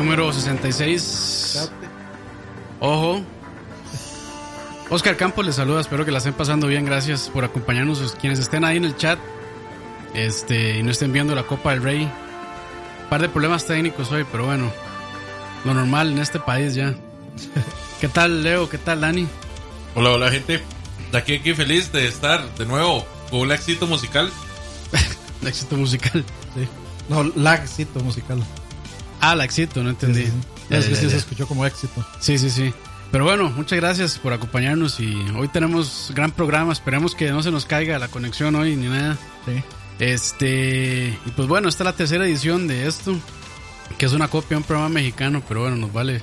número 66. Ojo. Oscar Campos les saluda, espero que la estén pasando bien, gracias por acompañarnos, quienes estén ahí en el chat este, y no estén viendo la Copa del Rey. Un par de problemas técnicos hoy, pero bueno, lo normal en este país ya. ¿Qué tal Leo? ¿Qué tal Dani? Hola, hola gente. Aquí, aquí feliz de estar de nuevo con un éxito musical. éxito musical. Sí. No, la éxito musical. Ah, la éxito, no entendí. Sí. Es que sí se escuchó como éxito. Sí, sí, sí. Pero bueno, muchas gracias por acompañarnos y hoy tenemos gran programa. Esperemos que no se nos caiga la conexión hoy ni nada. Sí. Este, y pues bueno, esta es la tercera edición de esto, que es una copia de un programa mexicano, pero bueno, nos vale.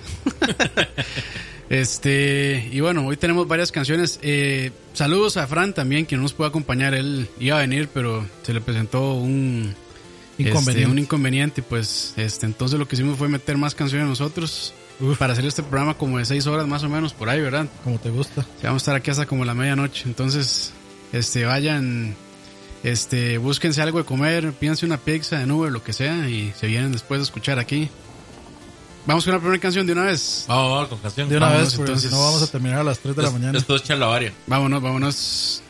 este, y bueno, hoy tenemos varias canciones. Eh, saludos a Fran también, que no nos puede acompañar. Él iba a venir, pero se le presentó un Inconveniente. este, un inconveniente. Pues este, entonces lo que hicimos fue meter más canciones nosotros para hacer este programa como de seis horas más o menos por ahí, ¿verdad? Como te gusta. Sí, vamos a estar aquí hasta como la medianoche. Entonces, este, vayan, este, búsquense algo de comer, pídanse una pizza en Uber, lo que sea, y se vienen después de escuchar aquí. Vamos con la primera canción de una vez. Vamos, vamos con canción. De una Vámonos, vez, porque entonces. si no vamos a terminar a las 3 de la mañana. Esto es charlavaria. Vámonos, vámonos.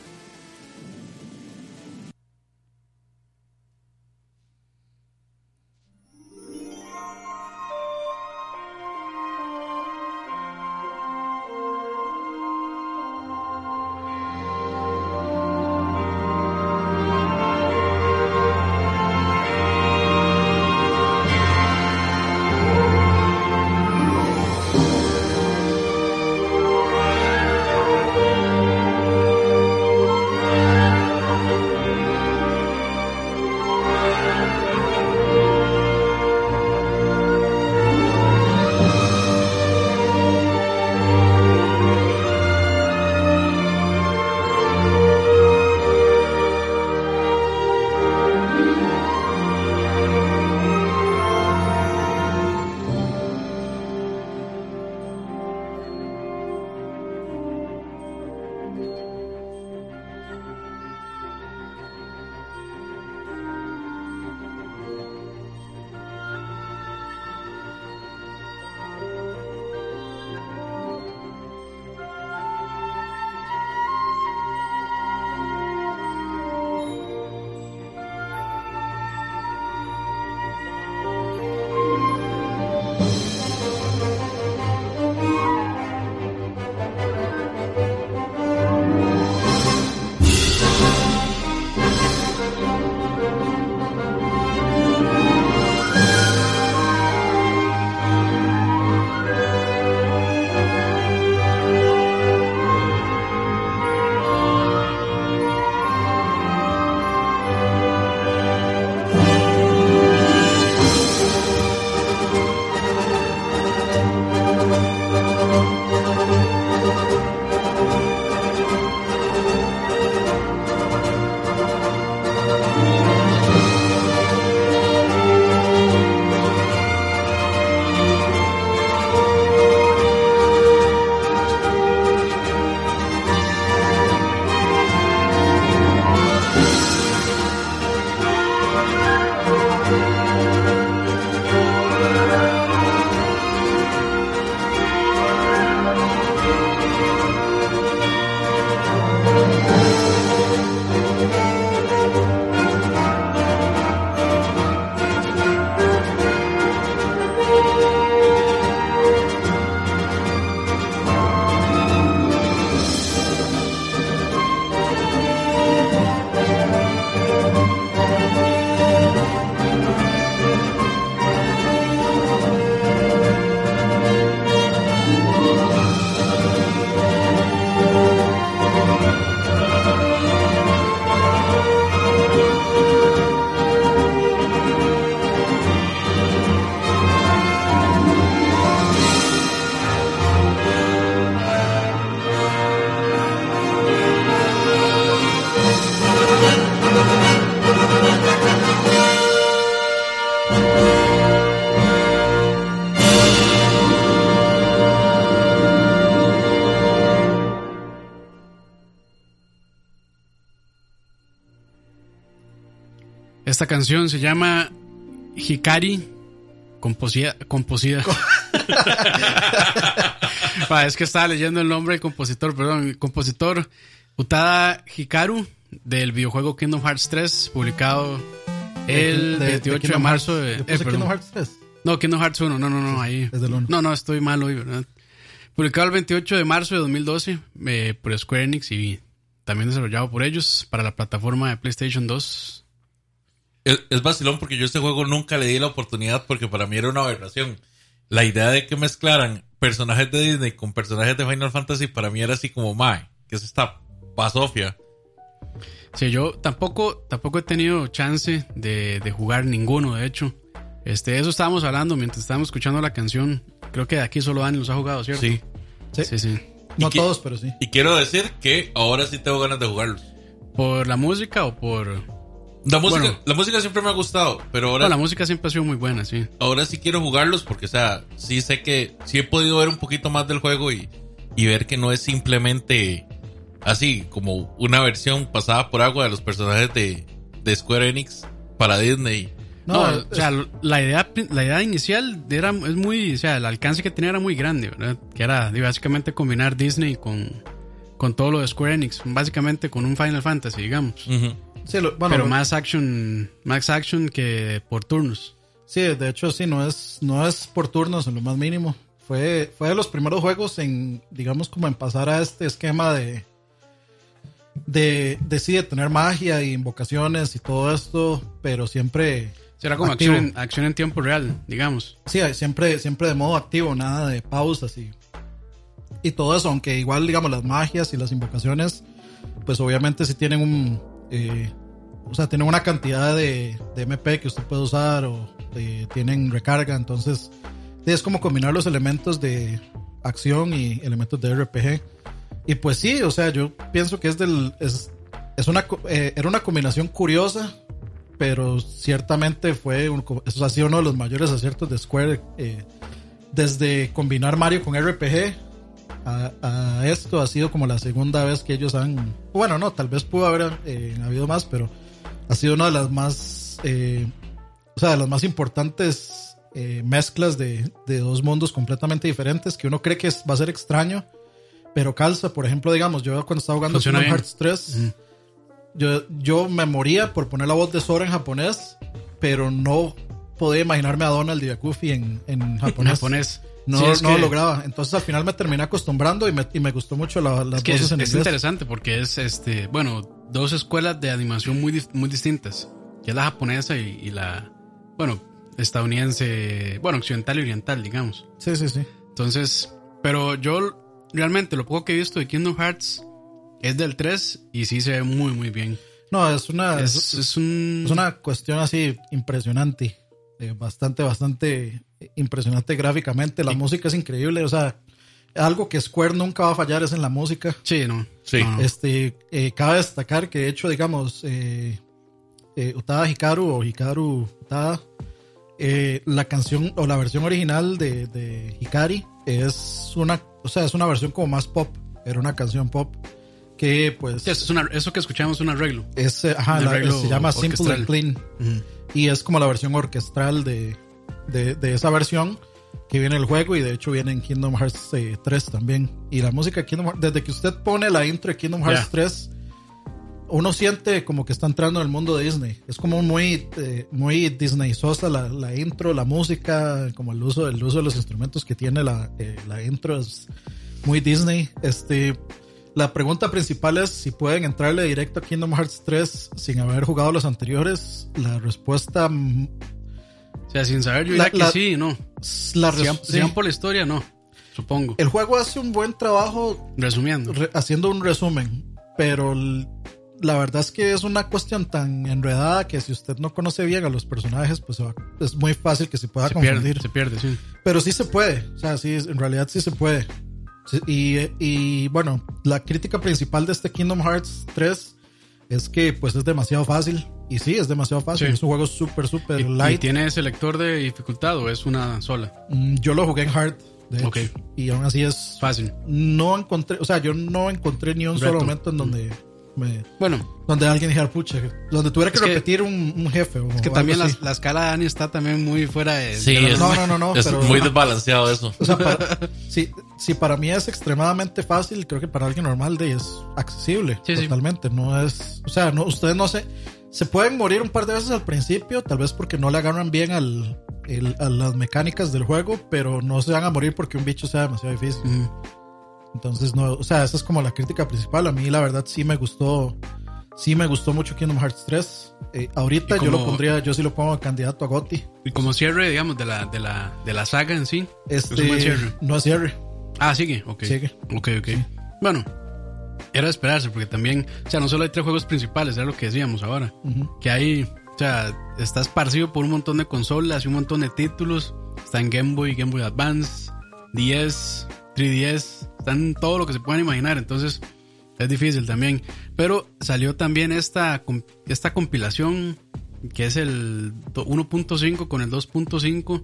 Esta canción se llama Hikari composida. composida. Es que estaba leyendo el nombre del compositor, perdón. El compositor Utada Hikaru del videojuego Kingdom Hearts 3, publicado el De- de- 28 de, Kingdom marzo de. ¿Le eh. Kingdom Hearts 3? No, Kingdom Hearts 1, no, no, no, ahí. No, no, estoy mal hoy, ¿verdad? Publicado el 28 de marzo de 2012 eh, por Square Enix y también desarrollado por ellos para la plataforma de PlayStation 2. Es, es vacilón porque yo este juego nunca le di la oportunidad porque para mí era una aberración. La idea de que mezclaran personajes de Disney con personajes de Final Fantasy para mí era así como, mae, que es esta basofia. Sí, yo tampoco, tampoco he tenido chance de, de jugar ninguno, de hecho. Este, eso estábamos hablando mientras estábamos escuchando la canción. Creo que de aquí solo Dani los ha jugado, ¿cierto? Sí. Sí. Sí, sí. No ¿Y qué- todos, pero sí. Y quiero decir que ahora sí tengo ganas de jugarlos. ¿Por la música o por...? La música, Bueno. la música siempre me ha gustado, pero ahora, No, la música siempre ha sido muy buena, sí. ahora sí quiero jugarlos porque, o sea, sí sé que sí he podido ver un poquito más del juego y, y ver que no es simplemente así como una versión pasada por agua de los personajes de, de Square Enix para Disney. No, es- o sea, la idea, la idea inicial era, es muy, o sea, el alcance que tenía era muy grande, ¿verdad? Que era básicamente combinar Disney con, con todo lo de Square Enix, básicamente con un Final Fantasy, digamos. Ujú. Sí, lo- bueno, Pero lo- más action, más action que por turnos. Sí, de hecho sí, no es, no es por turnos en lo más mínimo. Fue, fue de los primeros juegos en, digamos, como en pasar a este esquema de, de, de sí, de tener magia y invocaciones y todo esto, pero siempre, Será como Activo. acción en, acción en tiempo real, digamos. sí, siempre, siempre de modo activo, nada de pausas y, y todo eso, aunque igual, digamos, las magias y las invocaciones, pues obviamente sí tienen un, eh, o sea, tienen una cantidad de, de MP que usted puede usar o eh, tienen recarga, entonces es como combinar los elementos de acción y elementos de RPG. Y pues sí, o sea, yo pienso que es del, es, es una, eh, era una combinación curiosa, pero ciertamente fue, eso ha sido uno de los mayores aciertos de Square, eh, desde combinar Mario con RPG a, a esto ha sido como la segunda vez que ellos han, bueno, no, tal vez pudo haber eh, habido más, pero ha sido una de las más, eh, o sea, de las más importantes eh, mezclas de, de dos mundos completamente diferentes que uno cree que es- va a ser extraño, pero calza. Por ejemplo, digamos, yo cuando estaba jugando Funciona Kingdom. Hearts 3, yo, yo me moría por poner la voz de Sora en japonés, pero no podía imaginarme a Donald y a Goofy en, en En japonés. No, Sí, es no lo que- lograba. Entonces al final me terminé acostumbrando y me, y me gustó mucho la- las Es que voces es, en es inglés. interesante porque es, este, bueno, dos escuelas de animación muy, muy distintas, que es la japonesa y, y la, bueno, estadounidense, bueno, occidental y oriental, digamos. Sí, sí, sí. Entonces, pero yo realmente lo poco que he visto de Kingdom Hearts es del 3 y sí se ve muy, muy bien. No, es una, Es, es, es un... es una cuestión así impresionante. Eh, bastante, bastante impresionante gráficamente. La música es increíble. O sea, algo que Square nunca va a fallar es en la música. Sí, no. Sí. No, no. Este, eh, cabe destacar que de hecho, digamos, eh, eh, Utada Hikaru o Hikaru Utada, eh, la canción o la versión original de, de Hikari es una, o sea, es una versión como más pop, era una canción pop que pues Sí, eso, es una- eso que escuchamos es un arreglo. es, ajá, un la- arreglo se llama Simple and Clean y es como la versión orquestral de, de, de esa versión que viene en el juego y de hecho viene en Kingdom Hearts eh, 3 también. Y la música de Kingdom Hearts, desde que usted pone la intro de Kingdom Hearts Ya. 3, uno siente como que está entrando en el mundo de Disney. Es como muy, eh, muy Disney sosa la, la intro, la música, como el uso, el uso de los instrumentos que tiene la, eh, la intro es muy Disney. Este, la pregunta principal es si pueden entrarle directo a Kingdom Hearts 3 sin haber jugado los anteriores. La respuesta, mm, O sea, sin saber yo La- diría que sí no. la Si van, si van por la historia, no. Supongo. el juego hace un buen trabajo Resumiendo. re- haciendo un resumen, pero la verdad es que es una cuestión tan enredada que si usted no conoce bien a los personajes, pues va- es muy fácil que se pueda Se confundir. pierde, se pierde, sí. Pero sí se puede, o sea, sí, en realidad sí se puede. Y, y bueno, la crítica principal de este Kingdom Hearts 3 es que pues es demasiado fácil. Y sí, es demasiado fácil. Sí. Es un juego súper, súper ¿Y, y light. tiene selector de dificultad o es una sola? Mm, Yo lo jugué en hard, de hecho, Ok. y aún así es Fácil. no encontré, o sea, yo no encontré ni un Reto. solo momento en donde Me- Bueno, donde alguien dijera, pucha, donde tuviera que, Es que- repetir un, un jefe. o es que también la, escala de Dani está también muy fuera de. Sí, de es, No, no, no, no, es pero- muy desbalanceado eso. O sea, para- si, si para mí es extremadamente fácil, creo que para alguien normal de es accesible. Sí, sí. totalmente. No es. O sea, no, ustedes no se. Se pueden morir un par de veces al principio, tal vez porque no le agarran bien al, el- a las mecánicas del juego, pero no se van a morir porque un bicho sea demasiado difícil. Mm. Entonces, no, o sea, esa es como la crítica principal. A mí, la verdad, sí me gustó. Sí me gustó mucho Kingdom Hearts 3. Eh, ahorita yo lo pondría, yo sí lo pongo candidato a GOTY. Y como cierre, digamos, de la, de la, de la saga en sí. Este, Es un buen cierre. no es cierre. Ah, sigue, ok. Sigue. Ok, ok. Bueno, era de esperarse, porque también, o sea, no solo hay tres juegos principales, era lo que decíamos ahora. Ujú. Que hay, o sea, está esparcido por un montón de consolas y un montón de títulos. Está en Game Boy, Game Boy Advance, 10, 3DS, están todo lo que se puedan imaginar. Entonces, es difícil también. Pero salió también esta, esta compilación que es el do- 1.5 con el 2.5.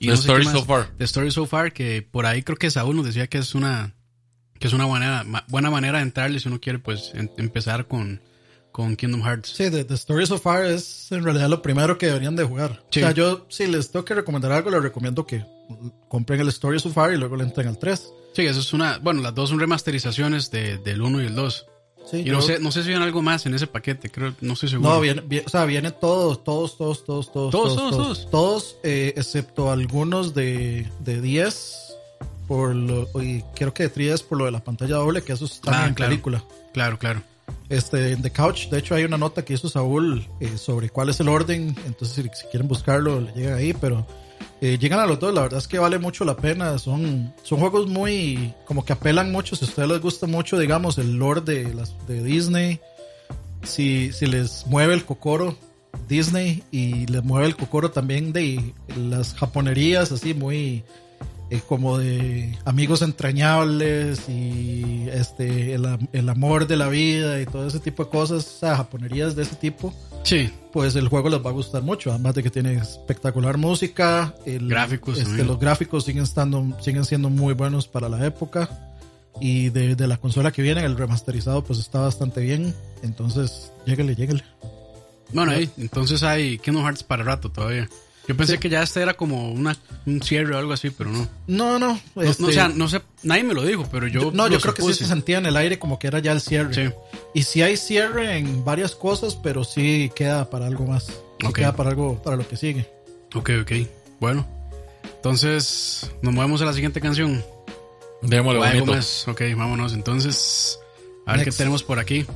y The no sé Story. So Far. The Story So Far, que por ahí creo que Saúl nos decía que es una que es una buena, ma- buena manera de entrarle si uno quiere pues en- empezar con, con Kingdom Hearts. Sí, The, The Story So Far es en realidad lo primero que deberían de jugar. Sí. O sea, yo si les tengo que recomendar algo, les recomiendo que compren el Story So Far y luego le entren al 3. Sí, eso es una, bueno, las dos son remasterizaciones de, del 1 y el 2. Sí, Y no sé, no sé si viene algo más en ese paquete, creo, no estoy seguro. No, viene, vie- o sea, viene todos, todos, todos, todos, todos, Todos, todos, todos, todos, todos, eh, excepto algunos de, de 10 por lo, y creo que de 3 por lo de la pantalla doble, que eso está Ah, en claro. película. Claro, claro. Este, en The Couch, de hecho hay una nota que hizo Saúl eh, sobre cuál es el orden, entonces si, si quieren buscarlo, le llegan ahí, pero eh, llegan a los dos, la verdad es que vale mucho la pena, son, son juegos muy, como que apelan mucho, si a ustedes les gusta mucho, digamos, el lore de, las, de Disney, si, si les mueve el cocoro Disney y les mueve el cocoro también de las japonerías, así muy... eh, como de amigos entrañables y este el, el amor de la vida y todo ese tipo de cosas, o sea, japonerías de ese tipo, Sí, pues el juego les va a gustar mucho, además de que tiene espectacular música, el, Gráficos este, los gráficos siguen estando siguen siendo muy buenos para la época y de, de la consola que viene el remasterizado pues está bastante bien, entonces lléguele, lléguele. bueno, ahí, entonces hay Kingdom Hearts para rato todavía. Yo pensé que ya este era como una, un cierre o algo así, pero no. No, no, No, no, este, o sea, no sé, nadie me lo dijo, pero yo. yo- no, yo creo que sí se sentía en el aire como que era ya el cierre. Sí. Y sí hay cierre en varias cosas, pero sí queda para algo más. Sí queda para algo, para lo que sigue. Ok, ok. Bueno, entonces nos movemos a la siguiente canción. Démosle bonito. más. Ok, vámonos. Entonces, a ver Next. qué tenemos por aquí.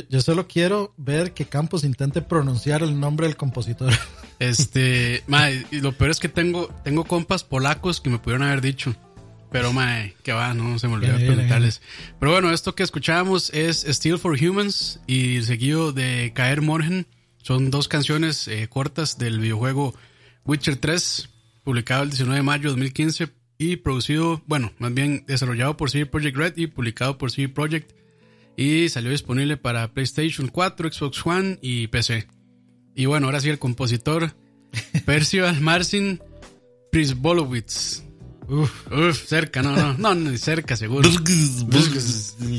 Yo, yo solo quiero ver que Campos intente pronunciar el nombre del compositor. Este, mae, y lo peor es que tengo, tengo compas polacos que me pudieron haber dicho. Pero, mae, que va, no se me olvidó Bien, bien, preguntarles. Pero bueno, esto que escuchábamos es Steel for Humans y seguido de Caer Morgen. Son dos canciones eh, cortas del videojuego Witcher 3, publicado el 19 de mayo de 2015 y producido, bueno, más bien desarrollado por CD Projekt Red y publicado por CD Projekt. Y salió disponible para PlayStation 4, Xbox One y PC. Y bueno, ahora sí el compositor Percival Marcin Prisbolowitz. Uf, uf, cerca, no, no, no, ni cerca, seguro.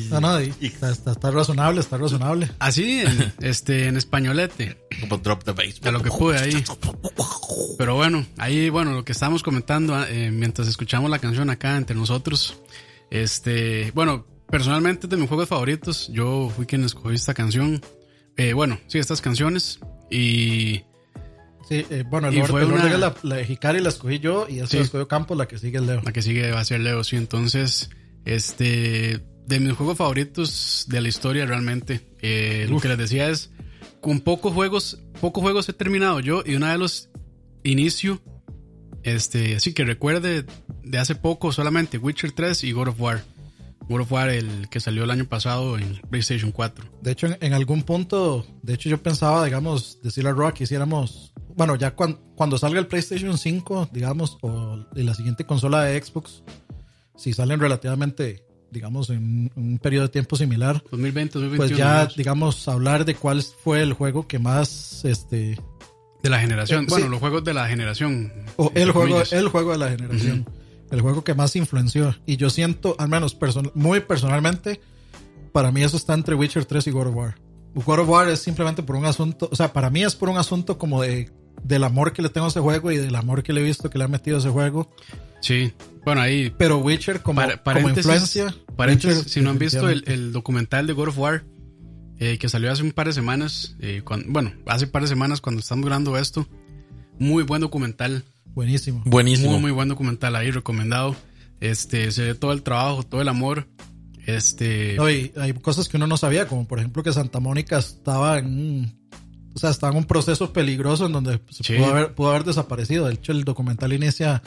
No, no, y- está, está- está razonable, está razonable. Así, en, este, en españolete, Como drop the bass. a lo que pude ahí. Pero bueno, ahí, bueno, lo que estábamos comentando eh, mientras escuchamos la canción acá entre nosotros. Este, bueno, personalmente de mis juegos favoritos. Yo fui quien escogió esta canción. Eh, bueno, sí, estas canciones. Y Sí, eh, bueno, el, Y orden- fue el orden una- es la, la de Hikari la escogí yo y esa Sí. la escogió Campos, la que sigue el Leo. La que sigue va a ser Leo, sí. Entonces, este, de mis juegos favoritos de la historia realmente, eh, lo que les decía es, con pocos juegos, pocos juegos he terminado yo y una de los inicio, este, así que recuerde de hace poco solamente Witcher 3 y God of War. God of War, el que salió el año pasado en PlayStation 4. De hecho, en, en algún punto, de hecho yo pensaba, digamos, decirle a Rock que hiciéramos, bueno, ya cuan- cuando salga el PlayStation 5, digamos, o la siguiente consola de Xbox, si salen relativamente, digamos, en un periodo de tiempo similar, 2020, 2021. pues ya, digamos, hablar de cuál fue el juego que más, este, de la generación. eh, Bueno, sí. los juegos de la generación. o el juego, comillas. el juego de la generación, el juego que más influenció. Y yo siento, al menos person- muy personalmente, para mí eso está entre Witcher 3 y God of War. God of War es simplemente por un asunto, o sea, para mí es por un asunto como de del amor que le tengo a ese juego y del amor que le he visto que le ha metido a ese juego. Sí, bueno, ahí Pero Witcher como, Para- como influencia. Witcher si no han visto el, documental de God of War, eh, que salió hace un par de semanas, eh, cuan- bueno, hace un par de semanas cuando estamos grabando esto, muy buen documental, Buenísimo. Buenísimo. muy, muy buen documental ahí, recomendado. Este, se ve todo el trabajo, todo el amor. Este, No, y hay cosas que uno no sabía, como por ejemplo que Santa Mónica estaba en un, o sea, estaba en un proceso peligroso en donde se Sí. pudo, haber, pudo haber desaparecido. De hecho, el documental inicia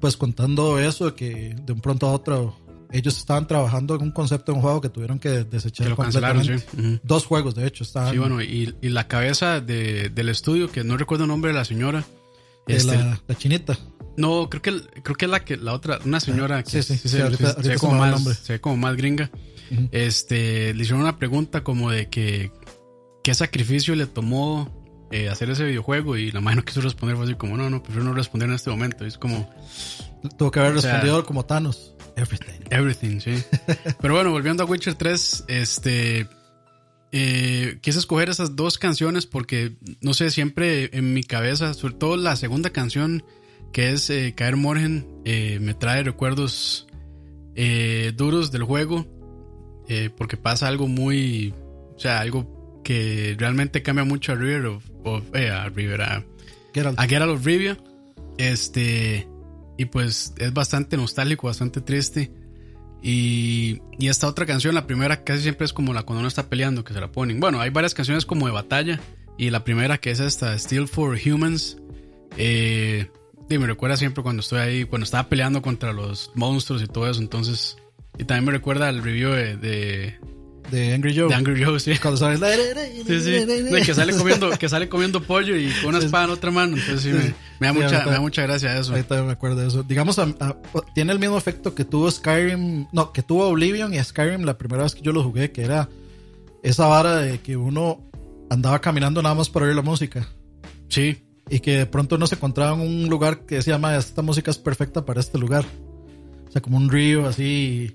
pues contando eso, de que de un pronto a otro ellos estaban trabajando en un concepto de un juego que tuvieron que desechar que lo cancelaron, sí. Dos juegos, de hecho, estaban Sí, bueno, y, y la cabeza de- del estudio, que no recuerdo el nombre de la señora. Este, la, la chinita. No, creo que creo que la que la otra, una señora que se, ve como más, nombre. se ve como más gringa. Ujú. Este, le hicieron una pregunta como de que qué sacrificio le tomó eh, hacer ese videojuego y la madre no quiso responder, fue así como, no, no, prefiero no responder en este momento. Y es como, Tuvo que haber sea, respondido como Thanos. Everything. everything, sí. Pero bueno, volviendo a Witcher 3, este, eh, quise escoger esas dos canciones porque, no sé, siempre en mi cabeza, sobre todo la segunda canción, que es eh, Caer Morgen, eh, me trae recuerdos eh, duros del juego, porque pasa algo muy, o sea, algo que realmente cambia mucho a River of, of- a River, a, Geralt. a Geralt of Rivia. Este, y pues es bastante nostálgico, bastante triste. Y, y esta otra canción, la primera casi siempre es como la cuando uno está peleando, que se la ponen. Bueno, hay varias canciones como de batalla. Y la primera que es esta, Steel for Humans. Eh, y me recuerda siempre cuando estoy ahí, cuando estaba peleando contra los monstruos y todo eso. Entonces, y también me recuerda el review de, de Angry Joe. de Angry Joe, sí. Cuando sale Sí, sí. Y que sale comiendo, que sale comiendo pollo y con una espada en otra mano. Entonces sí, me, me da mucha, ahorita- me da mucha gracia eso. También me acuerdo de eso. Digamos, a- a- tiene el mismo efecto que tuvo Skyrim, no, que tuvo Oblivion y Skyrim la primera vez que yo lo jugué, que era esa vara de que uno andaba caminando nada más para oír la música Sí, y que de pronto uno se encontraba en un lugar que decía, "Ma, esta música es perfecta para este lugar. O sea, como un río así y,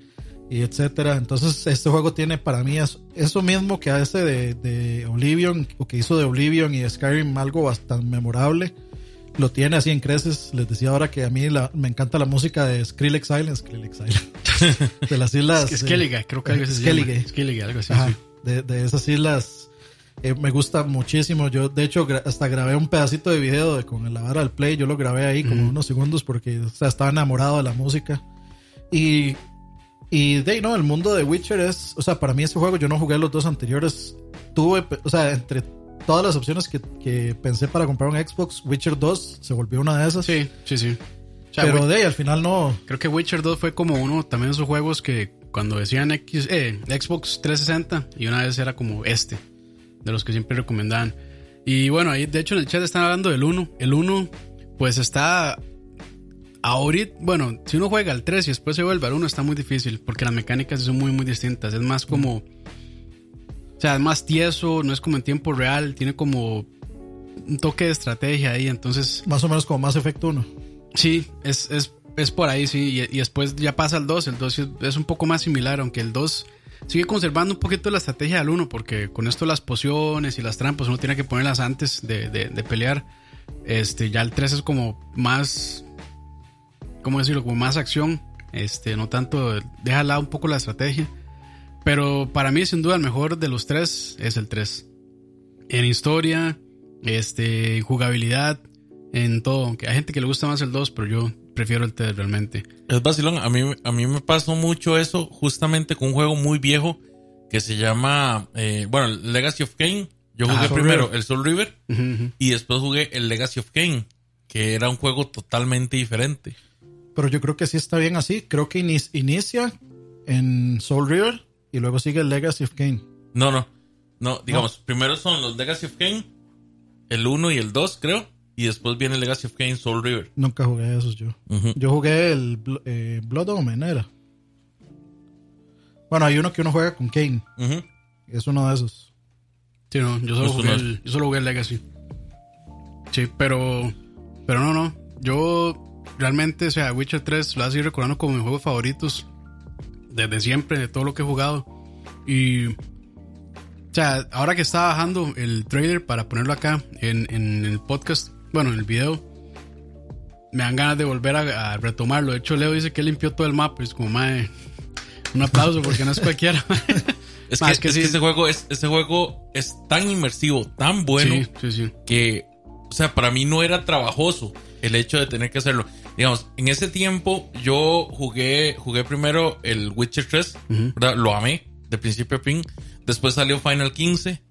etcétera. Entonces, este juego tiene para mí es- eso mismo que hace de, de Oblivion o que hizo de Oblivion y Skyrim algo bastante memorable. Lo tiene así en creces. Les decía ahora que a mí la- me encanta la música de Skrillex Island. Skrillex Island. de las islas. eh, Skellige, creo que algo así se Skellige. llama. Skellige, algo así. Ajá, sí. de, de esas islas eh, me gusta muchísimo. Yo, de hecho, gra- hasta grabé un pedacito de video de, con la vara del play. Yo lo grabé ahí como Ujú. unos segundos porque o sea, estaba enamorado de la música. Y Y de ahí, no, el mundo de Witcher es, o sea, para mí ese juego yo no jugué los dos anteriores. Tuve, o sea, entre todas las opciones que, que pensé para comprar un Xbox, Witcher 2 se volvió una de esas. Sí, sí, sí. O sea, pero de ahí, al final no. creo que Witcher 2 fue como uno también de esos juegos que cuando decían X, eh, Xbox 360 y una vez era como este, de los que siempre recomendaban. Y bueno, ahí de hecho en el chat están hablando del 1. El 1 pues está ahorita, bueno, si uno juega al 3 y después se vuelve al 1 está muy difícil porque las mecánicas son muy muy distintas. Es más como o sea, es más tieso, no es como en tiempo real, tiene como un toque de estrategia ahí, entonces Más o menos como más efecto uno. Sí, es, es, es por ahí, sí. Y, y después ya pasa el 2. El 2 es, es un poco más similar, aunque el 2 sigue conservando un poquito la estrategia del 1, porque con esto las pociones y las trampas uno tiene que ponerlas antes de, de- de pelear. Este, ya el 3 es como más. ¿Cómo decirlo? Como más acción. Este, no tanto. Deja al lado un poco la estrategia. Pero para mí, sin duda, el mejor de los tres es el 3. En historia, este, en jugabilidad, en todo. Aunque hay gente que le gusta más el 2, pero yo prefiero el 3 realmente. Es vacilón. A mí, a mí me pasó mucho eso justamente con un juego muy viejo que se llama, eh, bueno, Legacy of Kane. Yo Ah, jugué Soul primero River. el Soul River Ujú, ujú. y después jugué el Legacy of Kane, que era un juego totalmente diferente. Pero yo creo que sí está bien así. Creo que inicia en Soul River y luego sigue el Legacy of Kane. No, no. No, digamos, primero son los Legacy of Kane, el 1 y el 2, creo. Y después viene el Legacy of Kane Soul River. Nunca jugué esos yo. Yo jugué el eh, Blood Omen, era. Bueno, hay uno que uno juega con Kane. Es uno de esos. Sí, no, yo solo, jugué uno- el, yo solo jugué el Legacy. Sí, pero. Pero no, no. Yo realmente, o sea, Witcher 3 lo voy a seguir recordando como mis juegos favoritos. Desde siempre, de todo lo que he jugado. Y. O sea, ahora que estaba bajando el trailer para ponerlo acá en, en el podcast, bueno, en el video, me dan ganas de volver a, a retomarlo. De hecho, Leo dice que limpió todo el mapa. Es como, mae, un aplauso porque no es cualquiera. Es, que, es que es sí. que ese juego es, ese juego es tan inmersivo, tan bueno. sí, sí, sí. que, o sea, para mí no era trabajoso el hecho de tener que hacerlo. Digamos, en ese tiempo yo jugué, jugué primero el Witcher 3, ¿verdad? Lo amé de principio a fin. Después salió Final 15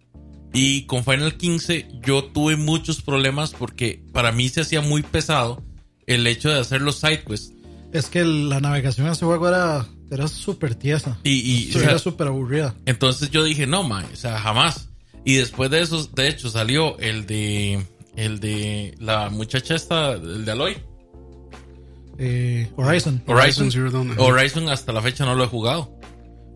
y con Final 15 yo tuve muchos problemas porque para mí se hacía muy pesado el hecho de hacer los sidequests. Es que la navegación en ese juego era era súper tiesa. Y, y, o sea, era súper aburrida. Entonces yo dije, no, man, o sea, jamás. Y después de eso, de hecho, salió el de, el de la muchacha esta, el de Aloy. Eh, Horizon. Horizon. Horizon Zero Dawn, ajá. Horizon hasta la fecha no lo he jugado.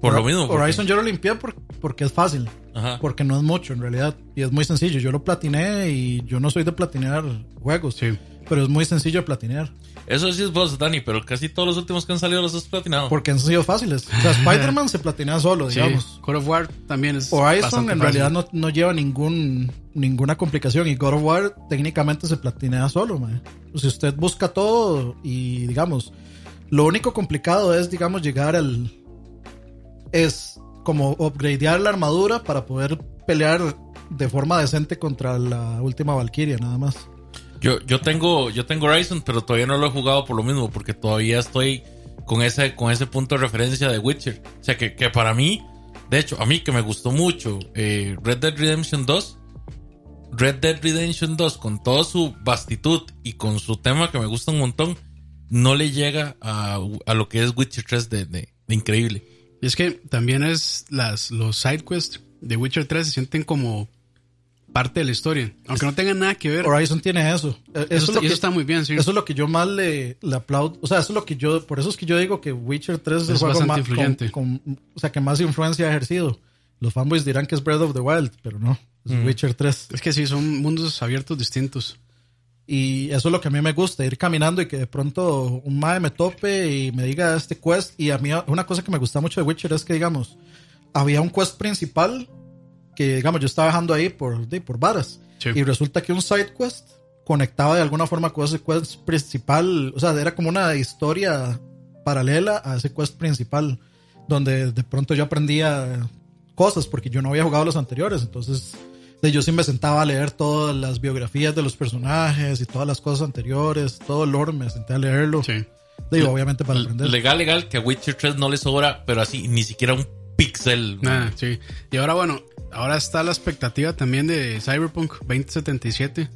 Por lo mismo. porque- Horizon yo lo limpié por- porque es fácil. Ajá. Porque no es mucho en realidad. Y es muy sencillo. Yo lo platiné y yo no soy de platinear juegos. Sí. Pero es muy sencillo de platinear. Eso sí es vos, Dani, pero casi todos los últimos que han salido los has platinado. Porque han sido fáciles. O sea, Spider-Man se platinea solo, Sí, digamos. God of War también es. Horizon en fácil. realidad no, no lleva ningún ninguna complicación. Y God of War técnicamente se platinea solo, mae. Si usted busca todo y digamos, lo único complicado es, digamos, llegar al. Es como upgradear la armadura para poder pelear de forma decente contra la última Valkyria, nada más. Yo, yo tengo, yo tengo Horizon, pero todavía no lo he jugado por lo mismo, porque todavía estoy con ese, con ese punto de referencia de Witcher. O sea que, que para mí, de hecho, a mí que me gustó mucho eh, Red Dead Redemption 2, Red Dead Redemption 2, con toda su vastitud y con su tema que me gusta un montón, no le llega a, a lo que es Witcher 3 de, de- de increíble. Y es que también es las, los side quests de Witcher 3 se sienten como parte de la historia. Aunque no tengan nada que ver. Horizon tiene eso. Eso, Eso, es está, lo que, eso está muy bien, sí. eso es lo que yo más le, le aplaudo. O sea, eso es lo que yo. Por eso es que yo digo que Witcher 3 es el juego bastante más. influyente. con- con- o sea, que más influencia ha ejercido. Los fanboys dirán que es Breath of the Wild, pero no. Es Witcher 3. Es que sí, son mundos abiertos distintos. Y eso es lo que a mí me gusta, ir caminando y que de pronto un mae me tope y me diga este quest. Y a mí una cosa que me gusta mucho de Witcher es que, digamos, había un quest principal que, digamos, yo estaba bajando ahí por, de, por varas. Sí. Y resulta que un side quest conectaba de alguna forma con ese quest principal. O sea, era como una historia paralela a ese quest principal. Donde de pronto yo aprendía cosas porque yo no había jugado los anteriores. Entonces, yo sí me sentaba a leer todas las biografías de los personajes y todas las cosas anteriores, todo el lore, me senté a leerlo. Sí. Digo, obviamente para aprender. Legal, legal, que a Witcher 3 no le sobra, pero así, ni siquiera un pixel. Ah, sí. Y ahora, bueno, ahora está la expectativa también de Cyberpunk 2077.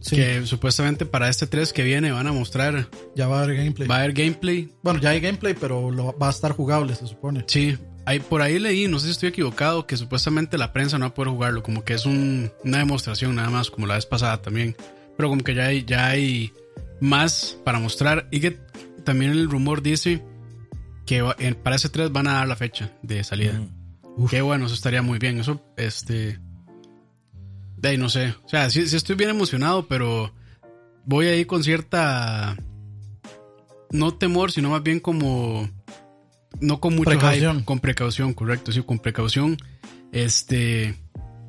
Sí. Que supuestamente para este 3 que viene van a mostrar. Ya va a haber gameplay. Va a haber gameplay. Bueno, ya hay gameplay, pero lo, va a estar jugable, se supone. Sí. Hay, por ahí leí, no sé si estoy equivocado, que supuestamente la prensa no va a poder jugarlo. Como que es un, una demostración nada más, como la vez pasada también. Pero como que ya hay, ya hay más para mostrar. Y que también el rumor dice que para ese 3 van a dar la fecha de salida. Qué bueno, eso estaría muy bien. Eso, este. De ahí no sé. O sea, sí, sí estoy bien emocionado, pero voy ahí con cierta. No temor, sino más bien como. No con mucho Precaución. hype, con precaución, correcto, sí, con precaución. Este.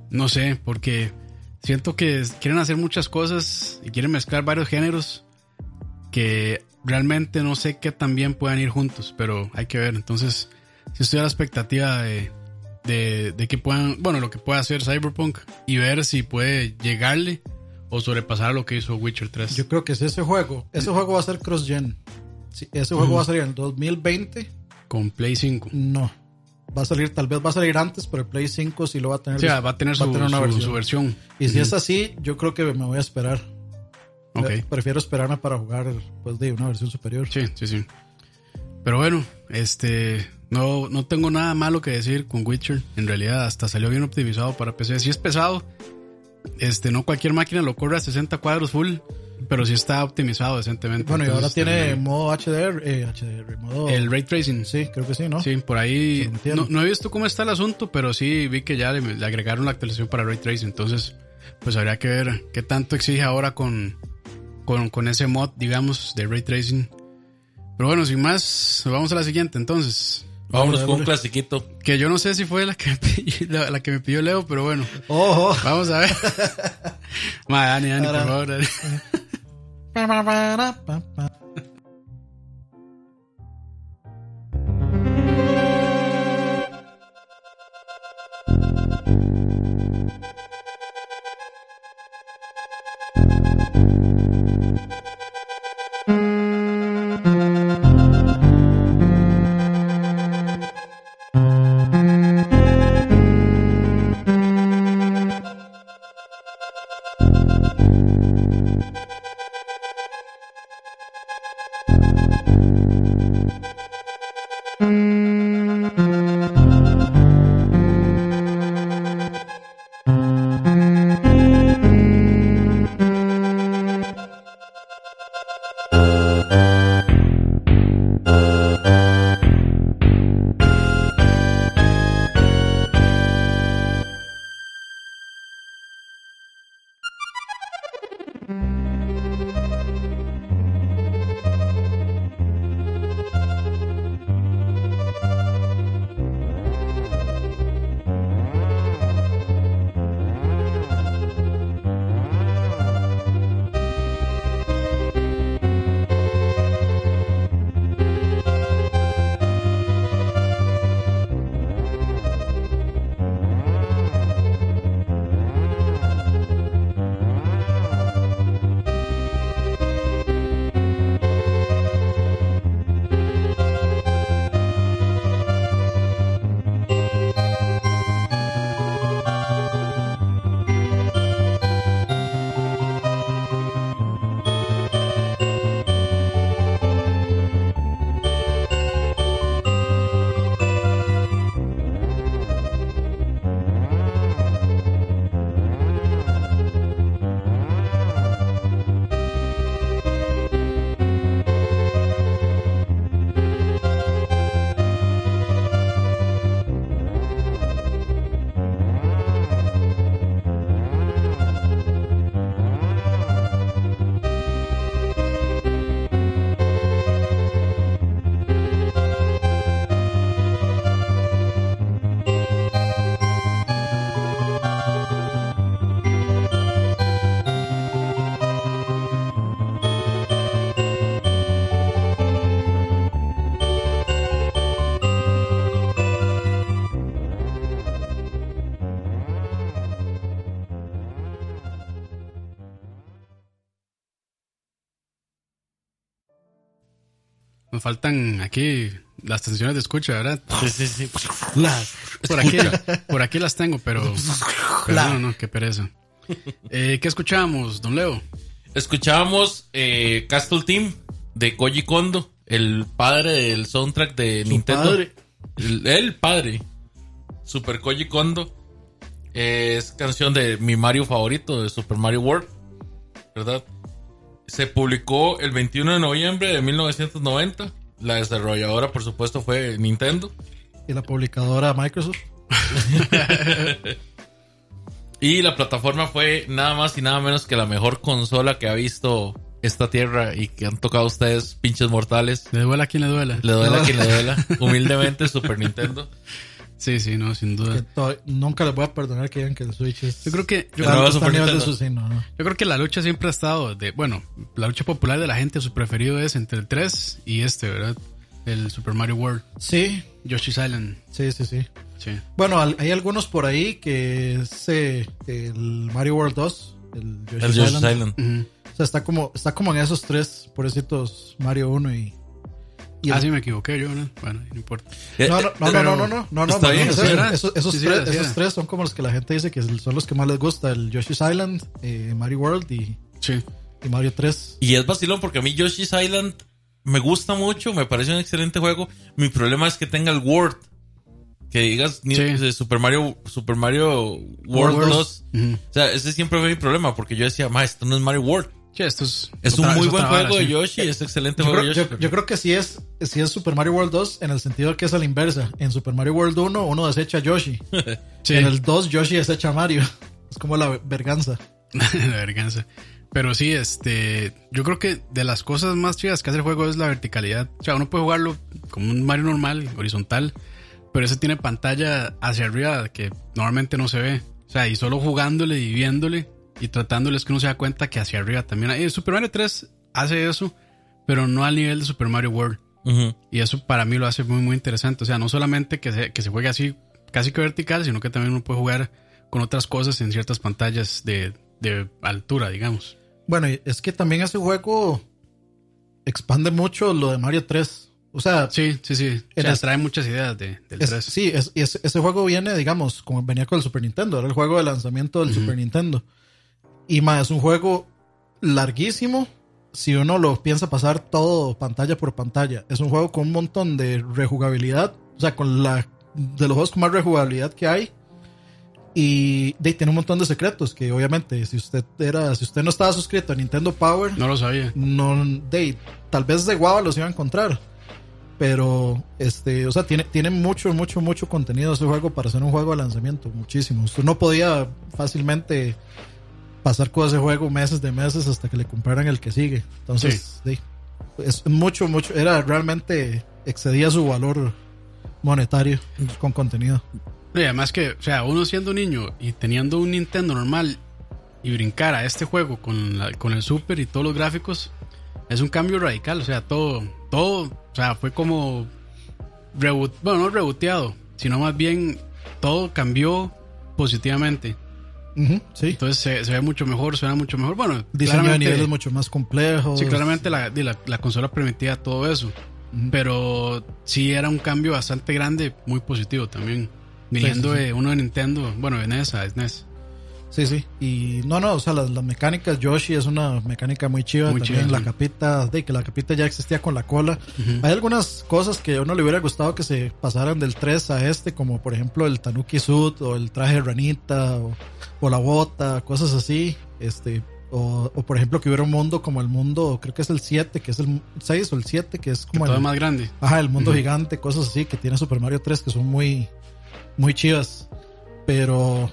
No sé, porque siento que quieren hacer muchas cosas y quieren mezclar varios géneros que realmente no sé qué tan bien puedan ir juntos, pero hay que ver. Entonces, si estoy a la expectativa de, de, de que puedan, bueno, lo que pueda hacer Cyberpunk y ver si puede llegarle o sobrepasar lo que hizo Witcher 3. Yo creo que es ese juego. Ese juego va a ser cross-gen. Sí, ese juego va a salir en el 2020. Con Play 5. No. Va a salir, tal vez va a salir antes, pero el Play 5 sí lo va a tener. O sea, va a tener su, una su- versión. su versión. Y si es así, yo creo que me voy a esperar. Ok. Eh, Prefiero esperarme para jugar pues de una versión superior. Sí, sí, sí. Pero bueno, este. No, no tengo nada malo que decir con Witcher. En realidad, hasta salió bien optimizado para PC. Si es pesado, este, no cualquier máquina lo corre a 60 cuadros full, pero sí está optimizado decentemente. Bueno, y ahora tiene también- modo HDR, eh, HDR, modo... el ray tracing. Sí, creo que sí, ¿no? Sí, por ahí. No, no he visto cómo está el asunto, pero sí vi que ya le, le agregaron la actualización para Ray Tracing. Entonces, pues habría que ver qué tanto exige ahora con, con, con ese mod, digamos, de Ray Tracing. Pero bueno, sin más, vamos a la siguiente entonces. Vámonos con un clasiquito. Que yo no sé si fue la que me pidió, la, la que me pidió Leo, pero bueno, Ojo. vamos a ver. Ma, Dani, Dani, por favor. Dani. Pa, Nos faltan aquí las tensiones de escucha, ¿verdad? Sí, sí, sí. Por aquí, por aquí las tengo, pero, pero no, no, qué pereza. Eh, ¿Qué escuchábamos, don Leo? Escuchábamos eh, Castle Team de Koji Kondo, el padre del soundtrack de Nintendo. padre. El, el padre. Super Koji Kondo. Es canción de mi Mario favorito, de Super Mario World. ¿Verdad? Se publicó el 21 de noviembre de 1990. La desarrolladora, por supuesto, fue Nintendo. Y la publicadora Microsoft. Y la plataforma fue nada más y nada menos que la mejor consola que ha visto esta tierra y que han tocado ustedes, pinches mortales. Le duela a quien le duela. Le duela a quien le duela. Humildemente, Super Nintendo. Sí, sí, no, sin duda. nunca les voy a perdonar que digan que el Switch es. Yo creo que, yo, de su- sí, no, no. yo creo que la lucha siempre ha estado de, bueno, la lucha popular de la gente, su preferido es entre el 3 y este, ¿verdad? El Super Mario World. Sí, Yoshi's Island. sí, sí, sí. Sí. Bueno, al- hay algunos por ahí que es eh, el Mario World 2, el Yoshi's, El Yoshi's Island. O sea, está como, está como en esos tres, pobrecitos, Mario 1 y... y Ah, el- sí, me equivoqué yo, ¿no? Bueno, no importa. Eh, No, no, eh, no, no, no, no, no, no, no, Está más bien, bien, sí, o sea, ¿verdad? esos, esos Sí, sí, tres, esos tres son como los que la gente dice que son los que más les gusta, el Yoshi's Island, eh, Mario World y, Sí. y Mario 3. Y es vacilón porque a mí Yoshi's Island me gusta mucho, me parece un excelente juego. Mi problema es que tenga el World. Que digas Sí. Super Mario Super Mario World World. 2. Ujú. O sea, ese siempre fue mi problema porque yo decía, ma, esto no es Mario World. Sí, esto es. Es otra- un muy es buen juego de. Yoshi, es excelente Yo juego creo, de Yoshi. yo- yo creo que sí es, sí es Super Mario World 2 en el sentido que es a la inversa. En Super Mario World 1 uno desecha a Yoshi. Sí. En el 2 Yoshi desecha a Mario. Es como la verganza. la vergüenza. Pero sí, este, yo creo que de las cosas más chidas que hace el juego es la verticalidad. O sea, uno puede jugarlo como un Mario normal, horizontal, pero ese tiene pantalla hacia arriba que normalmente no se ve. O sea, y solo jugándole y viéndole y tratándole es que uno se da cuenta que hacia arriba también hay. Super Mario 3 hace eso, pero no al nivel de Super Mario World. Y eso para mí lo hace muy, muy interesante. O sea, no solamente que se, que se juegue así, casi que vertical, sino que también uno puede jugar con otras cosas en ciertas pantallas de, de altura, digamos. Bueno, y es que también ese juego expande mucho lo de Mario 3. O sea, Sí, sí, sí. O sea, trae muchas ideas de, del es- 3. sí, es- es- ese juego viene, digamos, como venía con el Super Nintendo. Era el juego de lanzamiento del Super Nintendo. Y más, es un juego larguísimo. Si uno lo piensa pasar todo pantalla por pantalla, es un juego con un montón de rejugabilidad. O sea, con la de los juegos con más rejugabilidad que hay. Y de, tiene un montón de secretos que obviamente si usted era, si usted no estaba suscrito a Nintendo Power, No lo sabía. no de tal vez de guava los iba a encontrar pero este o sea tiene tiene mucho mucho mucho contenido ese juego para ser un juego de lanzamiento muchísimo usted no podía fácilmente pasar con ese juego meses de meses hasta que le compraran el que sigue entonces sí, es mucho mucho era realmente excedía su valor monetario con contenido Y además que, o sea, uno siendo un niño y teniendo un Nintendo normal y brincar a este juego con, la- con el Super y todos los gráficos, es un cambio radical. O sea, todo, todo, o sea, fue como, reboot, bueno, no reboteado, sino más bien todo cambió positivamente. Sí Entonces se, se ve mucho mejor, suena mucho mejor. Bueno, diseño de niveles mucho más complejos Sí, claramente la, la, la consola permitía todo eso. Pero sí era un cambio bastante grande, muy positivo también. Viniendo Sí, sí, sí. de uno de Nintendo, bueno, de NES a SNES. Sí, sí. Y no, no, o sea, las, las mecánicas, Yoshi es una mecánica muy chiva. Muy también chiva, la sí. capita, de que la capita ya existía con la cola. Hay algunas cosas que a uno le hubiera gustado que se pasaran del 3 a este, como por ejemplo el Tanuki Suit o el traje de ranita o, o la bota, cosas así. Este, o, o por ejemplo que hubiera un mundo como el mundo, creo que es el 7, que es el 6 o el 7, que es como todo el, es más grande. Ajá, el mundo gigante, cosas así que tiene Super Mario 3 que son muy, muy chivas. Pero,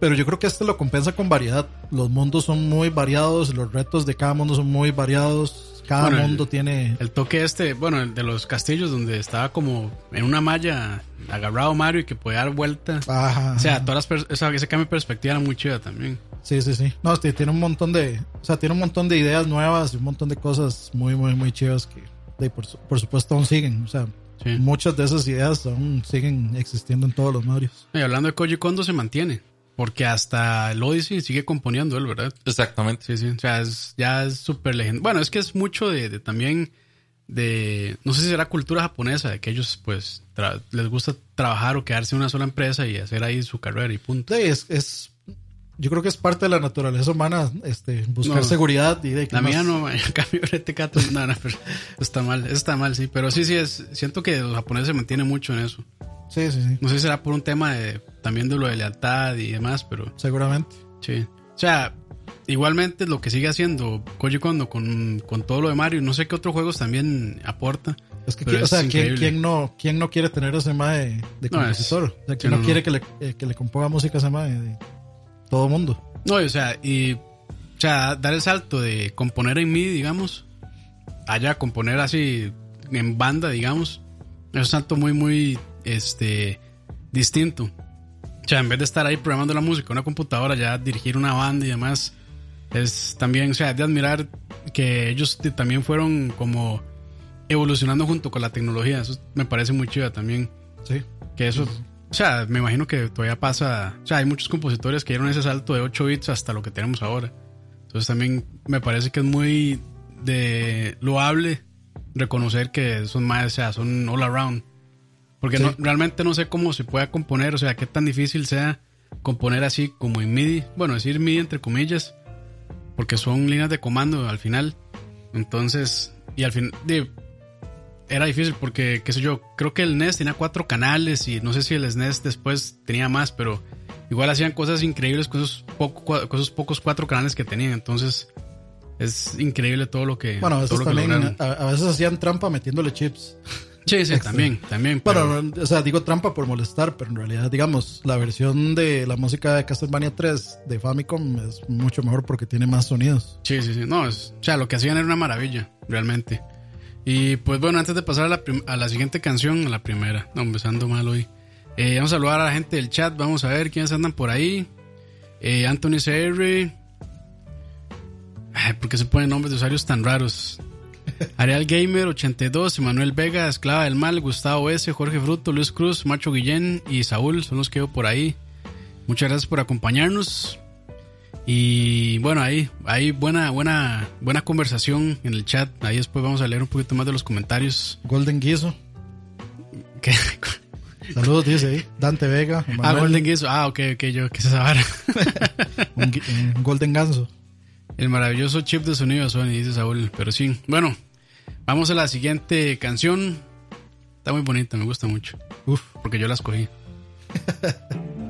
pero yo creo que este lo compensa con variedad. Los mundos son muy variados, los retos de cada mundo son muy variados. Cada Bueno, el- mundo tiene. El toque este, bueno, el de los castillos donde estaba como en una malla agarrado Mario y que podía dar vuelta. Ajá, O sea, todas las pers- esa- ese cambio de perspectiva era muy chida también. sí, sí, sí. No, este, tiene un montón de, o sea, tiene un montón de ideas nuevas y un montón de cosas muy, muy, muy chivas que, de, por, por supuesto, aún siguen. O sea, Sí. muchas de esas ideas aún siguen existiendo en todos los Marios. Y hablando de Koji Kondo se mantiene. Porque hasta el Odyssey sigue componiendo él, ¿verdad? Exactamente. Sí, sí. O sea, es, ya es súper legendario. Bueno, es que es mucho de, de también de, no sé si será cultura japonesa, de que ellos pues les gusta trabajar o quedarse en una sola empresa y hacer ahí su carrera y punto. Sí, es, es yo creo que es parte de la naturaleza humana este, buscar seguridad y de La mía no, cambio, no, no, pero está mal, está mal, sí, pero sí, sí, es, siento que los japoneses se mantienen mucho en eso. Sí, sí, sí. No sé si será por un tema de, también de lo de lealtad y demás, pero... Seguramente. Sí. O sea, igualmente lo que sigue haciendo Koji Kondo con, con todo lo de Mario, no sé qué otros juegos también aporta. Es que, o sea, ¿quién, no, ¿quién no quiere tener ese mae de, compositor? o sea, ¿quién no, quiere que le, eh, que le componga música a ese mae? De todo mundo. No, o sea, y o sea, dar el salto de componer en MIDI, digamos, allá componer así en banda, digamos, es un salto muy, muy, este, distinto. O sea, en vez de estar ahí programando la música en una computadora, ya dirigir una banda y demás, es también, o sea, de admirar que ellos también fueron como evolucionando junto con la tecnología. Eso me parece muy chido también. Sí. Que eso, o sea, me imagino que todavía pasa. O sea, hay muchos compositores que dieron ese salto de 8 bits hasta lo que tenemos ahora. Entonces también me parece que es muy de loable reconocer que son más, o sea, son all around. Porque no, realmente no sé cómo se pueda componer, o sea, qué tan difícil sea componer así como en MIDI. Bueno, decir MIDI entre comillas, porque son líneas de comando al final. Entonces, y al fin, era difícil porque, qué sé yo, creo que el NES tenía cuatro canales y no sé si el SNES después tenía más, pero igual hacían cosas increíbles con esos, poco, pocos cuatro canales que tenían. Entonces, es increíble todo lo que. Bueno, a veces, también, a, veces hacían trampa metiéndole chips. Sí, sí, también, también. Bueno, o sea, digo trampa por molestar, pero en realidad, digamos, la versión de la música de Castlevania 3 de Famicom es mucho mejor porque tiene más sonidos. Sí, sí, sí. No, es, o sea, lo que hacían era una maravilla, realmente. Y pues bueno, antes de pasar a la, a la siguiente canción, a la primera, no, empezando mal hoy. Eh, vamos a saludar a la gente del chat, vamos a ver quiénes andan por ahí. Eh, Anthony CR. Ay, ¿Por qué se ponen nombres de usuarios tan raros? Ariel Gamer 82, Emanuel Vega, Esclava del Mal, Gustavo S, Jorge Fruto, Luis Cruz, Macho Guillén y Saúl son los que veo por ahí. Muchas gracias por acompañarnos. Y bueno, ahí hay buena, buena, buena conversación en el chat. Ahí después vamos a leer un poquito más de los comentarios. Golden Guiso. Saludos, dice ahí. Dante Vega. Ah, Golden Guiso. Ah, ok, ok, yo, ¿qué esa un, un Golden Ganso. El maravilloso chip de sonido de Sony, dice Saúl. Pero sí, bueno, vamos a la siguiente canción. Está muy bonita, me gusta mucho. Uf, porque yo la escogí.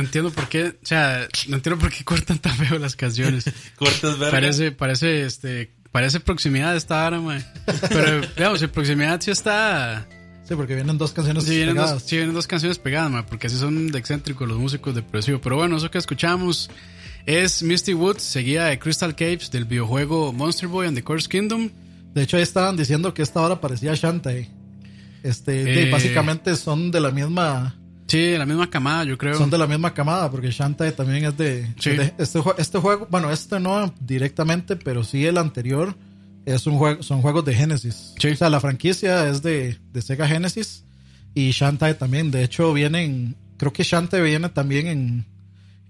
no entiendo por qué, o sea, no entiendo por qué cortan tan feo las canciones. cortas verga. Parece, parece, este, parece proximidad esta hora, mae. Pero, digamos, en proximidad sí está, Sí, porque vienen dos canciones sí vienen, dos, pegadas. sí vienen dos canciones pegadas, mae, porque así son de excéntricos los músicos de Progresivo. Pero bueno, eso que escuchamos es Misty Woods, seguida de Crystal Caves del videojuego Monster Boy and the Curse Kingdom. De hecho, ahí estaban diciendo que esta hora parecía Shantae. Este, Eh. y básicamente son de la misma Sí, la misma camada, yo creo. son de la misma camada, porque Shantae también es de, Sí. de- este, este juego, bueno, este no directamente, pero sí el anterior es un juego, son juegos de Genesis. Sí. O sea, la franquicia es de, de Sega Genesis y Shantae también. De hecho, vienen, creo que Shantae viene también en,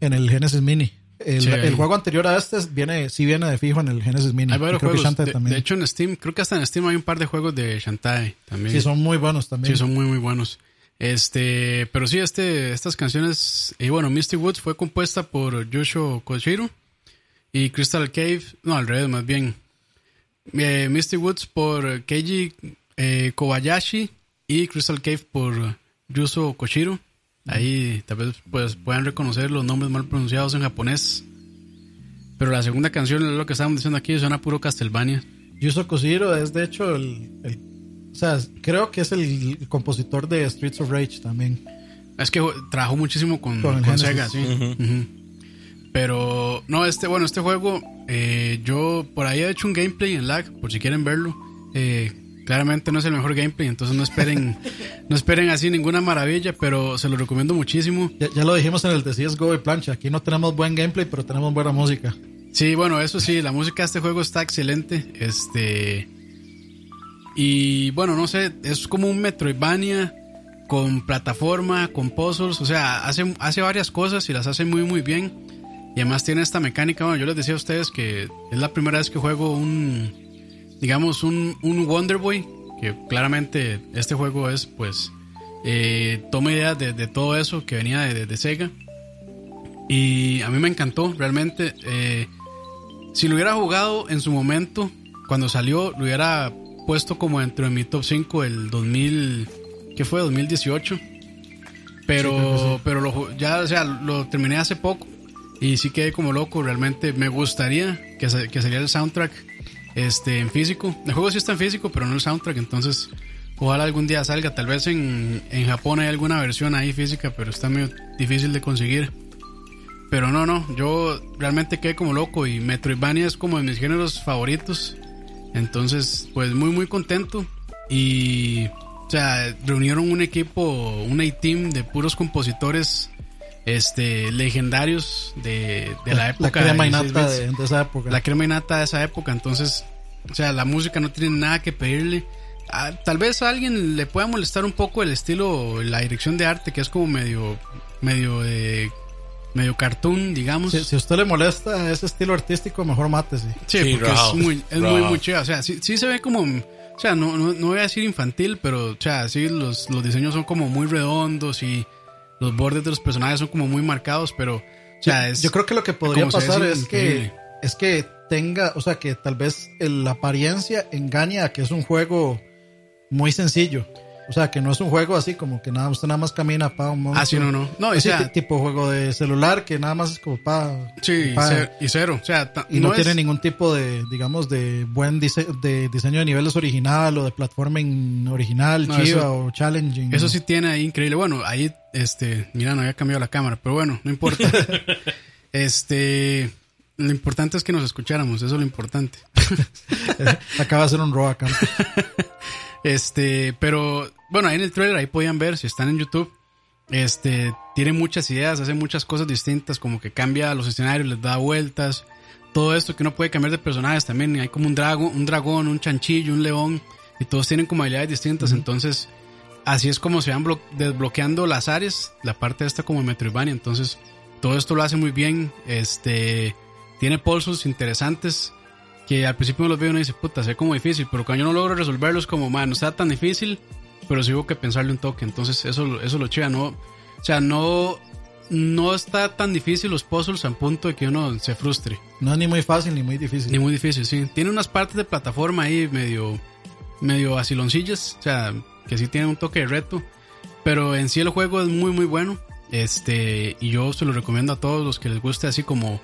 en el Genesis Mini. El, Sí, el juego anterior a este viene, sí viene de fijo en el Genesis Mini. Hay varios creo que juegos. De, también. de hecho, en Steam, creo que hasta en Steam hay un par de juegos de Shantae también. sí, son muy buenos también. Sí, son muy, muy buenos. Este, pero sí, este, estas canciones, y bueno, Misty Woods fue compuesta por Yoshio Koshiro y Crystal Cave, no, al revés, más bien. Eh, Misty Woods por Keiji eh, Kobayashi y Crystal Cave por Yuso Koshiro. Ahí tal vez pues, puedan reconocer los nombres mal pronunciados en japonés. Pero la segunda canción lo que estábamos diciendo aquí, suena puro Castlevania. Yuzo Koshiro es de hecho el- o sea, creo que es el compositor de Streets of Rage también. Es que trabajó muchísimo con, Con. Sega, sí. Pero, no, este, bueno, este juego, eh, yo por ahí he hecho un gameplay en lag, por si quieren verlo. Eh, claramente no es el mejor gameplay, entonces no esperen, no esperen así ninguna maravilla, pero se lo recomiendo muchísimo. Ya, ya lo dijimos en el de CSGO y plancha. Aquí no tenemos buen gameplay, pero tenemos buena música. Sí, bueno, eso sí, la música de este juego está excelente. Este. Y bueno, no sé, es como un Metroidvania con plataforma, con puzzles, o sea, hace, hace varias cosas y las hace muy, muy bien. Y además tiene esta mecánica. Bueno, yo les decía a ustedes que es la primera vez que juego un, digamos, un, un Wonder Boy, que claramente este juego es, pues, eh, toma idea de, todo eso que venía de, de- de Sega. Y a mí me encantó, realmente. eh, si lo hubiera jugado en su momento, cuando salió, lo hubiera puesto como dentro de mi top 5 el 2000, ¿qué fue? 2018. Pero, Sí, creo que sí. pero lo, ya, o sea, lo terminé hace poco y sí quedé como loco. Realmente me gustaría que, que saliera el soundtrack este, en físico. El juego sí está en físico, pero no el soundtrack. Entonces, ojalá algún día salga. Tal vez en, en Japón hay alguna versión ahí física, pero está medio difícil de conseguir. Pero no, no, yo realmente quedé como loco y Metroidvania es como de mis géneros favoritos. Entonces, pues muy, muy contento. Y, o sea, reunieron un equipo, un A-Team de puros compositores este, legendarios de, de la época. La crema y 16 nata bits. de, de esa época. La crema y nata de esa época. Entonces, o sea, la música no tiene nada que pedirle. Ah, tal vez a alguien le pueda molestar un poco el estilo, la dirección de arte, que es como medio, medio de, medio cartoon, digamos. Si, si a usted le molesta ese estilo artístico, mejor mátese. Sí, Sí, porque es muy, es muy, muy chido. O sea, sí, sí se ve como, o sea, no, no, no voy a decir infantil, pero, o sea, sí, los, los diseños son como muy redondos y los bordes de los personajes son como muy marcados, pero, o sea, es... Yo creo que lo que podría pasar es que es que tenga, o sea, que tal vez el- la apariencia engaña a que es un juego muy sencillo. O sea, que no es un juego así como que nada, usted nada más camina para un Ah, sí, no, no. No, o sea, ti- tipo juego de celular que nada más es como para sí, y cero, y cero, o sea, y no, es- tiene ningún tipo de, digamos, de buen dise- de diseño de niveles original o de platforming original, No, chiva eso- o challenging. Eso sí tiene ahí increíble. Bueno, ahí, este, mira, no había cambiado la cámara, pero bueno, no importa. este, lo importante es que nos escucháramos, eso es lo importante. Acaba de hacer un rock. Este, pero bueno, ahí en el trailer ahí podían ver, si están en YouTube, este, tiene muchas ideas, hace muchas cosas distintas, como que cambia los escenarios, les da vueltas, todo esto que uno puede cambiar de personajes también, hay como un dragón, un dragón, un chanchillo, un león, y todos tienen como habilidades distintas, entonces así es como se van blo- desbloqueando las áreas, la parte esta como Metroidvania, entonces todo esto lo hace muy bien, este, tiene pulsos interesantes, que al principio uno los ve y uno dice, puta, ve como difícil, pero cuando yo no logro resolverlos, como, man, no está tan difícil, pero sí hubo que pensarle un toque, entonces eso, eso lo chiva, no, o sea, no, no está tan difícil los puzzles al punto de que uno se frustre, No es ni muy fácil ni muy difícil. ni muy difícil, sí, tiene unas partes de plataforma ahí medio, medio asiloncillas, o sea, que sí tiene un toque de reto, pero en sí el juego es muy, muy bueno, Este, y yo se lo recomiendo a todos los que les guste así como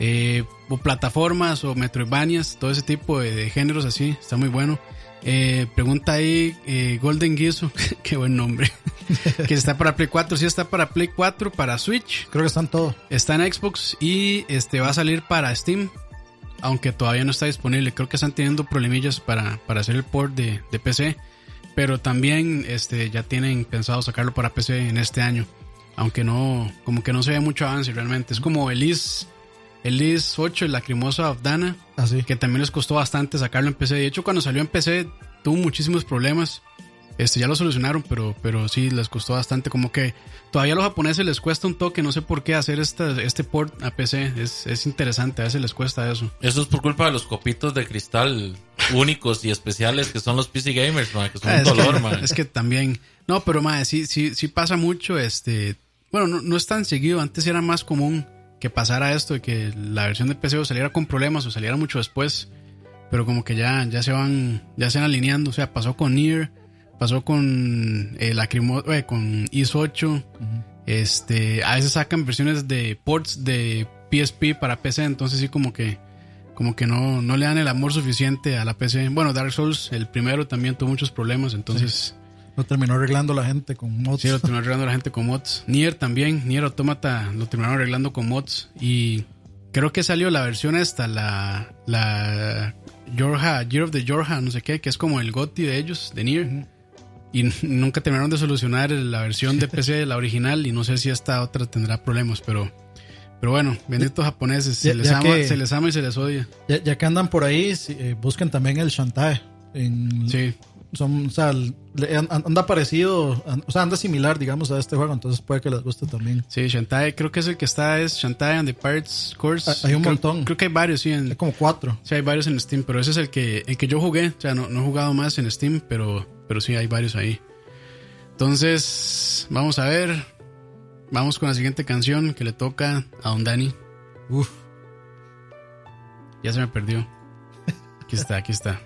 eh, o plataformas o Metroidvanias, todo ese tipo de, de géneros así, está muy bueno. Eh, pregunta ahí eh, Golden Guiso, qué buen nombre. que está para Play 4, sí está para Play 4, para Switch, Creo que están todo. está en Xbox y este va a salir para Steam, aunque todavía no está disponible. Creo que están teniendo problemillas para, para hacer el port de, de PC, pero también este ya tienen pensado sacarlo para PC en este año, aunque no como que no se ve mucho avance realmente. Es como el Is el Is 8, el Lacrimosa of Dana, Así. que también les costó bastante sacarlo en PC. De hecho, cuando salió en PC tuvo muchísimos problemas. Este ya lo solucionaron, pero, pero sí les costó bastante. Como que todavía a los japoneses les cuesta un toque, no sé por qué hacer esta, este port a PC. Es, es interesante, a veces les cuesta eso. Eso es por culpa de los copitos de cristal únicos y especiales que son los PC gamers, ma, que son Ah, un es, dolor, que, ma. es que también. No, pero madre, sí, sí, sí pasa mucho. Este. Bueno, no, no es tan seguido. Antes era más común que pasara esto de que la versión de PC o saliera con problemas o saliera mucho después. Pero como que ya, ya se van, ya se van alineando. O sea, pasó con Nier, pasó con el Lacrimo, eh, con IS 8. Este, a veces sacan versiones de ports de PSP para PC, entonces sí como que como que no, no le dan el amor suficiente a la PC. Bueno, Dark Souls, el primero también tuvo muchos problemas, entonces Lo terminó arreglando la gente con mods. sí, lo terminó arreglando la gente con mods. Nier también, Nier Automata lo terminaron arreglando con mods y creo que salió la versión esta, la la Yorha, Year of the Yorha, no sé qué, que es como el GOTY de ellos, de Nier. Y nunca terminaron de solucionar la versión de PC, la original, y no sé si esta otra tendrá problemas, pero pero bueno, benditos japoneses, se Ya- les ya ama, que- se les ama y se les odia. Ya, ya que andan por ahí, eh, busquen también el Shantae. En, Sí. Son, o sea, anda parecido, o sea, anda similar, digamos, a este juego, entonces puede que les guste también. Sí, Shantae, creo que es el que está, es Shantae and the Pirates Course. Ah, hay un Creo- montón. Creo que hay varios, sí, en, Hay como cuatro. Sí, hay varios en Steam, pero ese es el que, el que yo jugué. O sea, no, no he jugado más en Steam, pero, pero sí hay varios ahí. Entonces, vamos a ver. Vamos con la siguiente canción que le toca a Don Dani. Uf. Ya se me perdió. Aquí está, aquí está.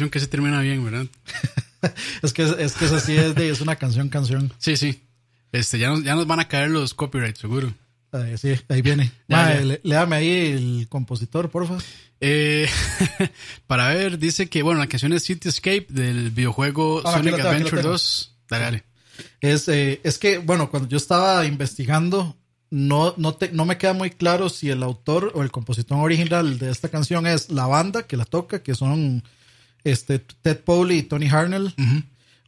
Canción que se termina bien, ¿verdad? Es que es que es así, es, de, es una canción, canción. Sí, sí. Este, ya nos, ya nos van a caer los copyrights, seguro. Sí, ahí viene. Ya, le- léame ahí el compositor, porfa. Eh, para ver, dice que, bueno, la canción es Cityscape del videojuego Ah, Sonic tengo, Adventure tengo. 2. Dale, dale. Es, eh, es que, bueno, cuando yo estaba investigando, no, no, te, no me queda muy claro si el autor o el compositor original de esta canción es la banda que la toca, que son este, Ted Powley y Tony Harnell,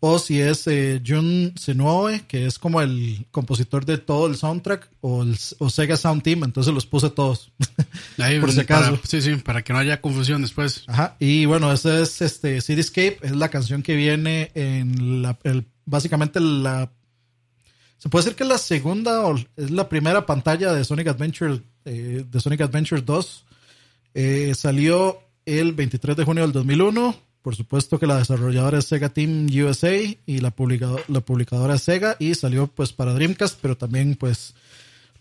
o si es eh, Jun Senoue, que es como el compositor de todo el soundtrack, o, el, o Sega Sound Team, entonces los puse todos. Ahí, Por si para- acaso. sí, sí, para que no haya confusión después. Ajá, y bueno, esa es este Cityscape, es la canción que viene en la, el, básicamente la, se puede decir que es la segunda o es la primera pantalla de Sonic Adventure, eh, de Sonic Adventure 2. Eh, salió el 23 de junio del 2001. Por supuesto que la desarrolladora es Sega Team USA y la, publicado- la publicadora es Sega y salió pues para Dreamcast, pero también pues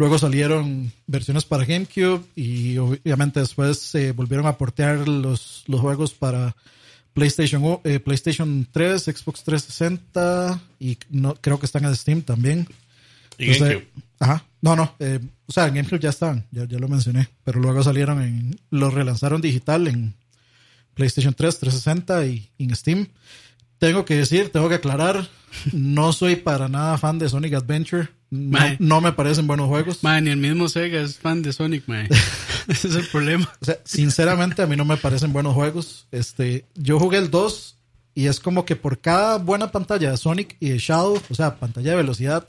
Luego salieron versiones para GameCube y obviamente después se volvieron a portear los, los juegos para PlayStation, eh, PlayStation 3, Xbox 360 y no, creo que están en Steam también. Y Entonces, GameCube. Ajá. No, no. eh, o sea, en GameCube ya estaban, ya, ya lo mencioné. Pero luego salieron en. Los relanzaron digital en PlayStation 3, 360 y en Steam. Tengo que decir, tengo que aclarar, no soy para nada fan de Sonic Adventure. No, no me parecen buenos juegos. Man, ni el mismo Sega es fan de Sonic, man. Ese es el problema. O sea, sinceramente a mí no me parecen buenos juegos. Este, yo jugué el 2 y es como que por cada buena pantalla de Sonic y de Shadow, o sea, pantalla de velocidad,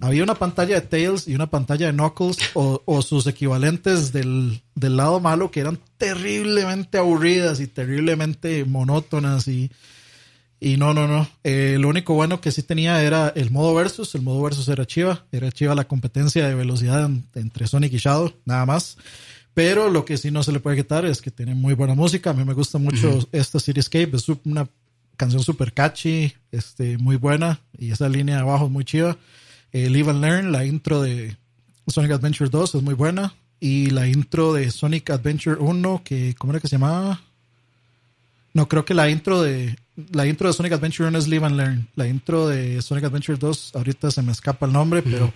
había una pantalla de Tails y una pantalla de Knuckles o, o sus equivalentes del, del lado malo que eran terriblemente aburridas y terriblemente monótonas y, y no, no, no. Eh, lo único bueno que sí tenía era el modo versus. El modo versus era chiva. Era chiva la competencia de velocidad en- entre Sonic y Shadow, nada más. Pero lo que sí no se le puede quitar es que tiene muy buena música. A mí me gusta mucho esta Cityscape. Es una canción super catchy, este, muy buena. Y esa línea de abajo es muy chiva. Eh, Live and Learn, la intro de Sonic Adventure 2 es muy buena. Y la intro de Sonic Adventure 1, que, ¿cómo era que se llamaba? No, creo que la intro de la intro de Sonic Adventure 1 es Live and Learn. La intro de Sonic Adventure 2 ahorita se me escapa el nombre, pero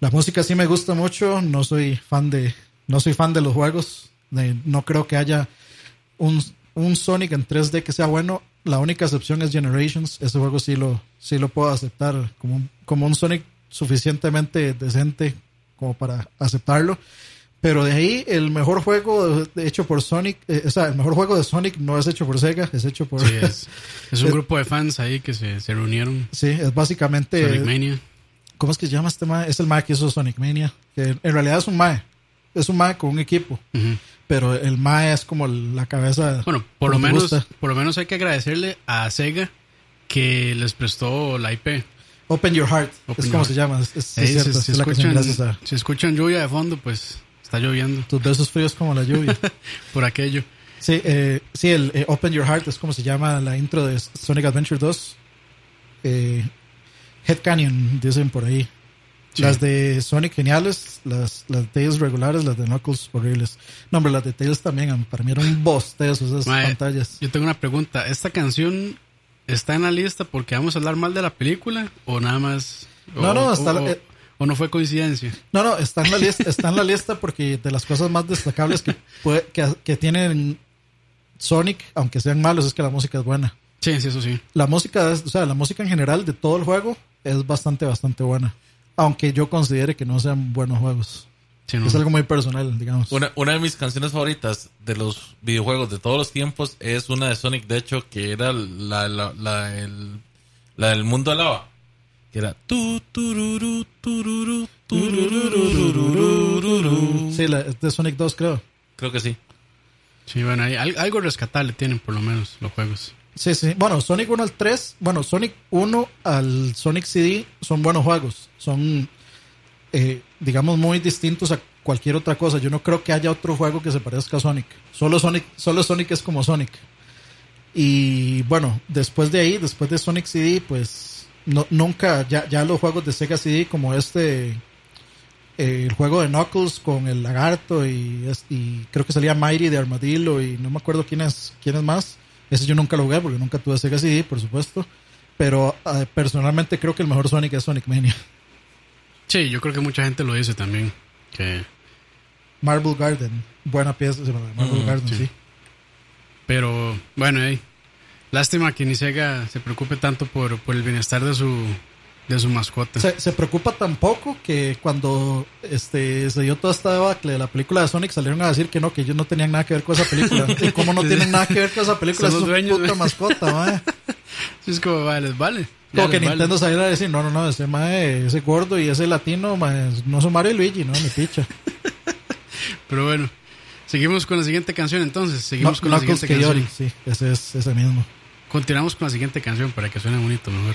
la música sí me gusta mucho. No soy fan de no soy fan de los juegos. De- no creo que haya un, un Sonic en 3D que sea bueno. La única excepción es Generations. Ese juego sí lo sí lo puedo aceptar como un, como un Sonic suficientemente decente como para aceptarlo. Pero de ahí, el mejor juego de- hecho por Sonic, eh, o sea, el mejor juego de Sonic no es hecho por Sega, es hecho por... Sí, es, es un grupo de fans ahí que se, se reunieron. Sí, es básicamente... Sonic Mania. ¿Cómo es que se llama este mae? Es el mae que hizo Sonic Mania. Que en realidad es un mae. Es un mae con un equipo. Pero el mae es como la cabeza... Bueno, por lo menos, gusta. por lo menos hay que agradecerle a Sega que les prestó la IP. Open Your Heart. Open es como Heart. se llama. Es, es- es si, cierto, si es la canción escuchan, a si escuchan lluvia de fondo, pues está lloviendo tus besos fríos como la lluvia. por aquello. Sí, eh, sí, el eh, Open Your Heart es como se llama la intro de Sonic Adventure 2. Eh, Head Canyon, dicen por ahí. Sí. Las de Sonic geniales, las, las de Tails regulares, las de Knuckles horribles. No, hombre, las de Tails también, am- para mí eran un bostez esas Mae, pantallas. Yo tengo una pregunta. ¿Esta canción está en la lista porque vamos a hablar mal de la película o nada más? o- No, no, está- o- eh, o no fue coincidencia. No, no, está en la lista, está en la lista porque de las cosas más destacables que, puede- que, que tienen Sonic, aunque sean malos, es que la música es buena. Sí, sí, eso sí. La música, es- o sea, la música en general de todo el juego es bastante, bastante buena. Aunque yo considere que no sean buenos juegos. Sí, no. Es algo muy personal, digamos. Una, una de mis canciones favoritas de los videojuegos de todos los tiempos es una de Sonic, de hecho, que era la, la, la, el- la del mundo de lava. Que era tu. Sí, la, de Sonic 2, creo. Creo que sí. Sí, bueno, hay, al- algo rescatable tienen por lo menos los juegos. Sí, sí. Bueno, Sonic 1 al 3, bueno, Sonic 1 al Sonic CD son buenos juegos. Son, eh, digamos, muy distintos a cualquier otra cosa. Yo no creo que haya otro juego que se parezca a Sonic. Solo Sonic, solo Sonic es como Sonic. Y bueno, después de ahí, después de Sonic CD, pues nunca, ya, ya los juegos de Sega CD como este, eh, el juego de Knuckles con el lagarto y, y creo que salía Mighty de Armadillo y no me acuerdo quién es, quién es más. Ese yo nunca lo jugué porque nunca tuve Sega CD, por supuesto. Pero eh, personalmente creo que el mejor Sonic es Sonic Mania. Sí, yo creo que mucha gente lo dice también. Que, Marble Garden. Buena pieza, Marble Mm, Garden, sí. sí. pero bueno, ey, lástima que ni Sega se preocupe tanto por, por el bienestar de su, de su mascota. Se, se preocupa tan poco que cuando este se dio toda esta debacle de la película de Sonic salieron a decir que no, que ellos no tenían nada que ver con esa película. y como no tienen nada que ver con esa película, Son es su dueños, puta mascota, mae. Sí, es como, vale, les vale. Como que vale. Nintendo saliera a decir, no, no, no, ese mae, ese gordo y ese latino, mae, no son Mario y Luigi, no, ni picha. Pero bueno, seguimos con la siguiente canción entonces. Seguimos No, con la Knuckles siguiente canción. sí, ese es ese mismo. Continuamos con la siguiente canción para que suene bonito mejor.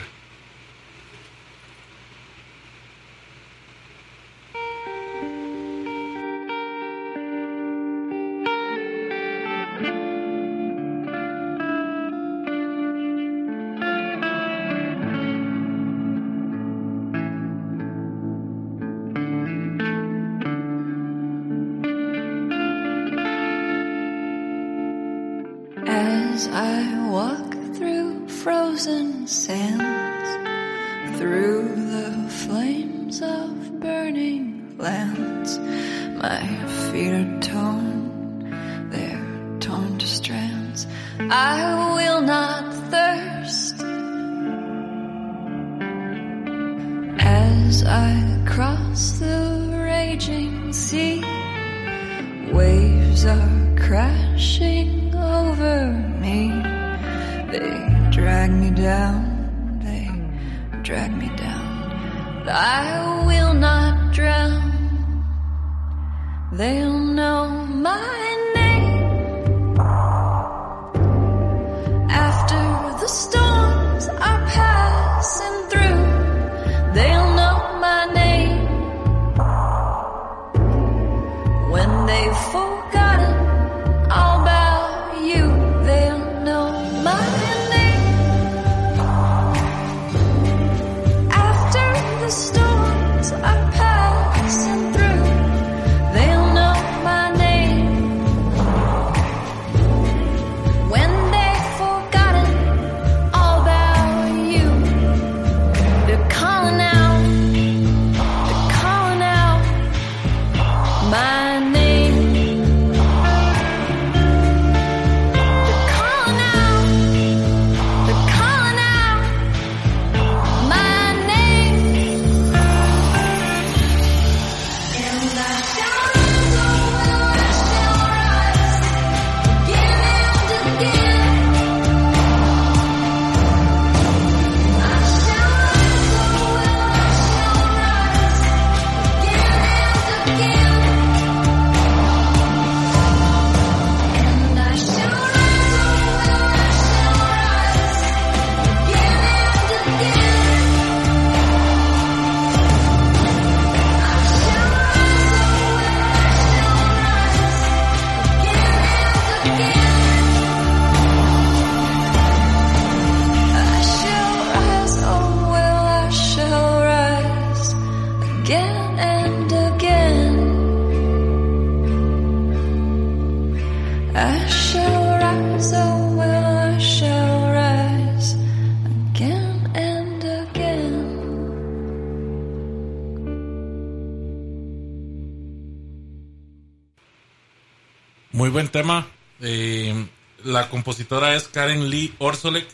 Tema. Eh, la compositora es Karen Lee Orsolek.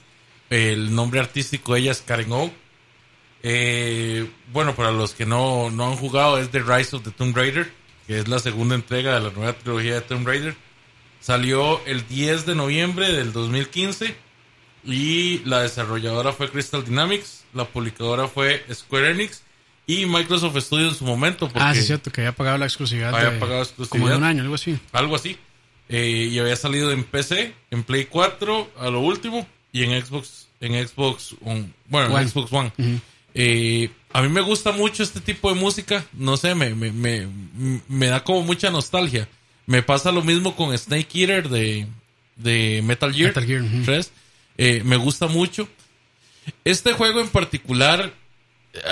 El nombre artístico de ella es Karen O. Eh, bueno, para los que no, no han jugado, es The Rise of the Tomb Raider, que es la segunda entrega de la nueva trilogía de Tomb Raider. Salió el 10 de noviembre del 2015 y la desarrolladora fue Crystal Dynamics, la publicadora fue Square Enix y Microsoft Studios en su momento. Porque Ah, sí, es cierto, que había pagado la exclusividad. Había de- pagado Como exclusividad. de un año, algo así. algo así. Eh, y había salido en PC, en Play 4 a lo último y en Xbox, en Xbox One, bueno, en One. Xbox One. Eh, a mí me gusta mucho este tipo de música, no sé, me, me, me, me da como mucha nostalgia. Me pasa lo mismo con Snake Eater de, de Metal Gear, Metal Gear, ujú. 3. Eh, me gusta mucho. Este juego en particular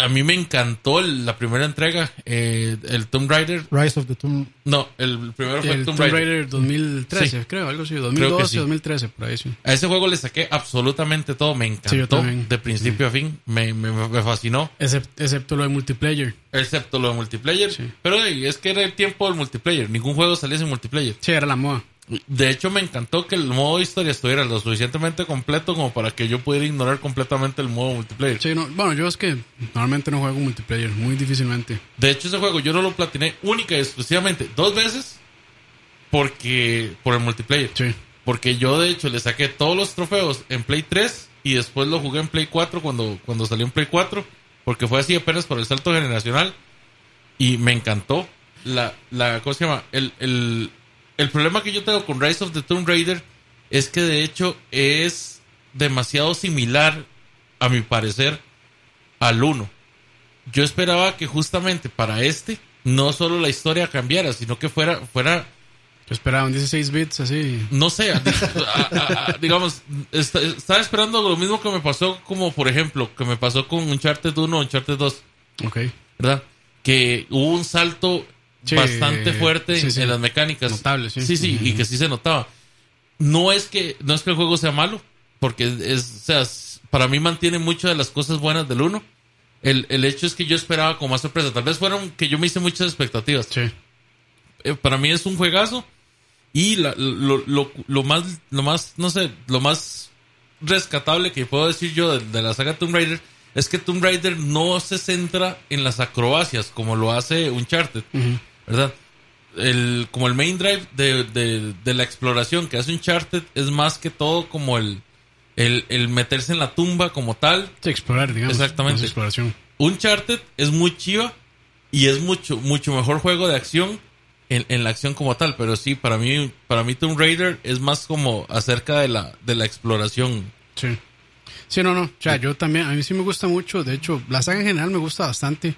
A mí me encantó el- la primera entrega, eh, el Tomb Raider. Rise of the Tomb. No, el primero fue El Tomb Tomb Raider. Raider 2013, Sí. creo, algo así. que 2012, sí. 2013, por ahí sí. A ese juego le saqué absolutamente todo. Me Sí, yo encantó también. de principio a fin. Me, me, me fascinó. Excep- excepto lo de multiplayer. Excepto lo de multiplayer. Sí. Pero es que era el tiempo del multiplayer. Ningún juego salía sin multiplayer. Sí, era la moda. De hecho, me encantó que el modo historia estuviera lo suficientemente completo como para que yo pudiera ignorar completamente el modo multiplayer. Sí, no, bueno, yo es que normalmente no juego multiplayer, muy difícilmente. De hecho, ese juego yo no lo platiné única y exclusivamente dos veces porque por el multiplayer. Sí. Porque yo, de hecho, le saqué todos los trofeos en Play 3 y después lo jugué en Play 4 cuando, cuando salió en Play 4. Porque fue así apenas por el salto generacional. Y me encantó. La, la, ¿cómo se llama? El, el, el problema que yo tengo con Rise of the Tomb Raider es que de hecho es demasiado similar, a mi parecer, al 1. Yo esperaba que justamente para este no solo la historia cambiara, sino que fuera, fuera Yo esperaba un 16 bits así. no sé, a- a- a- digamos, est- estaba esperando lo mismo que me pasó, como por ejemplo, que me pasó con Uncharted 1 o Uncharted 2, Ok. ¿verdad? Que hubo un salto Sí, bastante fuerte sí, sí. en las mecánicas. Notable, sí. Sí, sí, y que sí se notaba. No es que, no es que el juego sea malo, porque es, o sea, para mí mantiene muchas de las cosas buenas del 1. El, el hecho es que yo esperaba con más sorpresa. Tal vez fueron que yo me hice muchas expectativas. Sí. Eh, para mí es un juegazo y la- lo, lo, lo más lo más no sé lo más rescatable que puedo decir yo de, de la saga Tomb Raider es que Tomb Raider no se centra en las acrobacias como lo hace Uncharted Ujú. Verdad el como el main drive de, de, de la exploración que hace Uncharted es más que todo como el el, el meterse en la tumba como tal Sí, explorar, digamos. Exactamente. Es exploración. Uncharted es muy chiva y es mucho, mucho mejor juego de acción en, en la acción como tal. Pero sí, para mí, para mí Tomb Raider es más como acerca de la, de la exploración. Sí. Sí, no, no. O sea, yo también, a mí sí me gusta mucho. De hecho, la saga en general me gusta bastante.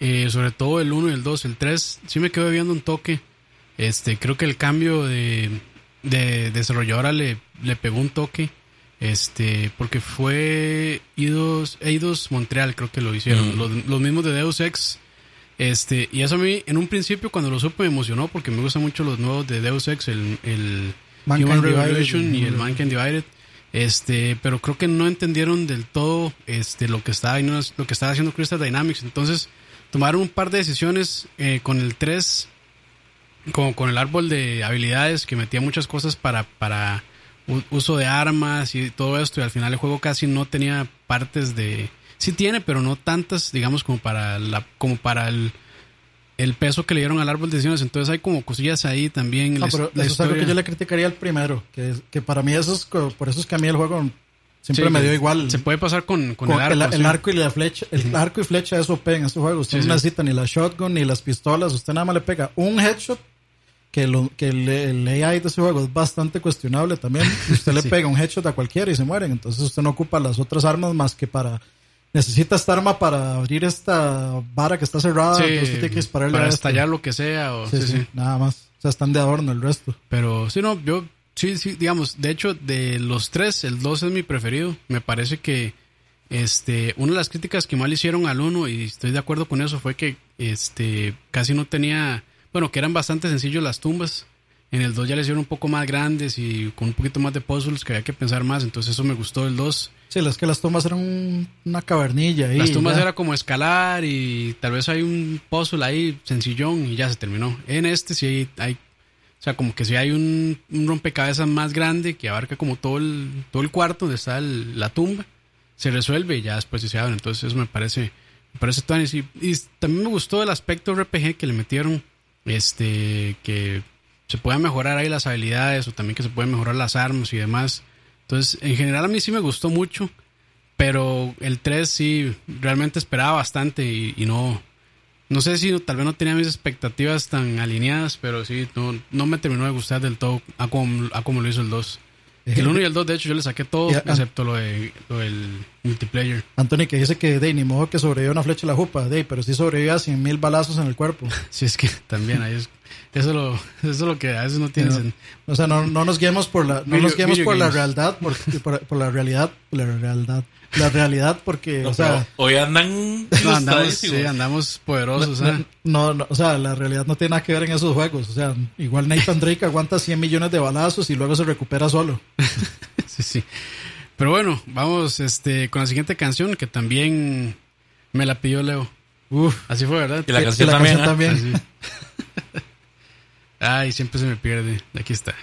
Eh, sobre todo el 1 y el 2. El 3 sí me quedo viendo un toque. Este, creo que el cambio de, de desarrolladora le, le pegó un toque. Este, porque fue Eidos, Eidos Montreal, creo que lo hicieron. Mm. Los, los mismos de Deus Ex. Este, y eso a mí, en un principio, cuando lo supe, me emocionó porque me gustan mucho los nuevos de Deus Ex, el, el Human. Revolution y el Ujú. Mankind Divided. Este, pero creo que no entendieron del todo este, lo, que estaba, lo que estaba haciendo Crystal Dynamics. Entonces, tomaron un par de decisiones eh, con el 3, como con el árbol de habilidades, que metía muchas cosas para, para uso de armas y todo esto. Y al final el juego casi no tenía partes de. Sí tiene, pero no tantas, digamos, como para la, como para el, el peso que le dieron al árbol de decisiones. Entonces hay como cosillas ahí también. No, la, pero la eso es algo que yo le criticaría al primero. Que, que para mí eso es, por eso es que a mí el juego siempre Sí, me dio igual. Se puede pasar con, con, Con el arco. el, sí. arco y la flecha. El arco y flecha es OP en este juego. Usted Sí, no sí. necesita ni la shotgun ni las pistolas. Usted nada más le pega un headshot. Que, lo, que el, el AI de ese juego es bastante cuestionable también. Usted le pega un headshot a cualquiera y se mueren. Entonces usted no ocupa las otras armas más que para. Necesita esta arma para abrir esta vara que está cerrada. Usted tiene que dispararle para a esto. estallar lo que sea. O, Sí, sí, sí, sí. nada más. O sea, están de adorno el resto. Pero sí, no, yo sí, sí, digamos, de hecho, de los tres, el 2 es mi preferido. Me parece que este, una de las críticas que mal hicieron al 1, y estoy de acuerdo con eso, fue que este casi no tenía, bueno, que eran bastante sencillos las tumbas. En el 2 ya le hicieron un poco más grandes y con un poquito más de puzzles que había que pensar más, entonces eso me gustó del 2. Sí, es que las tumbas eran un- una cavernilla ahí. Las tumbas ya. era como escalar y tal vez hay un puzzle ahí sencillón y ya se terminó. En este sí hay- o sea, como que sí hay un, rompecabezas más grande que abarca como todo el, todo el cuarto donde está la tumba. Se resuelve y ya después se abre. Entonces eso me parece, me parece tuanis. y, y también me gustó el aspecto RPG que le metieron, este, que se puedan mejorar ahí las habilidades o también que se pueden mejorar las armas y demás. Entonces, en general a mí sí me gustó mucho. Pero el 3 sí, realmente esperaba bastante y no... No sé si tal vez no tenía mis expectativas tan alineadas, pero sí, no, no me terminó de gustar del todo a como, a como lo hizo el 2. El 1 y el 2, de hecho, yo le saqué todo, Y a- excepto lo, de, lo del multiplayer. Anthony que dice que de ni modo que sobrevive una flecha a la jupa, de, pero sí sobrevive a 100 mil balazos en el cuerpo. Si es que también ahí es, eso, lo, eso es lo que a veces no tiene No, o sea, no, no nos guiemos por la, no Video- nos guiemos por la realidad, por, por, por la realidad, la realidad, la realidad, porque, No, o sea, hoy andan No, andamos, sí, andamos poderosos. no, no, no, o sea, la realidad no tiene nada que ver en esos juegos. O sea, igual Nathan Drake aguanta 100 millones de balazos y luego se recupera solo. Sí, sí. Pero bueno, vamos este, con la siguiente canción que también me la pidió Leo. Uf, Así fue, ¿verdad? Y la canción la también. canción también. Ay, siempre se me pierde. Aquí está.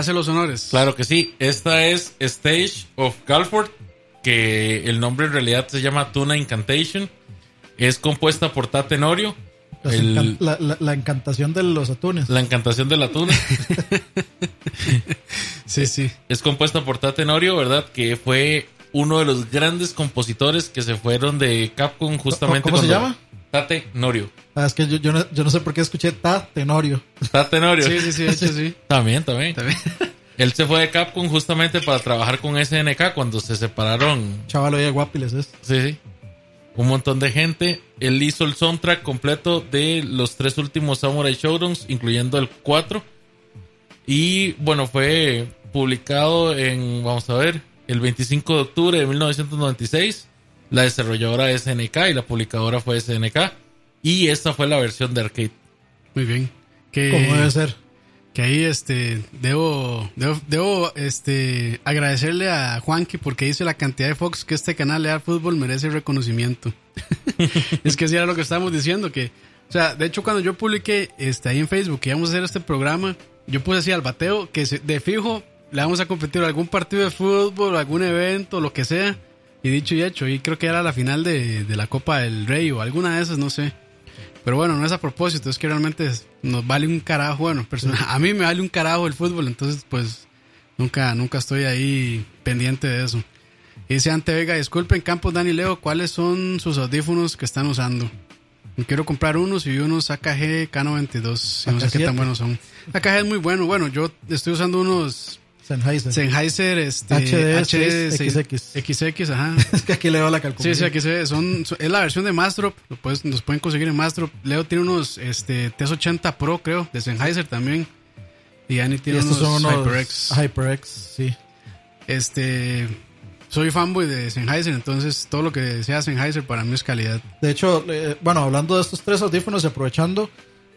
Hace los honores. Claro que sí. Esta es Stage of Galford, que el nombre en realidad se llama Tuna Incantation. Es compuesta por Tate Norio, Las el- encan- la, la- la encantación de los atunes. la encantación de la tuna. Sí, sí. es compuesta por Tate Norio, ¿verdad? Que fue uno de los grandes compositores que se fueron de Capcom justamente. ¿Cómo se llama? Tate Norio. Ah, es que yo, yo, no, yo no sé por qué escuché Ta Tenorio. Tate Norio. Sí, sí, sí, de hecho sí. También, también. También. Él se fue de Capcom justamente para trabajar con SNK cuando se separaron. Chaval, oye, guapiles es. Sí, sí. Un montón de gente. Él hizo el soundtrack completo de los tres últimos Samurai Showdowns, incluyendo el 4. Y bueno, fue publicado en, vamos a ver, el 25 de octubre de 1996. La desarrolladora es SNK y la publicadora fue SNK. Y esta fue la versión de arcade. Muy bien. Que, Como debe ser. que ahí este debo, debo, debo, este agradecerle a Juanqui porque dice la cantidad de Fox que este canal le da al fútbol merece reconocimiento. es que sí era lo que estábamos diciendo que o sea, de hecho cuando yo publiqué este ahí en Facebook que íbamos a hacer este programa, yo puse así al bateo que se- de fijo le vamos a competir a algún partido de fútbol, algún evento, lo que sea. Y dicho y hecho, y creo que era la final de, de la Copa del Rey o alguna de esas, no sé. Pero bueno, no es a propósito, es que realmente nos vale un carajo. Bueno, persona- a mí me vale un carajo el fútbol, entonces pues Nunca, nunca estoy ahí pendiente de eso. Y Dice Ante Vega, disculpen Campos, Dani Leo, ¿cuáles son sus audífonos que están usando? Quiero comprar unos y unos AKG K92. y No sé qué AK7. tan buenos son. AKG es muy bueno. Bueno, yo estoy usando unos Sennheiser. Sennheiser este, HD HD XX. XX, ajá. es que aquí le veo la Sí, calculadora. sí, aquí se ve. Son, son- es la versión de Mastrop. Lo puedes, los pueden conseguir en Mastrop. Leo tiene unos este, T80 Pro, creo, de Sennheiser también. Y Annie Y tiene estos unos, son unos HyperX. HyperX, sí. Este, soy fanboy de Sennheiser, entonces todo lo que sea Sennheiser para mí es calidad. De hecho, eh, bueno, hablando de estos tres audífonos y aprovechando,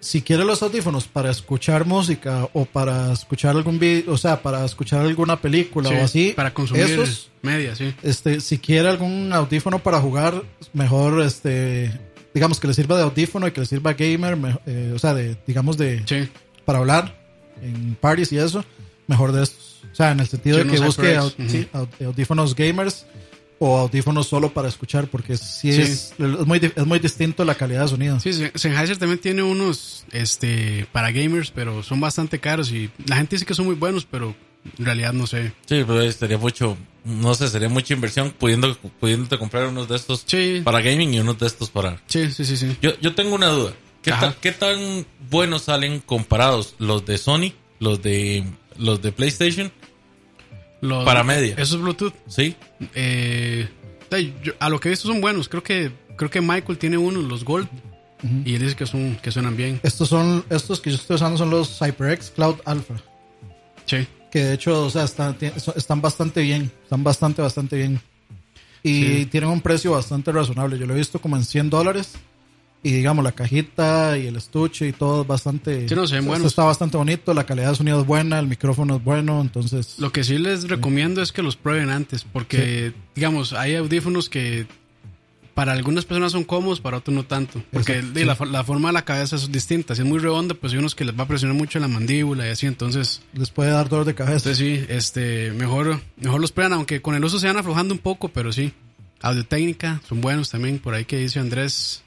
si quiere los audífonos para escuchar música o para escuchar algún video, o sea, para escuchar alguna película Sí, o así, para consumir esos, media, sí. este, si quiere algún audífono para jugar, mejor, este, digamos que le sirva de audífono y que le sirva gamer, me- eh, o sea, de, digamos de, Sí, para hablar en parties y eso, mejor de estos. O sea, en el sentido Sí, de que busque audífonos gamers o audífonos solo para escuchar, porque sí, Sí. Es, es, muy, es muy distinto la calidad de sonido. sí, Sennheiser también tiene unos este, para gamers, pero son bastante caros y la gente dice que son muy buenos, pero en realidad no sé. Sí, pero estaría mucho, no sé, sería mucha inversión pudiendo, pudiéndote comprar unos de estos Sí. para gaming y unos de estos para... Sí, sí, sí, sí. Yo, yo tengo una duda. ¿Qué, ta- ¿Qué tan buenos salen comparados los de Sony, los de los de PlayStation? Los- Para media. Esos Bluetooth. Sí. Eh, yo- a lo que he visto son buenos. Creo que creo que Michael tiene uno, los Gold, y él dice que son que suenan bien. Estos son, estos que yo estoy usando son los HyperX Cloud Alpha, Sí. que de hecho, o sea, están, están bastante bien, están bastante, bastante bien. Y Sí. tienen un precio bastante razonable. Yo lo he visto como en 100 dólares. Y digamos, la cajita y el estuche y todo es bastante. Sí, no, se ven buenos. Está bastante bonito, la calidad de sonido es buena, el micrófono es bueno, entonces. Lo que sí les recomiendo es que los prueben antes, porque digamos, hay audífonos que para algunas personas son cómodos, para otros no tanto. Porque Exacto, la forma de la cabeza es distinta. Si es muy redonda, pues hay unos que les va a presionar mucho la mandíbula y así. Entonces, les puede dar dolor de cabeza. entonces sí, este, mejor, mejor los prueban, aunque con el uso se van aflojando un poco, pero sí. Audio técnica son buenos también, por ahí que dice Andrés,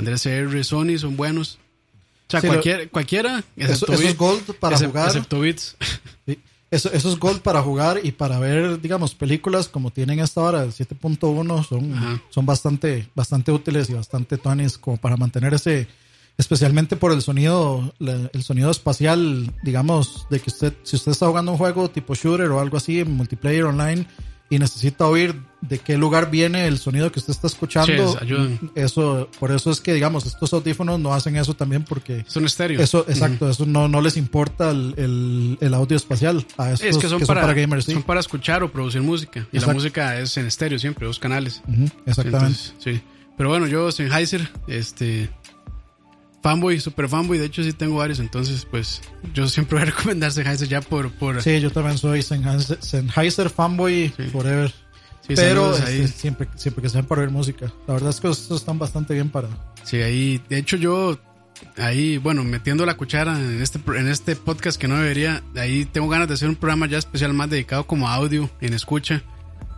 Andrés CR, Sony son buenos. O sea, Sí, lo- cualquier, cualquiera, Eso- excepto esos Gold para excep- jugar. Excepto Beats. Sí. Eso, esos Gold para jugar y para ver, digamos, películas como tienen esta hora, el 7.1, son, Ajá. son bastante, bastante útiles y bastante tones como para mantener ese, especialmente por el sonido, el sonido espacial, digamos, de que usted, si usted está jugando un juego tipo shooter o algo así, multiplayer online, y necesita oír de qué lugar viene el sonido que usted está escuchando, Sí, ayudan. eso, por eso es que, digamos, estos audífonos no hacen eso también porque Son estéreo. eso, exacto, eso no, no les importa el, el, el audio espacial a estos Es que son, para, gamers, sí. son para escuchar o producir música. Y Exacto. la música es en estéreo siempre, dos canales. Exactamente. Entonces, sí. Pero bueno, yo Sennheiser, este fanboy, super fanboy, de hecho sí tengo varios, entonces pues yo siempre voy a recomendar Sennheiser ya por por sí, yo también soy Sennheiser, Sennheiser fanboy Sí. forever. sí, pero este, siempre, siempre que sean para oír música. La verdad es que estos están bastante bien para. Sí, ahí, de hecho yo ahí, bueno, metiendo la cuchara en este pro- en este podcast que no debería, ahí tengo ganas de hacer un programa ya especial más dedicado como a audio en escucha,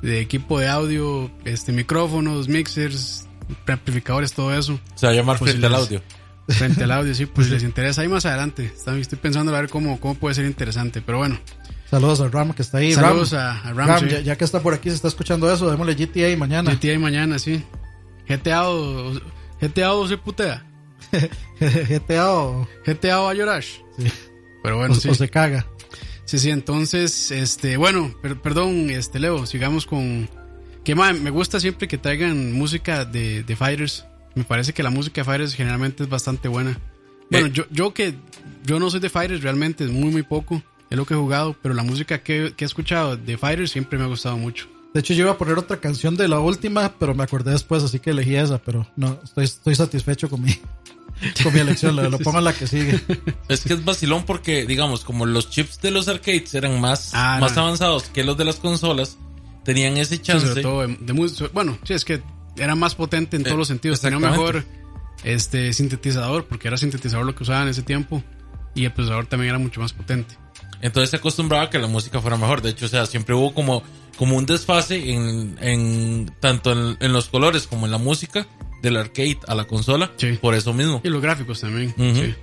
de equipo de audio, este micrófonos, mixers, amplificadores, todo eso. Se va a llamar frente al audio. Frente al audio, sí, pues si les interesa ahí más adelante. Estoy pensando a ver cómo, cómo puede ser interesante, pero bueno. Saludos a Ram que está ahí. Saludos Ram, a, a Ram, Ram, sí. ya, ya que está por aquí, se está escuchando eso, démosle GTA mañana. GTA mañana, sí. GTA o, GTA o se putea. GTA o, GTA o a llorar. Sí. Pero bueno, o- sí. o se caga. Sí, sí, entonces, este, bueno, per- perdón, este, Leo, sigamos con... Que me gusta siempre que traigan música de, de Fighters. Me parece que la música de Fighters generalmente es bastante buena. Bueno, Eh. yo, yo que yo no soy de Fighters realmente, muy, muy poco. Es lo que he jugado, pero la música que, que he escuchado de Fighters siempre me ha gustado mucho. De hecho, yo iba a poner otra canción de la última, pero me acordé después, así que elegí esa. Pero no, estoy, estoy satisfecho con mi, con mi elección. Lo, lo pongo en la que sigue. Es que es vacilón porque, digamos, como los chips de los arcades eran más, Ah, más no. avanzados que los de las consolas, tenían ese Sí, chance. sobre todo de, de bueno, sí, es que era más potente en todos Eh, los sentidos. Tenía un mejor este, sintetizador, porque era sintetizador lo que usaban en ese tiempo. Y el procesador también era mucho más potente. Entonces se acostumbraba a que la música fuera mejor. De hecho, o sea, siempre hubo como, como un desfase en, en tanto en, en los colores como en la música del arcade a la consola. Sí. Por eso mismo. Y los gráficos también. Sí.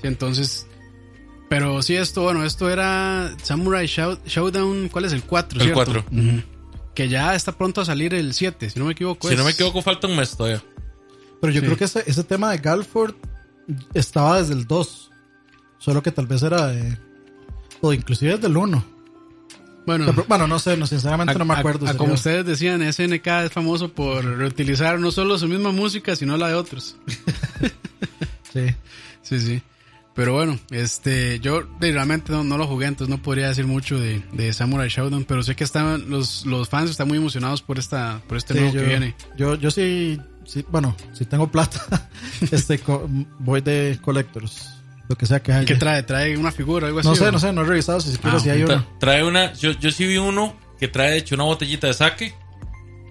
Sí, entonces, Pero sí, esto, bueno, esto era Samurai Show- Showdown, ¿cuál es? El 4, El ¿cierto? 4. Ujú. Que ya está pronto a salir el 7, si no me equivoco. Si no es- me equivoco, falta un mes todavía. Pero yo Sí. creo que ese, ese tema de Galford estaba desde el 2. Solo que tal vez era de. O inclusive desde el 1. Bueno, Bueno, no sé, no, sinceramente no me a- acuerdo. a- a como ustedes decían, SNK es famoso por reutilizar no solo su misma música, sino la de otros. Sí. Sí, sí. Pero bueno, este, yo realmente no, no lo jugué, entonces no podría decir mucho de, de Samurai Showdown, pero sé que están, los, los fans están muy emocionados por esta, por este Sí, nuevo yo, que viene. Yo, yo sí, sí, bueno, si tengo plata, este, co- voy de collectors. Lo que sea que haya. ¿Qué trae? ¿Trae una figura o algo así? no sé, no sé, no he revisado si siquiera Ah, si hay. Tra- trae una. Yo, yo sí vi uno que trae, de hecho, una botellita de saque.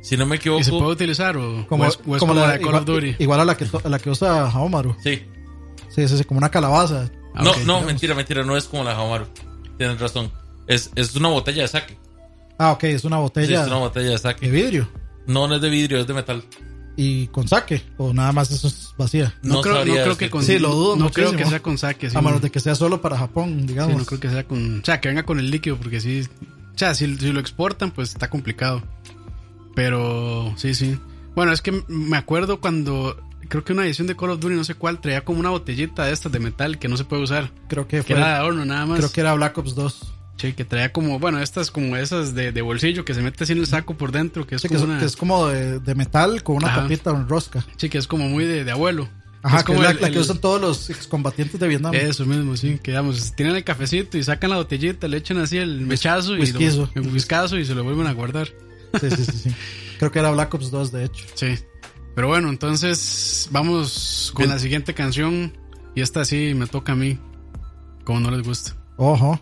Si no me equivoco. ¿Y se puede utilizar o, Como, o es, o es como, la de Call igual, of Duty? igual a la que, a la que usa Haomaru. Sí. Sí, sí, sí, como una calabaza. Ah, no, no, digamos. mentira, mentira. No es como la Hamaru. Tienes razón. Es, es una botella de saque. Ah, ok, es una Sí, botella es una botella de de saque. vidrio. No, no es de vidrio, es de metal. Y con saque, o nada más eso es vacía. No, No creo, no creo que con Sí, lo dudo No creo que sea con saque. sí, a menos no. de que sea solo para Japón, Sí, digamos. no creo que sea con. O sea, que venga con el líquido, porque sí. O sea, si, si lo exportan, pues está complicado. Pero sí, sí. Bueno, es que me acuerdo cuando. Creo que una edición de Call of Duty, no sé cuál, traía como una botellita de estas de metal que no se puede usar. Creo que Que fue. era de adorno nada más. Creo que era Black Ops 2. Sí, que traía como, bueno, estas como esas de, de bolsillo que se mete así en el saco por dentro, que es Sí, que, como es, una. que es como de, de metal con una Ajá. tapita en rosca. Sí, que es como muy de, de abuelo. Ajá, es que es como la, el- la que usan todos los excombatientes de Vietnam. Eso mismo, sí. Que digamos, tienen el cafecito y sacan la botellita, le echan así el mechazo y lo, el whiskazo y se lo vuelven a guardar. Sí, sí, sí, sí. Creo que era Black Ops 2, de hecho. Sí. Pero bueno, entonces vamos con Bien. la siguiente canción. Y esta sí me toca a mí. Como no les gusta. Ojo.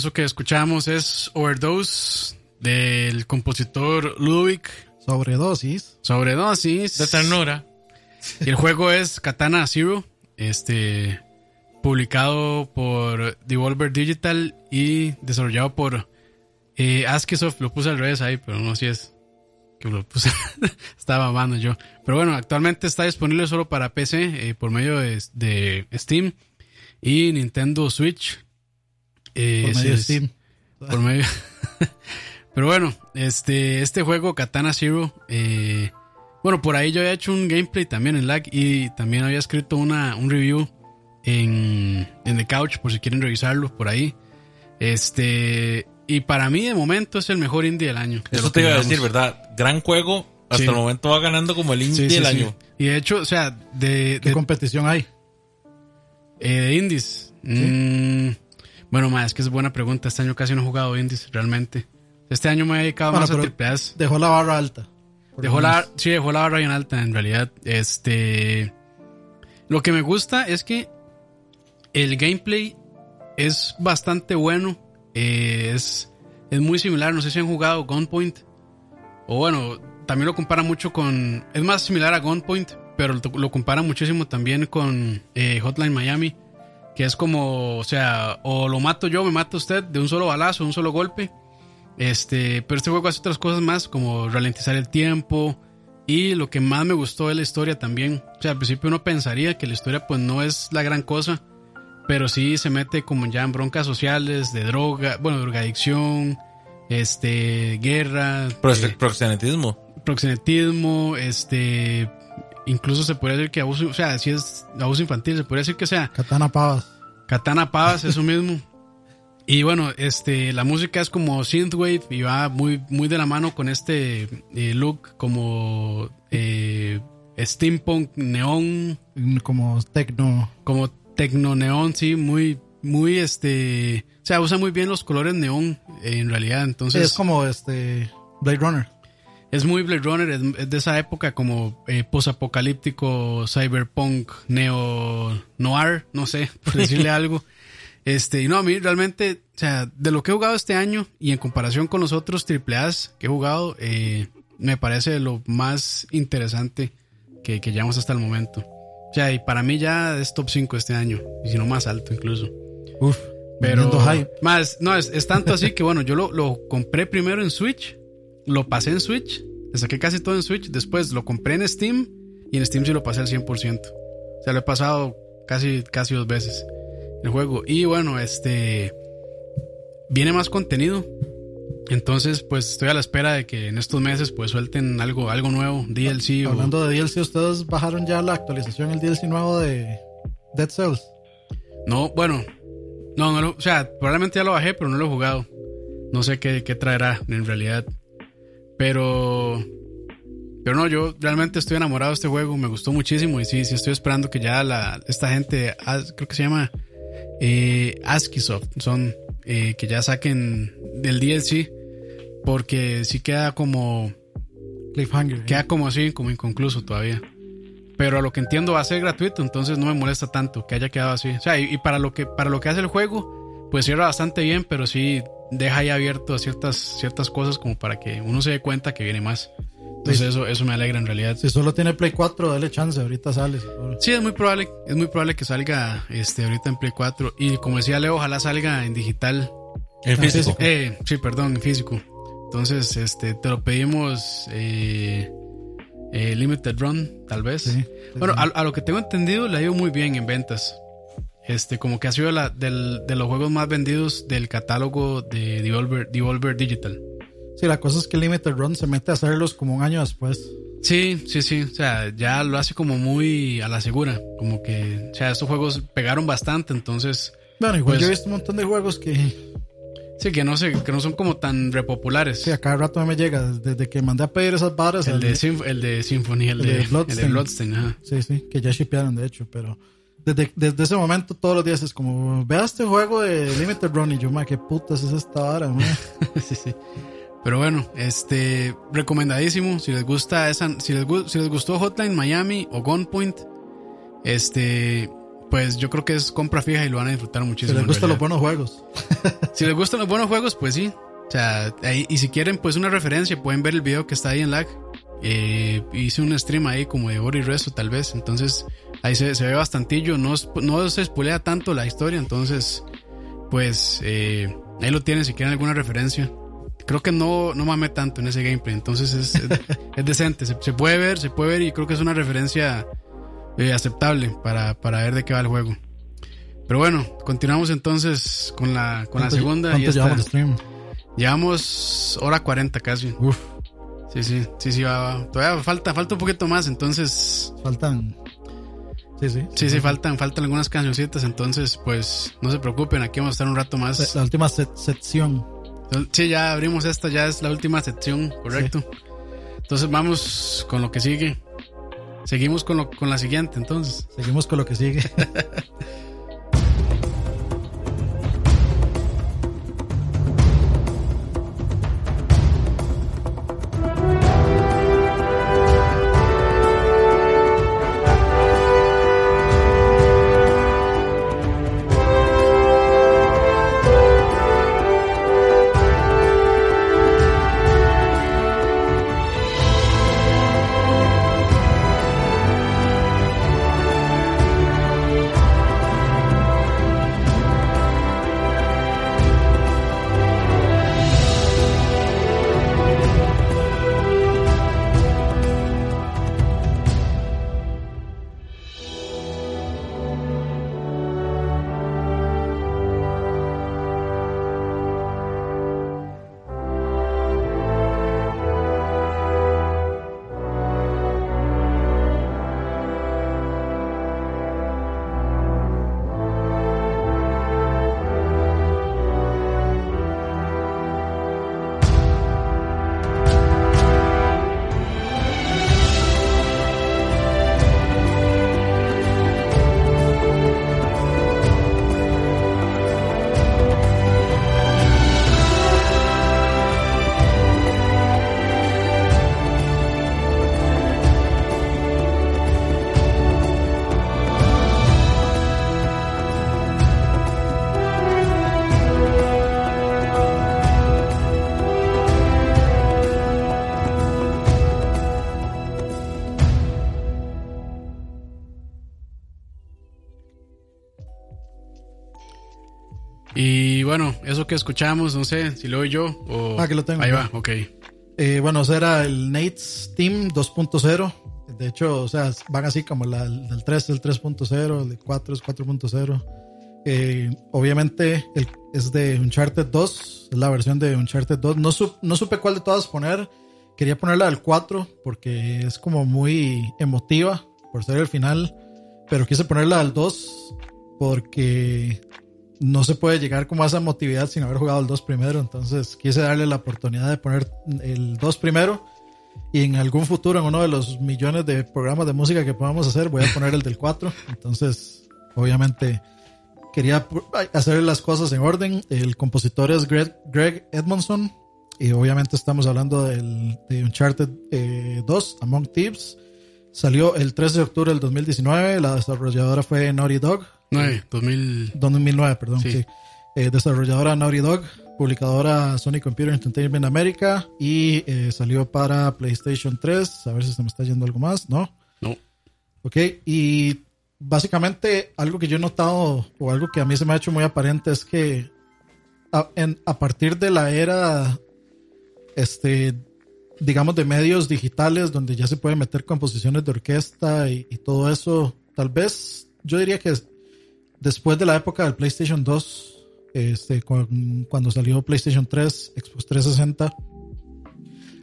Eso que escuchamos es Overdose del compositor Ludwig Sobredosis. Sobredosis. De ternura. Y el juego es Katana Zero, este publicado por Devolver Digital y desarrollado por eh, Askisoft. Lo puse al revés ahí, pero no sé si es que lo puse. Estaba mamando yo. Pero bueno, actualmente está disponible solo para PC eh, por medio de, de Steam y Nintendo Switch. Eh, Por medio es- Steam. por medio. Pero bueno, este, este juego, Katana Zero, eh, bueno, por ahí yo había hecho un gameplay también en lag y también había escrito una, un review en, en The Couch, por si quieren revisarlo por ahí. Este, y para mí de momento es el mejor indie del año. de Eso te que iba a decir, ¿verdad? Gran juego. Hasta Sí. el momento va ganando como el indie Sí, sí, del sí. año. Y de hecho, o sea, de, ¿Qué de, competición hay? eh, de indies. mm, bueno, más, es que es buena pregunta. Este año casi no he jugado indies, realmente. Este año me he dedicado Bueno, más a triple. Dejó la barra alta. Dejó la, sí, dejó la barra bien alta en realidad. Este, lo que me gusta es que el gameplay es bastante bueno. eh, es, es muy similar. No sé si han jugado Gunpoint. O bueno, también lo compara mucho con. Es más similar a Gunpoint, pero lo, lo compara muchísimo también con eh, Hotline Miami. Que es como, o sea, o lo mato yo, me mata usted de un solo balazo, de un solo golpe. Este, pero este juego hace otras cosas más, como ralentizar el tiempo. Y lo que más me gustó es la historia también. O sea, al principio uno pensaría que la historia pues no es la gran cosa. Pero sí se mete como ya en broncas sociales, de droga, bueno, drogadicción, este, guerra, eh, Proxenetismo. proxenetismo, este, incluso se podría decir que abuso, o sea, si es abuso infantil, se podría decir que sea Katana Pavas. Katana Pavas, eso mismo. Y bueno, este, la música es como synthwave y va muy, muy de la mano con este eh, look como eh, steampunk, neón, mm, Como tecno. como tecno neón, sí, muy, muy este, o sea, usa muy bien los colores neón eh, en realidad. Entonces es como este Blade Runner. Es muy Blade Runner, es, de esa época como eh, posapocalíptico, cyberpunk, neo noir, no sé, por decirle algo. Este, y no, a mí realmente, o sea, de lo que he jugado este año y en comparación con los otros AAAs que he jugado, eh, me parece lo más interesante que, que llevamos hasta el momento. O sea, y para mí ya es top 5 este año, y si no más alto incluso. Uf. Pero más, no, es, es tanto así que bueno, yo lo, lo compré primero en Switch, lo pasé en Switch, le saqué casi todo en Switch, después lo compré en Steam y en Steam sí lo pasé al 100%. O sea, lo he pasado casi, casi dos veces el juego. Y bueno, este viene más contenido. Entonces, pues estoy a la espera de que en estos meses pues suelten algo, algo nuevo, DLC o Hablando de DLC, ¿ustedes bajaron ya la actualización, el DLC nuevo de Dead Cells? No, bueno, no, no lo- o sea, probablemente ya lo bajé, pero no lo he jugado. No sé qué, qué traerá en realidad. Pero, pero no, yo realmente estoy enamorado de este juego, me gustó muchísimo y sí, sí estoy esperando que ya la, esta gente, creo que se llama eh, Askisoft, son eh, que ya saquen del DLC, porque sí queda como, Cliffhanger. ¿eh? queda como así, como inconcluso todavía. Pero a lo que entiendo va a ser gratuito, entonces no me molesta tanto que haya quedado así. O sea, y, y para lo que para lo que hace el juego, pues cierra bastante bien, pero sí deja ahí abierto ciertas ciertas cosas como para que uno se dé cuenta que viene más. Entonces Sí. eso eso me alegra en realidad. Si solo tiene Play 4, dale chance, ahorita sale. Sí, es muy probable, es muy probable que salga este ahorita en Play 4 y como decía Leo, ojalá salga en digital. En físico. Eh, sí, perdón, en físico. Entonces, este te lo pedimos eh, eh, limited run, tal vez. Sí. Bueno, a, a lo que tengo entendido, le ha ido muy bien en ventas. Este, como que ha sido la, del, de los juegos más vendidos del catálogo de Devolver, Devolver Digital. Sí, la cosa es que Limited Run se mete a hacerlos como un año después. Sí, sí, sí. O sea, ya lo hace como muy a la segura. Como que, o sea, estos juegos pegaron bastante, entonces, Bueno, igual Pues- yo he visto un montón de juegos que sí, que no sé, que no son como tan repopulares. sí, a cada rato me llega. Desde que mandé a pedir esas varas. el, al- de el de Symphony, el, el de, de el ajá. Sí, sí, que ya shipearon de hecho, pero desde, desde ese momento todos los días es como, vea este juego de Limited Run y yo, ma, qué putas es esta vara, ma?" sí, sí. Pero bueno, este recomendadísimo. Si les gusta esa, si les, si les gustó Hotline Miami o Gunpoint, este pues yo creo que es compra fija y lo van a disfrutar Si muchísimo. les en gustan los buenos juegos. Si les gustan los buenos juegos, pues sí. O sea, ahí- y si quieren pues una referencia, pueden ver el video que está ahí en lag. Eh, hice un stream ahí como de hora y resto tal vez. Entonces ahí se, se ve bastantillo. No, no se espolea tanto la historia. Entonces, pues eh, ahí lo tienen si quieren alguna referencia. Creo que no, no mame tanto en ese gameplay. Entonces es, es, es decente. Se, se puede ver, se puede ver y creo que es una referencia eh, aceptable para, para ver de qué va el juego. Pero bueno, continuamos entonces con la, con la ¿Cuánto- segunda. y ¿Cuánto esta- llevamos de stream? Llevamos hora 40 casi. Uf, Sí, sí, sí, sí, va, va. Todavía falta, falta un poquito más, entonces. faltan. Sí, sí. Sí, sí, faltan, faltan algunas cancioncitas, entonces, pues, no se preocupen, aquí vamos a estar un rato más. La última se- sección. Sí, ya abrimos esta, ya es la última sección, correcto. Entonces vamos con lo que sigue. Seguimos con, lo, con la siguiente, entonces. Seguimos con lo que sigue. eso que escuchamos, no sé si lo oí yo o. Ah, que lo tengo. Ahí va, ok. Eh, bueno, ese era el Nate's Team 2.0. De hecho, o sea, van así como la, el del 3 es el 3.0, el de 4 es 4.0. Eh, obviamente el- es de Uncharted 2, es la versión de Uncharted 2. No, sup- no supe cuál de todas poner. Quería ponerla del 4 porque es como muy emotiva por ser el final. Pero quise ponerla del 2 porque no se puede llegar como a esa emotividad sin haber jugado el 2 primero. Entonces quise darle la oportunidad de poner el 2 primero. Y en algún futuro, en uno de los millones de programas de música que podamos hacer, voy a poner el del 4. Entonces, obviamente, quería hacer las cosas en orden. El compositor es Greg, Greg Edmondson. Y obviamente estamos hablando del, de Uncharted eh, 2, Among Thieves. Salió el 13 de octubre del 2019. La desarrolladora fue Naughty Dog. 9, 2000. 2009, perdón, Sí. sí. Eh, desarrolladora Naughty Dog, publicadora Sony Computer Entertainment America y eh, salió para PlayStation 3. A ver si se me está yendo algo más, ¿no? No. Ok, y básicamente algo que yo he notado o algo que a mí se me ha hecho muy aparente es que a, en- a partir de la era, este, digamos, de medios digitales donde ya se puede meter composiciones de orquesta y, y todo eso, tal vez yo diría que después de la época del PlayStation 2, este, con- cuando salió PlayStation 3, Xbox 360,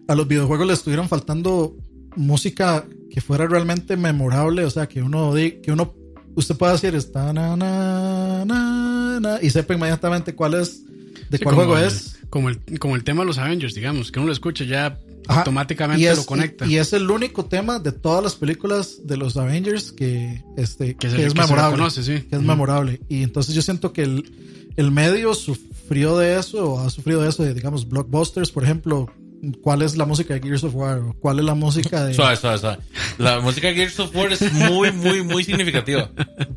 a los videojuegos les estuvieron faltando música que fuera realmente memorable, o sea, que uno, que uno, usted pueda decir, está na, na, na, na, y sepa inmediatamente cuál es, de Sí, cuál juego el- es. Como el, como el tema de los Avengers, digamos, que uno lo escucha ya Ajá, automáticamente y es, lo conecta. Y, y es el único tema de todas las películas de los Avengers que, este, Que es memorable. reconoce, sí. Que es memorable. Y entonces yo siento que el, el medio sufrió de eso, o ha sufrido de eso, de, digamos, blockbusters, por ejemplo. ¿Cuál es la música de Gears of War? ¿O ¿Cuál es la música de.? Suave, suave, suave. La música de Gears of War es muy, muy, muy significativa.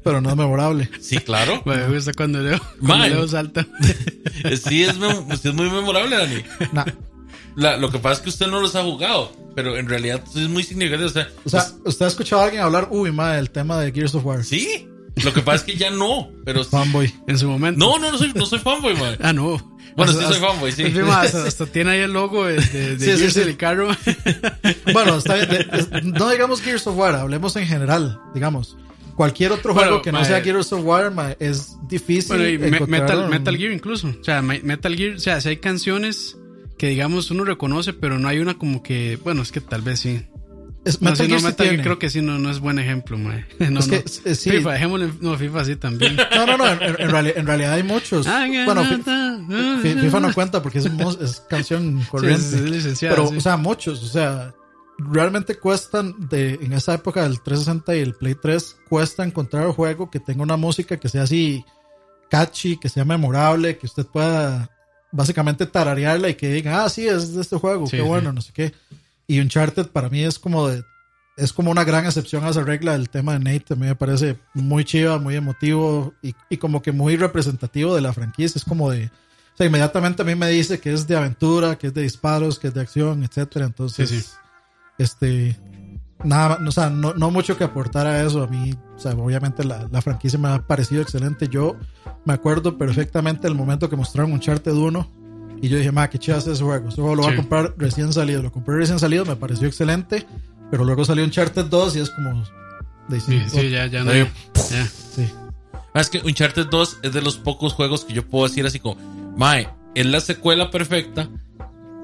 Pero no es memorable. Sí, claro. Me gusta cuando Leo, cuando. Leo salta. Sí, es, sí es muy memorable, Dani. Nah. La- lo que pasa es que usted no los ha jugado, pero en realidad es muy significativo. O sea, O sea, ¿usted ha escuchado a alguien hablar, uy, madre, del tema de Gears of War? sí. Lo que pasa es que ya no, pero sí. Fanboy. En su momento. No, no, no soy, no soy fanboy, man. Ah, no. Bueno, Hasta- sí soy fanboy, sí. hasta, hasta tiene ahí el logo de, de, de Sí, sí, Gears sí. el carro. Bueno, está bien. de- es- no digamos Gears of War, hablemos en general, digamos. Cualquier otro Bueno, juego que no sea Gears of War es difícil. Bueno, y me- encontrar Metal, un- Metal Gear incluso. O sea, Me- Metal Gear, o sea, si hay canciones que digamos uno reconoce, pero no hay una como que, bueno, es que tal vez sí. Es, No, Metal no, sí Gear creo que sí, no, no es buen ejemplo, mae. No, Es que, no. eh, sí. FIFA, dejémosle, no, FIFA sí también. No, no, no, en, en reali- en realidad hay muchos. Ah, bueno, Fi- FIFA no cuenta porque es, es canción corriente. Sí, es- Pero, o sea, muchos, o sea, realmente cuestan de, en esa época del 360 y el Play 3, cuesta encontrar un juego que tenga una música que sea así catchy, que sea memorable, que usted pueda básicamente tararearla y que diga, ah, sí, es de este juego, Sí, qué sí. bueno, no sé qué. Y Uncharted para mí es como de, es como una gran excepción a esa regla del tema de Nate, a mí me parece muy chiva, muy emotivo y, y como que muy representativo de la franquicia, es como de, o sea, inmediatamente a mí me dice que es de aventura, que es de disparos, que es de acción, etcétera. Entonces, sí. este, nada, más, o sea, no, no mucho que aportar a eso. A mí, o sea, obviamente la, la franquicia me ha parecido excelente. Yo me acuerdo perfectamente del momento que mostraron Uncharted 1 y yo dije, ma, qué chido es ese juego. Ese juego lo voy Sí. a comprar recién salido. Lo compré recién salido, me pareció excelente, pero luego salió Uncharted 2 y es como, de, Sí, sí, ya, ya no. Ya. sí. Ah, Es que Uncharted 2 es de los pocos juegos que yo puedo decir así como, Mae, es la secuela perfecta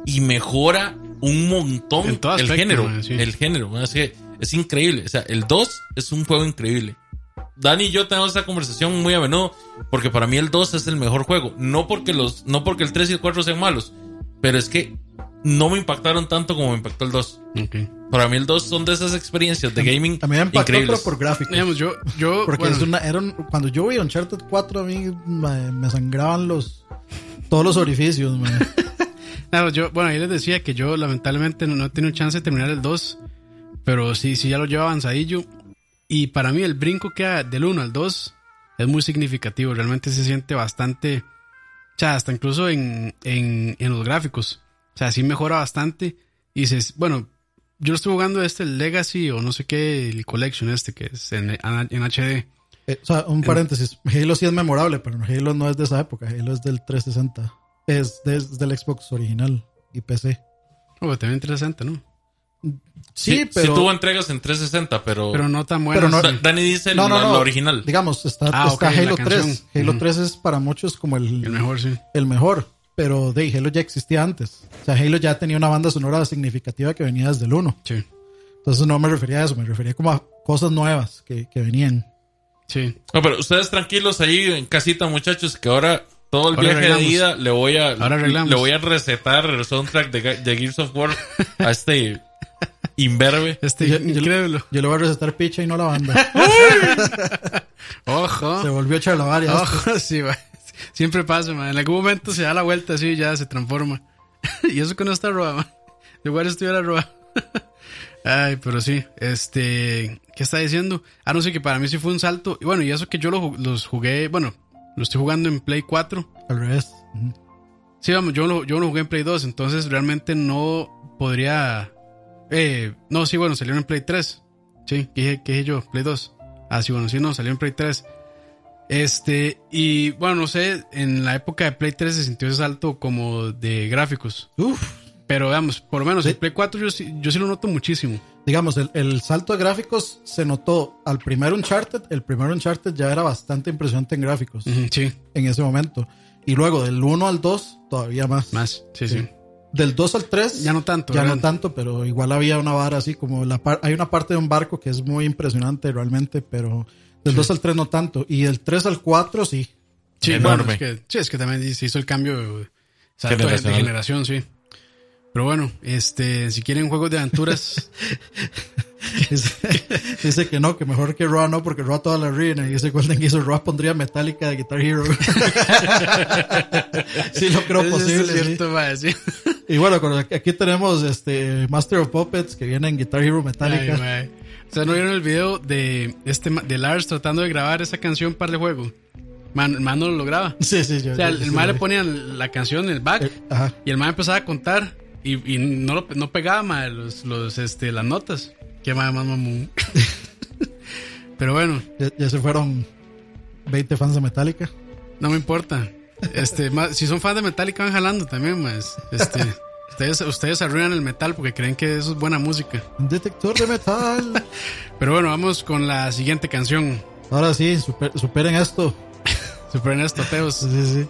y mejora un montón En todo el aspecto, género. mae, sí. El género, mae, es que es increíble. O sea, el 2 es un juego increíble. Dani y yo tenemos esta conversación muy a menudo porque para mí el 2 es el mejor juego. No porque, los, no porque el 3 y el 4 sean malos, pero es que no me impactaron tanto como me impactó el 2. Ok. Para mí el 2 son de esas experiencias de gaming mí me impactó, increíbles. pero por gráficos. Digamos, yo, yo, Porque bueno, es una, era un- cuando yo vi Uncharted 4 a mí me, me sangraban los todos los orificios. man. Claro, yo, bueno, ahí les decía que yo lamentablemente no, no he tenido chance de terminar el 2, pero sí, sí ya lo llevo avanzadillo. Y para mí el brinco que hay del 1 al 2 es muy significativo, realmente se siente bastante, o sea, hasta incluso en, en, en los gráficos, o sea, sí mejora bastante. Y se, bueno, yo estoy jugando este, el Legacy o no sé qué, el Collection este, que es en, en HD. Eh, o sea, un paréntesis. Halo sí es memorable, pero Halo no es de esa época. Halo es del 360. Es, de- es del Xbox original y PC. Oh, también interesante, ¿no? Sí, pero. tuvo entregas en 360, pero, Pero no tan bueno. Pero no- Da- Dani dice no, no, la original. Digamos, está, Ah, está Halo canción. 3. Halo Ujú. 3 es para muchos como el, El mejor, sí. el mejor. Pero de Halo ya existía antes. O sea, Halo ya tenía una banda sonora significativa que venía desde el 1. Sí, Entonces no me refería a eso, me refería como a cosas nuevas que, que venían. sí. No, pero ustedes tranquilos ahí en casita, muchachos, que ahora todo el Ahora viaje arreglamos. de ida le voy a Ahora arreglamos. le voy a recetar el soundtrack de, de Gears of War a este imberbe. Este, Yo- yo- increíble. Yo le voy a recetar picha y no la banda. Ojo. Se volvió charlavaria. Ojo, sí, va. Siempre pasa, man. En algún momento se da la vuelta así y ya se transforma. y eso que no está roba, man. Igual estuviera roba. Ay, pero sí, este, ¿qué está diciendo? Ah, no sé, que para mí sí fue un salto. Y bueno, y eso que yo lo los jugué, bueno, lo estoy jugando en Play 4. Al revés. Sí, vamos, yo lo, yo lo jugué en Play 2, entonces realmente no podría... Eh, no, sí, bueno, salió en Play 3. Sí, ¿qué dije, qué dije yo? Play 2. Ah, sí, bueno, sí, no, salió en Play 3. Este, y bueno, no sé, en la época de Play 3 se sintió ese salto como de gráficos. Uf. Pero veamos, por lo menos Sí. en Play 4 yo, sí- yo sí lo noto muchísimo. Digamos, el, el salto de gráficos se notó al primer Uncharted. El primer Uncharted ya era bastante impresionante en gráficos Sí, en ese momento. Y luego del 1 al 2, todavía más. más, sí, sí. Sí. Del 2 al 3, Ya no tanto, Ya no ¿verdad? tanto, pero igual había una vara así como la par- hay una parte de un barco que es muy impresionante realmente, pero del 2 al 3 no tanto. Y del 3 al 4 sí. Sí, Enorme. bueno, es que, sí, es que también se hizo el cambio de, salto de- de generación, sí. Pero bueno, este, si quieren juegos de aventuras, Dice, que no, que mejor que Raw no, porque Raw toda la ruina. Y ese Golden que hizo Raw pondría Metallica de Guitar Hero. sí, lo creo Eso posible. es sí. cierto, mae, sí. Y bueno, aquí tenemos este Master of Puppets que viene en Guitar Hero Ay, Metallica. mae. ¿Ustedes no vieron el video de, este, de Lars tratando de grabar esa canción para el juego? Man, el man no lo lograba. Sí, sí, yo. O sea, yo- el, sí, man lo le ponía la canción en el back Eh, y el man empezaba a contar y, y no, lo- no pegaba ma, los, los, este, las notas. Qué más, más mamón. Pero bueno, Ya, ya se fueron 20 fans de Metallica. no me importa. Este, ma- si son fans de Metallica van jalando también, más. Este, ustedes, ustedes arruinan el metal porque creen que eso es buena música. Un detector de metal. Pero bueno, vamos con la siguiente canción. Ahora sí, super- superen esto. Super esto, Teos. Sí, sí,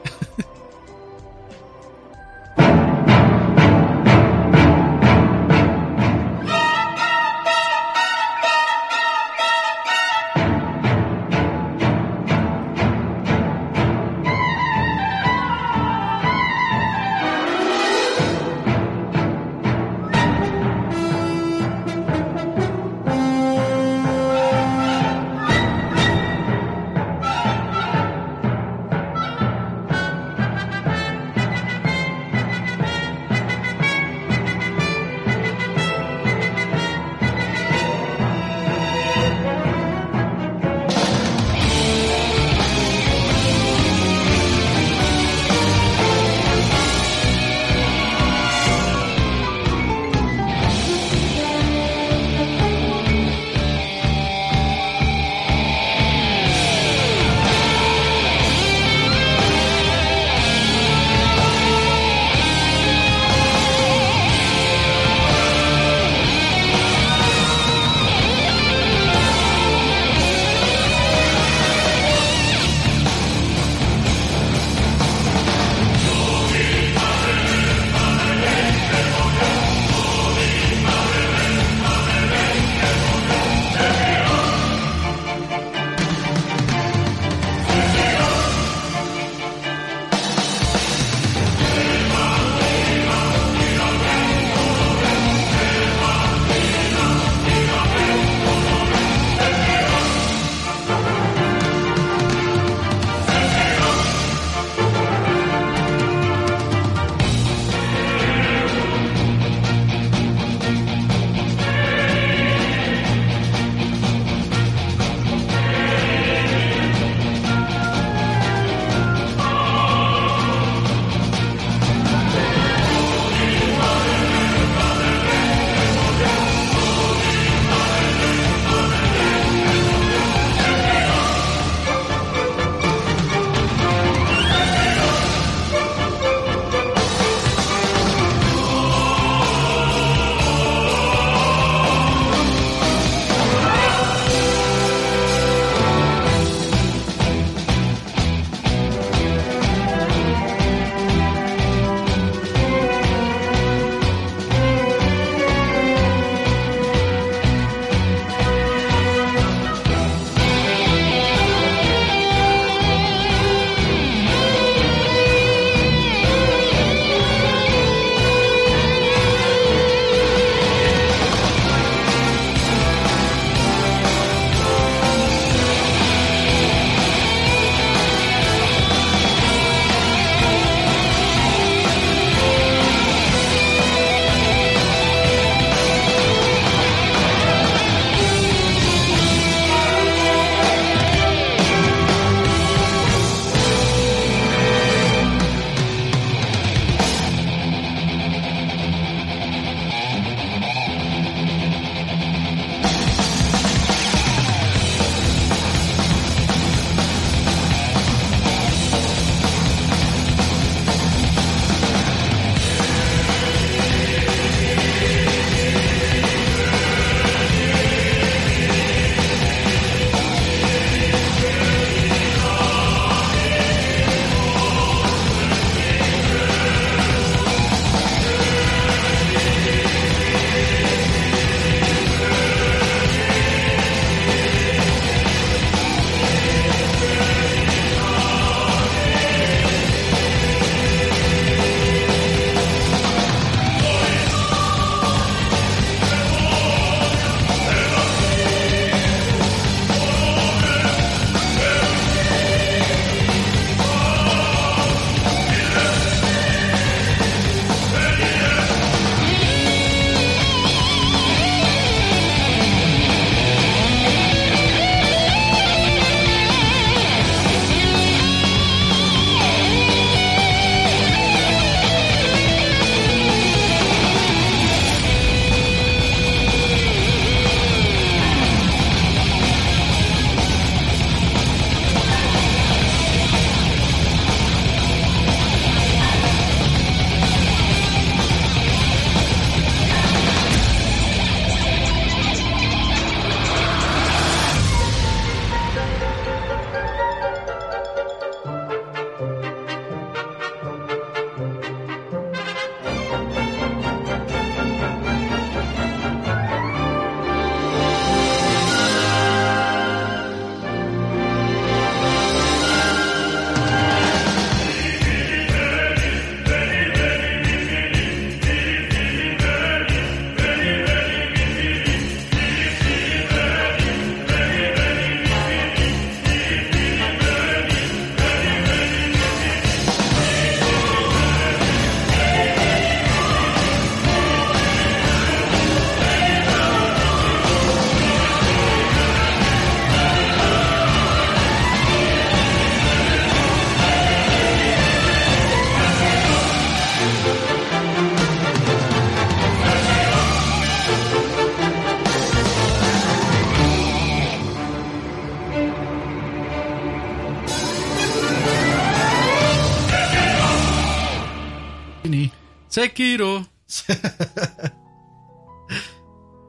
Sekiro.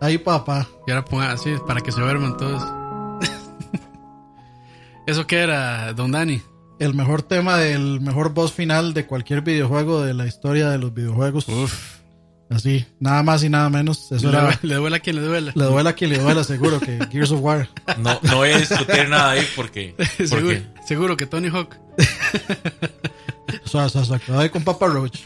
Ahí, papá. Y ahora ponga así para que se duerman todos. ¿Eso qué era, Don Dani? El mejor tema del mejor boss final de cualquier videojuego de la historia de los videojuegos. Uf. Así, nada más y nada menos. Eso Le, era. le duele a quien le duela. Le duela a quien le duela, seguro que Gears of War. No, no voy a discutir nada ahí porque. seguro, porque seguro que Tony Hawk. O sea, se acabó ahí con Papa Roach.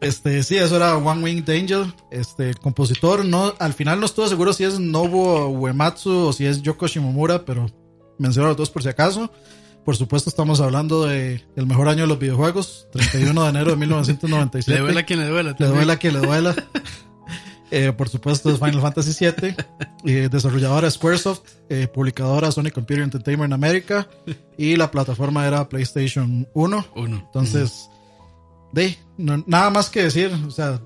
Este, sí, eso era One Winged Angel. Este, el compositor, no, al final no estuve seguro si es Nobuo Uematsu o si es Yoko Shimomura, pero menciono a los dos por si acaso. Por supuesto, estamos hablando de el mejor año de los videojuegos, 31 de enero de 1997. Le duele a quien le duela. Le duela que le duela. Eh, por supuesto, es Final Fantasy VII. Eh, desarrolladora Squaresoft. eh, publicadora Sony Computer Entertainment America. Y la plataforma era PlayStation 1. Uno. Entonces, de, no- nada más que decir. O sea,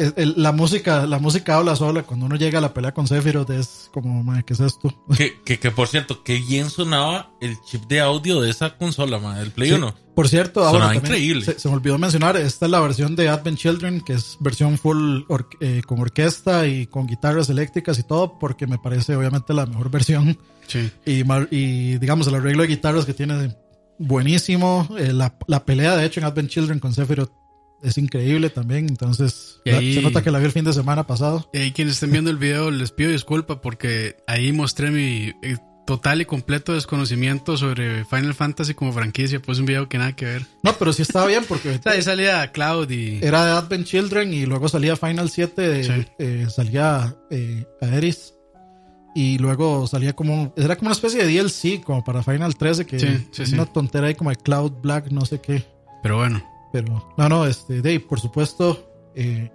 el- el- la música la música habla sola. Cuando uno llega a la pelea con Sephiroth es como, "Mae, ¿qué es esto? que, que, que, por cierto, qué bien sonaba el chip de audio de esa consola, man, el Play Sí. 1. Por cierto, Sonaba ahora también increíble. Se, se me olvidó mencionar, esta es la versión de Advent Children, que es versión full or- eh, con orquesta y con guitarras eléctricas y todo, porque me parece obviamente la mejor versión. Sí. Y, y digamos, el arreglo de guitarras que tiene buenísimo. Eh, la, la pelea, de hecho, en Advent Children con Sephiroth es increíble también. Entonces, ahí- se nota que la vi el fin de semana pasado. Y ahí quienes estén viendo el video les pido disculpa porque ahí mostré mi eh, total y completo desconocimiento sobre Final Fantasy como franquicia. Pues un video que nada que ver. No, pero sí estaba bien porque O sea, ahí salía Cloud y... era de Advent Children y luego salía Final 7, de- Sí. eh, salía eh, Aeris y luego salía como, era como una especie de DLC como para Final 13 que Sí, sí, una tontera ahí como de Cloud Black, no sé qué, Pero bueno. Pero no, no, este, Dave, por supuesto, eh,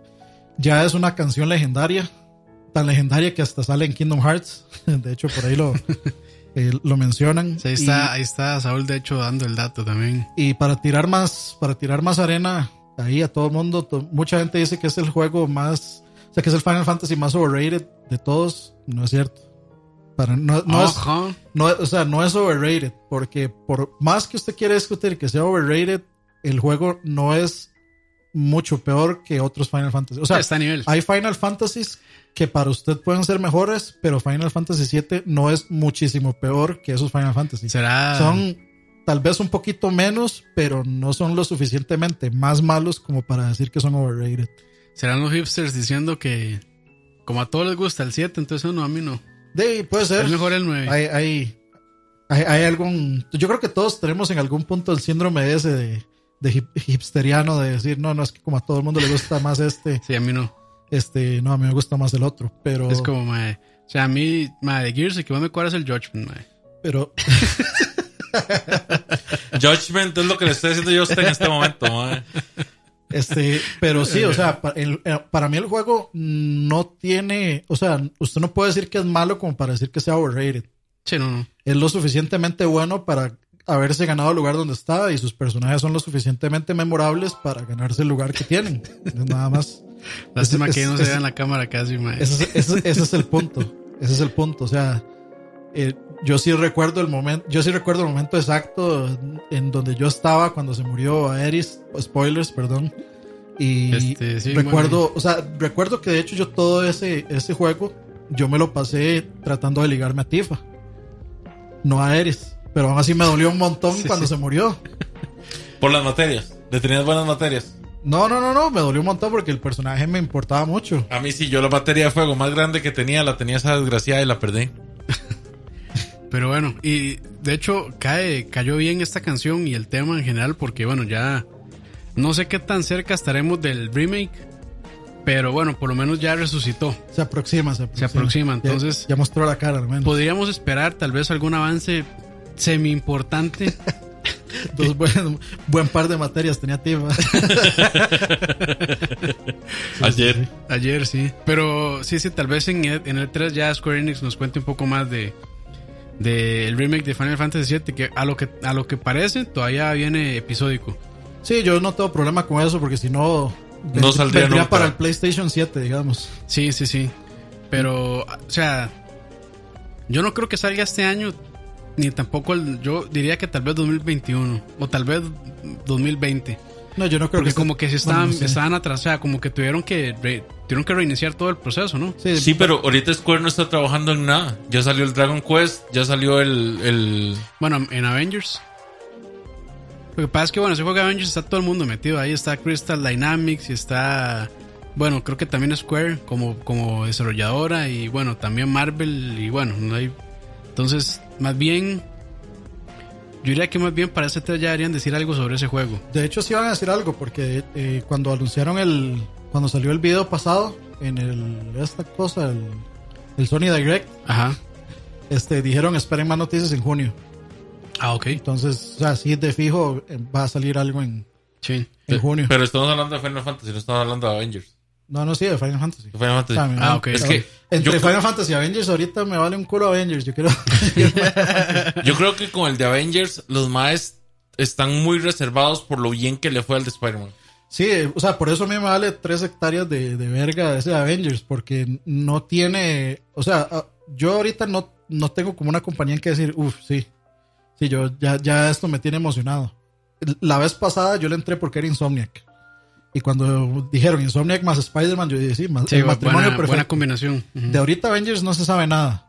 ya es una canción legendaria, tan legendaria que hasta sale en Kingdom Hearts, de hecho por ahí lo, eh, lo mencionan. Sí, ahí, Y- está, ahí está Saúl de hecho dando el dato también. y para tirar más, para tirar más arena ahí a todo el mundo, to- mucha gente dice que es el juego más, o sea, que es el Final Fantasy más overrated de todos. No es cierto. Para, no, no es, no, o sea, no es overrated, porque por más que usted quiera discutir que sea overrated, el juego no es mucho peor que otros Final Fantasy. O sea, está a nivel. hay Final Fantasies que para usted pueden ser mejores, pero Final Fantasy VII no es muchísimo peor que esos Final Fantasy. Será... Son tal vez un poquito menos, pero no son lo suficientemente más malos como para decir que son overrated. Serán los hipsters diciendo que como a todos les gusta el 7, entonces no, a mí no. De, puede ser. Es mejor el 9. Hay, hay, hay, hay algún. Yo creo que todos tenemos en algún punto el síndrome ese de, de hip- hipsteriano de decir, no, no, es que como a todo el mundo le gusta más este, Sí, a mí no. este, no, a mí me gusta más el otro. Pero, Es como, mae. O sea, a mí, mae, de Gears, el que más me cuadra es el Judgment, mae. pero, Judgment es lo que le estoy diciendo yo a usted en este momento, man. Este, pero sí, o sea, el- eh, para mí el juego no tiene, o sea, usted no puede decir que es malo como para decir que sea overrated. Sí, no, no. Es lo suficientemente bueno para haberse ganado el lugar donde está y sus personajes son lo suficientemente memorables para ganarse el lugar que tienen. Nada más. Lástima Es- que es- no se vea en la cámara casi. Ese es, ese- ese es el punto. Ese es el punto. O sea, eh, yo sí recuerdo el momento, yo sí recuerdo el momento exacto en, donde yo estaba cuando se murió Aeris, spoilers, perdón. Y Este, sí, recuerdo, o sea, recuerdo que de hecho yo todo ese, ese juego, yo me lo pasé tratando de ligarme a Tifa. No a Aeris. Pero aún así me dolió un montón Sí, cuando sí. se murió. Por las materias. Le tenías buenas materias. No, no, no, no, me dolió un montón porque el personaje me importaba mucho. A mí sí, yo la batería de fuego más grande que tenía la tenía esa desgraciada y la perdí. Pero bueno, y de hecho cae, cayó bien esta canción y el tema en general porque bueno, ya no sé qué tan cerca estaremos del remake, pero bueno, por lo menos ya resucitó. Se aproxima, se aproxima. aproxima, Ya- entonces- Ya, mostró la cara, al menos. Podríamos esperar tal vez algún avance semi importante. Dos buen, buen par de materias tenía Tifa. Ayer. Ayer sí. Pero sí, sí, tal vez en el, en el 3 ya Square Enix nos cuente un poco más de del remake de Final Fantasy VII, que a lo que a lo que parece todavía viene episódico. Sí, yo no tengo problema con eso porque si no. No saldría vendría nunca. para el PlayStation 7, digamos. Sí, sí, sí. Pero, o sea, yo no creo que salga este año, ni tampoco el, yo diría que tal vez 2021 o tal vez 2020. No, yo no creo Porque que como que si bueno, estaban, no sé. estaban atrás, o sea, como que tuvieron que, re- tuvieron que reiniciar todo el proceso, ¿no? Sí, Sí, pero ahorita Square no está trabajando en nada. Ya salió el Dragon Quest, ya salió el. el... Bueno, en Avengers. Lo que pasa es que, bueno, ese juego de Avengers está todo el mundo metido. Ahí está Crystal Dynamics y está, bueno, creo que también Square como, como desarrolladora y, bueno, también Marvel y, bueno, no hay... Entonces, más bien, yo diría que más bien para este 3 ya deberían decir algo sobre ese juego. De hecho, sí van a decir algo, porque eh, cuando anunciaron el. Cuando salió el video pasado, en el. Esta cosa, el, el Sony Direct, Ajá. este, dijeron esperen más noticias en junio. Ah, ok. Entonces, o sea, sí, de fijo eh, va a salir algo en, Sí. en junio. Pero estamos hablando de Final Fantasy, no estamos hablando de Avengers. No, no, sí, de Final Fantasy. De Final Ah, ok. Es que Entre yo- Final Fantasy y Avengers, ahorita me vale un culo Avengers. Yo quiero. Yo creo que con el de Avengers, los maes están muy reservados por lo bien que le fue al de Spider-Man. Sí, o sea, por eso a mí me vale tres hectáreas de, de verga ese Avengers, porque no tiene, o sea, ah, yo ahorita no, no tengo como una compañía en que decir, uff, sí, sí, yo ya, ya esto me tiene emocionado. La vez pasada yo le entré porque era Insomniac. Y cuando dijeron Insomniac más Spider-Man, yo dije, sí, más, Sí, el matrimonio buena, perfecto. buena combinación. De ahorita Avengers no se sabe nada.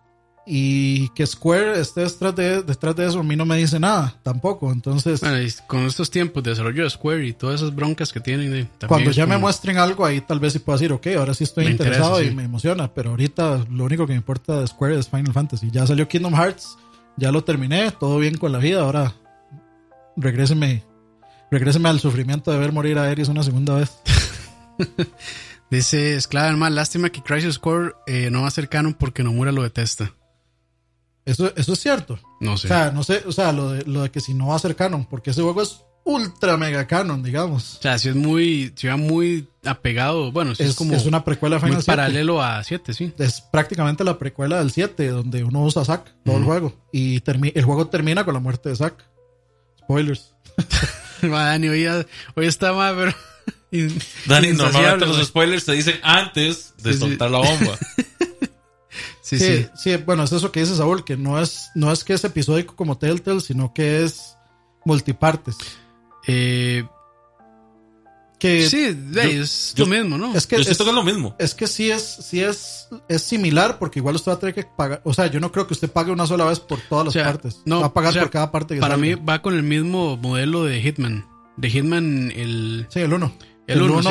Y que Square esté detrás de, detrás de eso a mí no me dice nada tampoco. Entonces, Bueno, y con estos tiempos de desarrollo de Square y todas esas broncas que tienen, eh, Cuando ya me muestren algo, ahí tal vez sí pueda decir, ok, ahora sí estoy Me interesado interesa, y sí. me emociona. Pero ahorita lo único que me importa de Square es Final Fantasy. Ya salió Kingdom Hearts, ya lo terminé, todo bien con la vida. Ahora regréseme, regréseme al sufrimiento de ver morir a Ares una segunda vez. Dice Mal, lástima que Crisis Core eh, no va a ser canon porque Nomura lo detesta. Eso, eso es cierto. No sé. O sea, no sé, o sea, lo de, lo de que si no va a ser canon, porque ese juego es ultra mega canon, digamos. O sea, si es muy, si va muy apegado, bueno, si es, Es, como es una precuela muy Final 7. paralelo a 7, sí. Es prácticamente la precuela del 7, donde uno usa a Zack todo el juego. Y el juego termina con la muerte de Zack. Spoilers. Dani, hoy, ya- hoy está más, pero... Dani, normalmente los spoilers se dicen antes de Sí, sí. soltar la bomba. Sí, Sí, sí. sí, bueno, es eso que dice Saúl, que no es, no es que es episódico como Telltale, sino que es multipartes. Eh, Que sí, de- es yo- lo mismo, ¿no? es que Yo es, siento que es lo mismo. es que sí es, sí es, es similar, porque igual usted va a tener que pagar, o sea, yo no creo que usted pague una sola vez por todas las O sea, partes. no, va a pagar o sea, por cada parte que Para salga. mí va con el mismo modelo de Hitman. De Hitman, el, Sí, el uno. El uno, sí.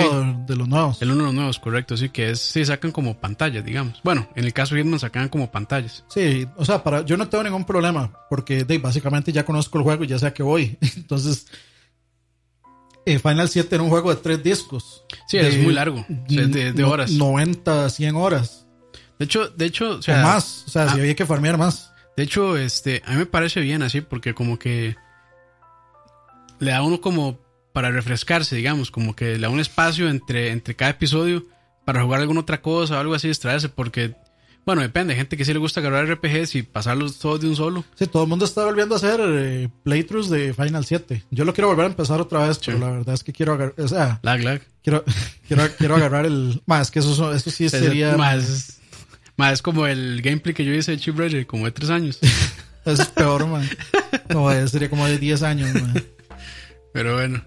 de los nuevos. el uno de los nuevos, correcto, sí, que es, sí, sacan como pantallas, digamos. Bueno, en el caso de Hitman sacan como pantallas. Sí, o sea, para, yo no tengo ningún problema, porque de, básicamente ya conozco el juego y ya sé a qué voy. Entonces, eh, Final 7 era un juego de tres discos. Sí, De- es muy largo, de, horas. 90, 100 horas. De hecho, de hecho, o sea, o más. O sea, ah. si había que farmear más. De hecho, este, a mí me parece bien así, porque como que le da uno como para refrescarse, digamos, como que le da un espacio entre, entre cada episodio para jugar alguna otra cosa o algo así, distraerse, porque, bueno, depende, hay gente que sí le gusta agarrar RPGs y pasarlos todos de un solo. Sí, todo el mundo está volviendo a hacer eh, playthroughs de Final 7. Yo lo quiero volver a empezar otra vez, pero la verdad es que quiero agarrar, o sea, Lag, lag. quiero, quiero, quiero agarrar el... Más, que eso, eso sí sería... Más, más es como el gameplay que yo hice de Chip Raider, como de tres años. Eso es peor, man. Como de- sería como de 10 años, man. Pero bueno.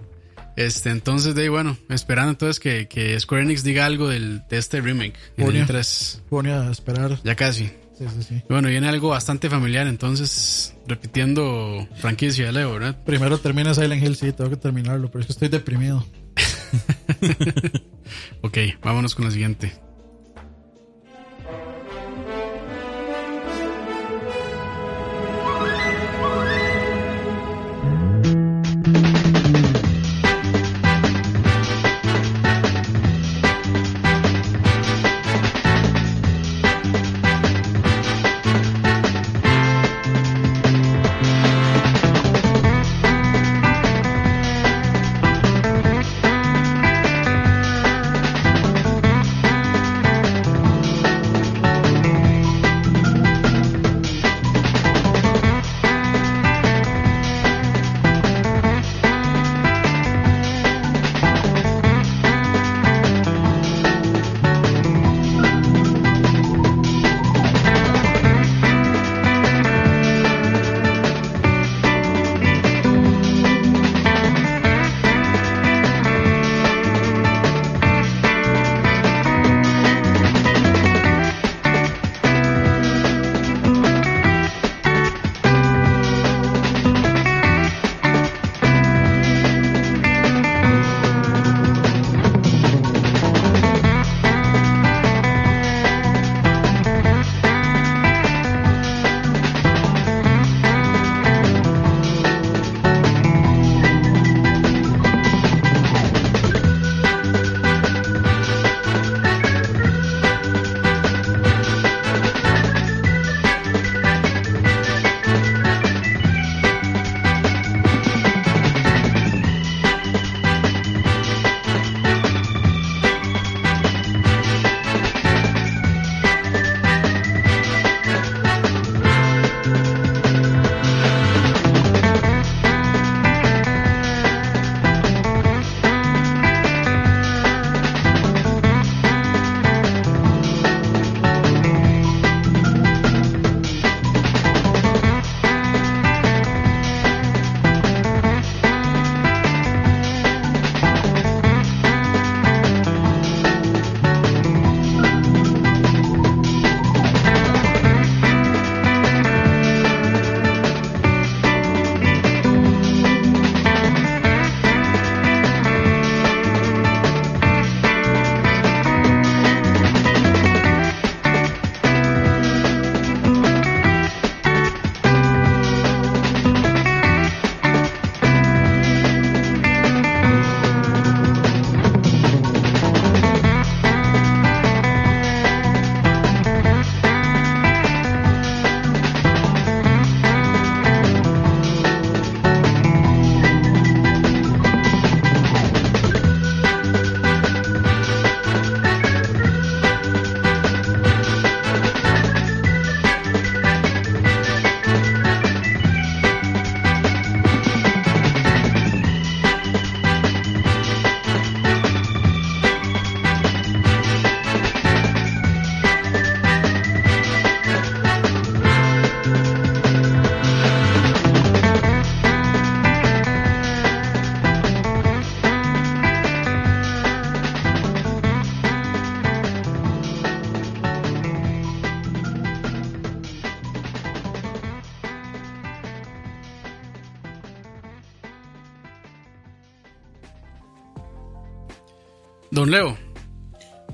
Este, entonces, de ahí, bueno, esperando entonces que, que Square Enix diga algo del, de este remake. 3. Pone a esperar. Ya casi. Sí, sí, sí. Bueno, viene algo bastante familiar, entonces, repitiendo franquicia de Leo, ¿verdad? Primero termina Silent Hill, sí, tengo que terminarlo, pero es que estoy deprimido. Ok, vámonos con la siguiente.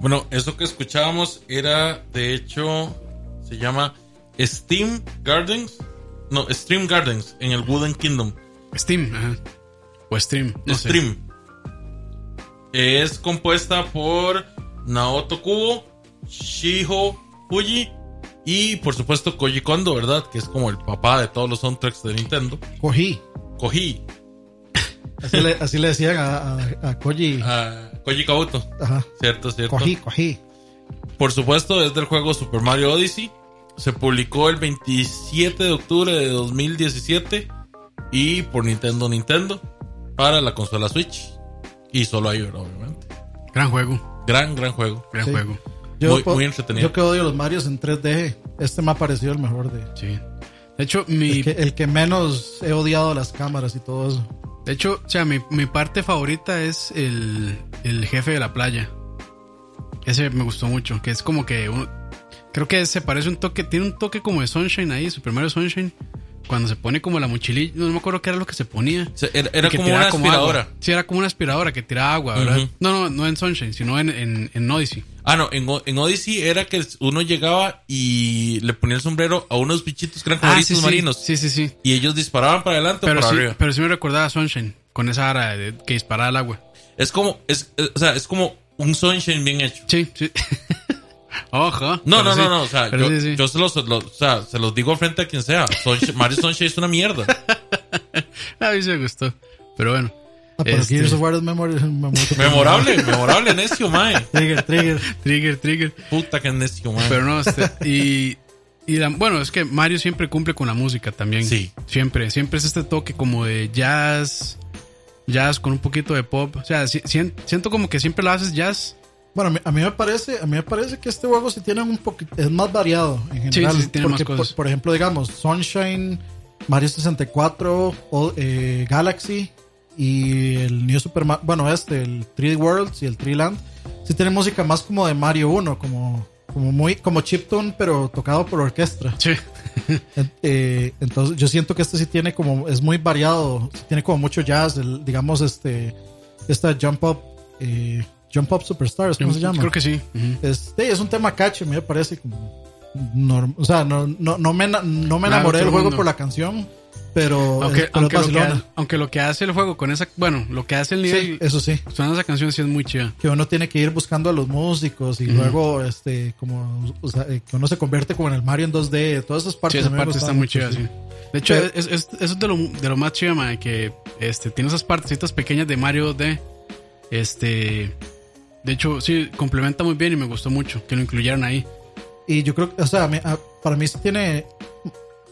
Bueno, eso que escuchábamos era, de hecho, se llama Steam Gardens. No, Stream Gardens en el Wooden Kingdom. Steam, ajá. O Stream. No sé. Stream. Es compuesta por Naoto Kubo, Shiho Fuji y por supuesto Koji Kondo, ¿verdad? Que es como el papá de todos los soundtracks de Nintendo. Cogí. Koji, Así le, así le decían a, a, a Koji. Koji Kabuto. Ajá. Cierto, cierto. Cogí, cogí. Por supuesto, es del juego Super Mario Odyssey. Se publicó el 27 de octubre de 2017 y por Nintendo Nintendo para la consola Switch. Y solo hay obviamente. Gran juego. Gran, gran juego. Gran Sí. juego. Muy- po- muy entretenido. Yo que odio los Marios en 3D, este me ha parecido el mejor de. Sí. De hecho, mi, El que, el que menos he odiado las cámaras y todo eso. De hecho, o sea, mi, mi parte favorita es el, el jefe de la playa. Ese me gustó mucho, que es como que uno- creo que se parece un toque, tiene un toque como de Sunshine ahí, Super Mario Sunshine, cuando se pone como la mochililla, no me acuerdo qué era lo que se ponía. O sea, era como una aspiradora. Sí, era como una aspiradora que tiraba agua, ¿verdad? No, no, no en Sunshine, sino en, en, en Odyssey. Ah, no, en, O- en Odyssey era que uno llegaba y le ponía el sombrero a unos bichitos que eran como Ah, erizos sí, sí. marinos. Sí, sí, sí. Y ellos disparaban para adelante o Pero para sí, arriba. pero sí me recordaba a Sunshine, con esa ara de- que disparaba el agua. Es como, es, es- o sea, es como un sunshine bien hecho. Sí, sí. Ojo. No, no, no, no, o sea, yo, se, los, lo- o sea, se los digo frente a quien sea. Sunshine- Mario Sunshine es una mierda. A mí sí me gustó. Pero bueno. Ah, pero Este- Gears of War es memor- memor- Memorable, memorable, necio, mae. Trigger, trigger. Trigger, trigger. Puta que necio, mae. Pero no, este, y, y la- bueno, es que Mario siempre cumple con la música también. Sí. Siempre, siempre es este toque como de jazz, jazz con un poquito de pop. O sea, si- sien- siento como que siempre lo haces jazz. Bueno, a mí, a mí me parece, a mí me parece que este juego sí tiene un poquito, es más variado en general. sí, sí, tiene más porque, cosas. Por, por ejemplo, digamos, Sunshine, Mario 64, o, eh, Galaxy y el New Super Mario, bueno, este, el 3D Worlds y el 3 Land, sí tiene música más como de Mario 1, como, como muy, como chiptune, pero tocado por orquesta. Sí. Eh, entonces yo siento que este sí tiene como, es muy variado, sí tiene como mucho jazz, el- digamos, este, esta Jump Up, eh, Jump Up Superstars, ¿cómo se llama? Creo que sí. Ujú. Es, un tema mí me parece como. o sea, no, no, no me, no me enamoré del juego mundo. por la canción, pero. Aunque, pero aunque, lo que, vacilona. ha- aunque lo que hace el juego con esa. Bueno, lo que hace el nivel. Sí, eso sí. Suena esa canción sí es muy chida. Que uno tiene que ir buscando a los músicos y luego, este, como. O sea, eh, que uno se convierte como en el Mario en 2D. Todas esas Sí, partes. esa a mí me parte está muy chida, sí. sí. De hecho, Pero- es, es- eso es de lo, de lo más chido, mae, que este, tiene esas partecitas pequeñas de Mario D. Este. De hecho, sí, complementa muy bien y me gustó mucho que lo incluyeran ahí. Y yo creo que, o sea, para mí sí tiene.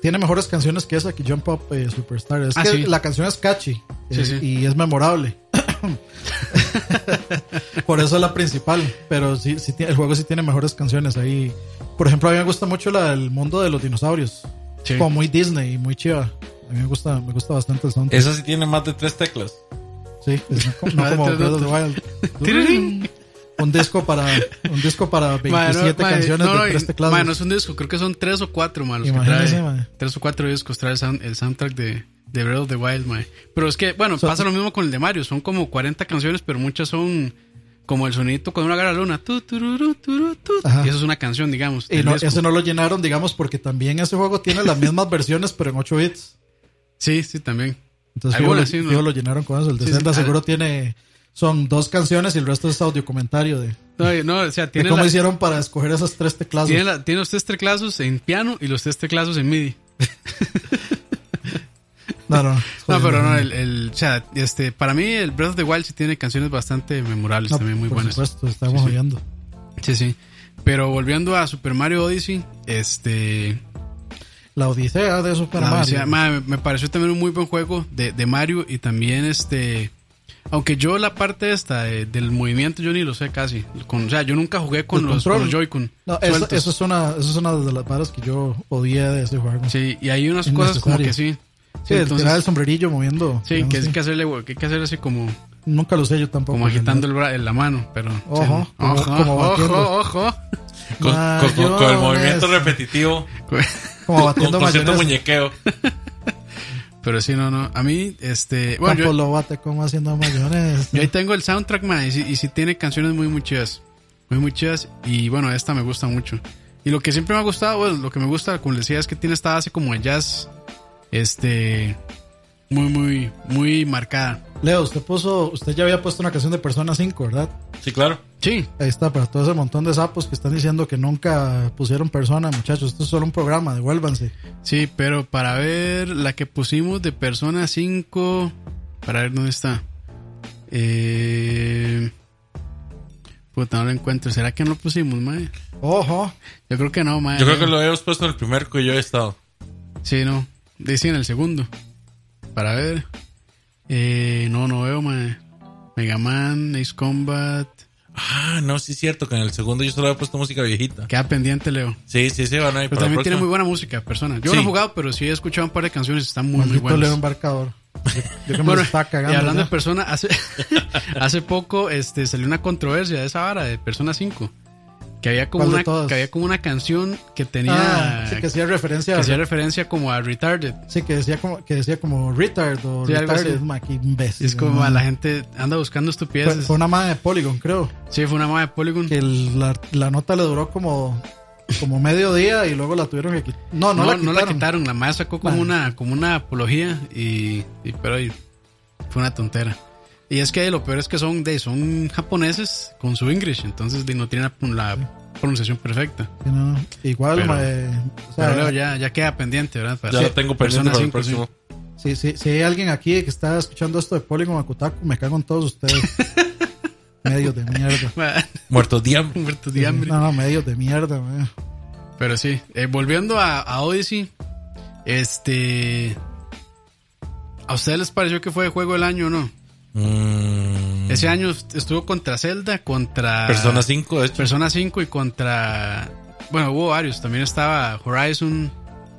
Tiene mejores canciones que esa que Jump Up eh, Superstar. Es Ah, que sí. la canción es catchy Sí, eh, sí. y es memorable. Por eso es la principal. Pero sí, sí el juego sí tiene mejores canciones ahí. Por ejemplo, a mí me gusta mucho la del mundo de los dinosaurios. Como muy Disney y muy chiva. A mí me gusta, me gusta bastante el soundtrack. Esa sí tiene más de tres teclas. Sí, es no, no como Breath of the Wild. Un disco para un disco para 27 Mae, no, mae, canciones no, no, de tres y- teclados. mae, no es un disco, creo que son tres o cuatro, mae, los que trae. Tres o cuatro discos trae el, sound- el soundtrack de, de Breath of the Wild, mae. Pero es que, bueno, So- pasa lo mismo con el de Mario. Son como 40 canciones, pero muchas son como el sonidito cuando uno agarra la luna. Tu, tu. Y eso es una canción, digamos. Y no, ese no lo llenaron, digamos, porque también ese juego tiene las mismas versiones, pero en 8 bits. Sí, sí, también. Entonces, lo- sí, lo llenaron con eso. El de Sí, Zelda ah. seguro tiene. Son dos canciones y el resto es audio comentario de, No, y- no, o sea, de tiene, cómo la- hicieron para escoger esos tres teclados. tiene, la- tiene los tres teclados en piano y los tres teclados en MIDI. No, no. No, pero no, el, el- o sea, este, para mí el Breath of the Wild sí tiene canciones bastante memorables, no, también muy por buenas. supuesto, estamos Sí, sí. oyendo. Sí, sí. Pero volviendo a Super Mario Odyssey, este, La Odisea de Super Mario. Odisea, ma, me, me pareció también un muy buen juego de, de Mario y también este, aunque yo la parte esta de- del movimiento yo ni lo sé casi, con, o sea, yo nunca jugué con ¿El los, con control? los Joy-Con. No, eso, eso es una, eso es una de las varas que yo odié de ese juego. Sí, Sí, y hay unas cosas como que sí. Sí, el entonces- tirar el sombrerillo moviendo. sí, digamos, que hay que hacerle, que hay que hacer así como, Nunca lo sé yo tampoco. como agitando el bra- la mano, pero. Ojo, sí. como- ojo, como ojo, ojo. Con, con- con- con el movimiento repetitivo. Como Con, batiendo con cierto muñequeo. Pero sí, no, no. A mí, este. Bueno, Campo yo, Lobato como haciendo mayonesa. yo ahí tengo el soundtrack, man, y sí, y sí tiene canciones muy, muy chidas. Muy, muy chidas. Y bueno, esta me gusta mucho. Y lo que siempre me ha gustado, bueno, lo que me gusta, como les decía, es que tiene esta base como de jazz. Este. Muy, muy, muy marcada. Leo, usted puso, usted ya había puesto una canción de Persona 5, ¿verdad? Sí, claro. Sí, Ahí está, para todo ese montón de sapos que están diciendo que nunca pusieron Persona, muchachos. Esto es solo un programa, devuélvanse. sí, pero para ver la que pusimos de Persona 5. Para ver dónde está. Eh. Puta, no lo encuentro. ¿Será que no lo pusimos, mae? Ojo, Yo creo que no, mae. Yo creo que lo habíamos puesto en el primer que yo he estado. Sí, no. Dice en el segundo. Para ver. Eh, no, no veo, mae. Mega Man, Ace Combat. Ah, no, sí es cierto que en el segundo yo solo había puesto música viejita. Queda pendiente, Leo. Sí, sí, sí, van a ir Pero para la también tiene muy buena música, persona. Yo Sí. no he jugado, pero sí he escuchado un par de canciones. Están muy, muy maldito buenas. Leo embarcador. Yo, yo que me Bueno, lo estaba cagando. y hablando ya. de Persona, hace, hace poco este, salió una controversia de esa vara de Persona 5. Que había como, ¿Cuál de una, que había como una canción que tenía. Ah, sí, que hacía referencia. que hacía referencia como a Retarded. sí, que decía como, que decía como retard o Sí, retarded. imbécil. Es como ma. a la gente anda buscando Fue, estupideces. fue una madre de Polygon, creo. Sí, fue una moda de Polygon. Que el- la, la nota le duró como, como medio día y luego la tuvieron que quitar. No, no, No, la no quitaron. la quitaron, la madre sacó como Vale. una, como una apología y, y- pero y- fue una tontera. Y es que lo peor es que son de son japoneses con su English, entonces de, no tienen la, la pronunciación perfecta. Sí, no. Igual, Pero- ma, o sea, Pero luego ya, ya queda pendiente, ¿verdad? Para Ya lo tengo pendiente Persona para el 5, sí. próximo. si, si, si hay alguien aquí que está escuchando esto de Polygon Akutaku, me cago en todos ustedes. medios de mierda. Muertos de hambre. Muertos de hambre. No, no, medios de mierda, ma. Pero sí, eh, volviendo a, a Odyssey, este... ¿A ustedes les pareció que fue juego del año o no? Mm, Ese año estuvo contra Zelda, contra... Persona 5, de hecho. Persona 5 y contra. Bueno, hubo varios. También estaba Horizon.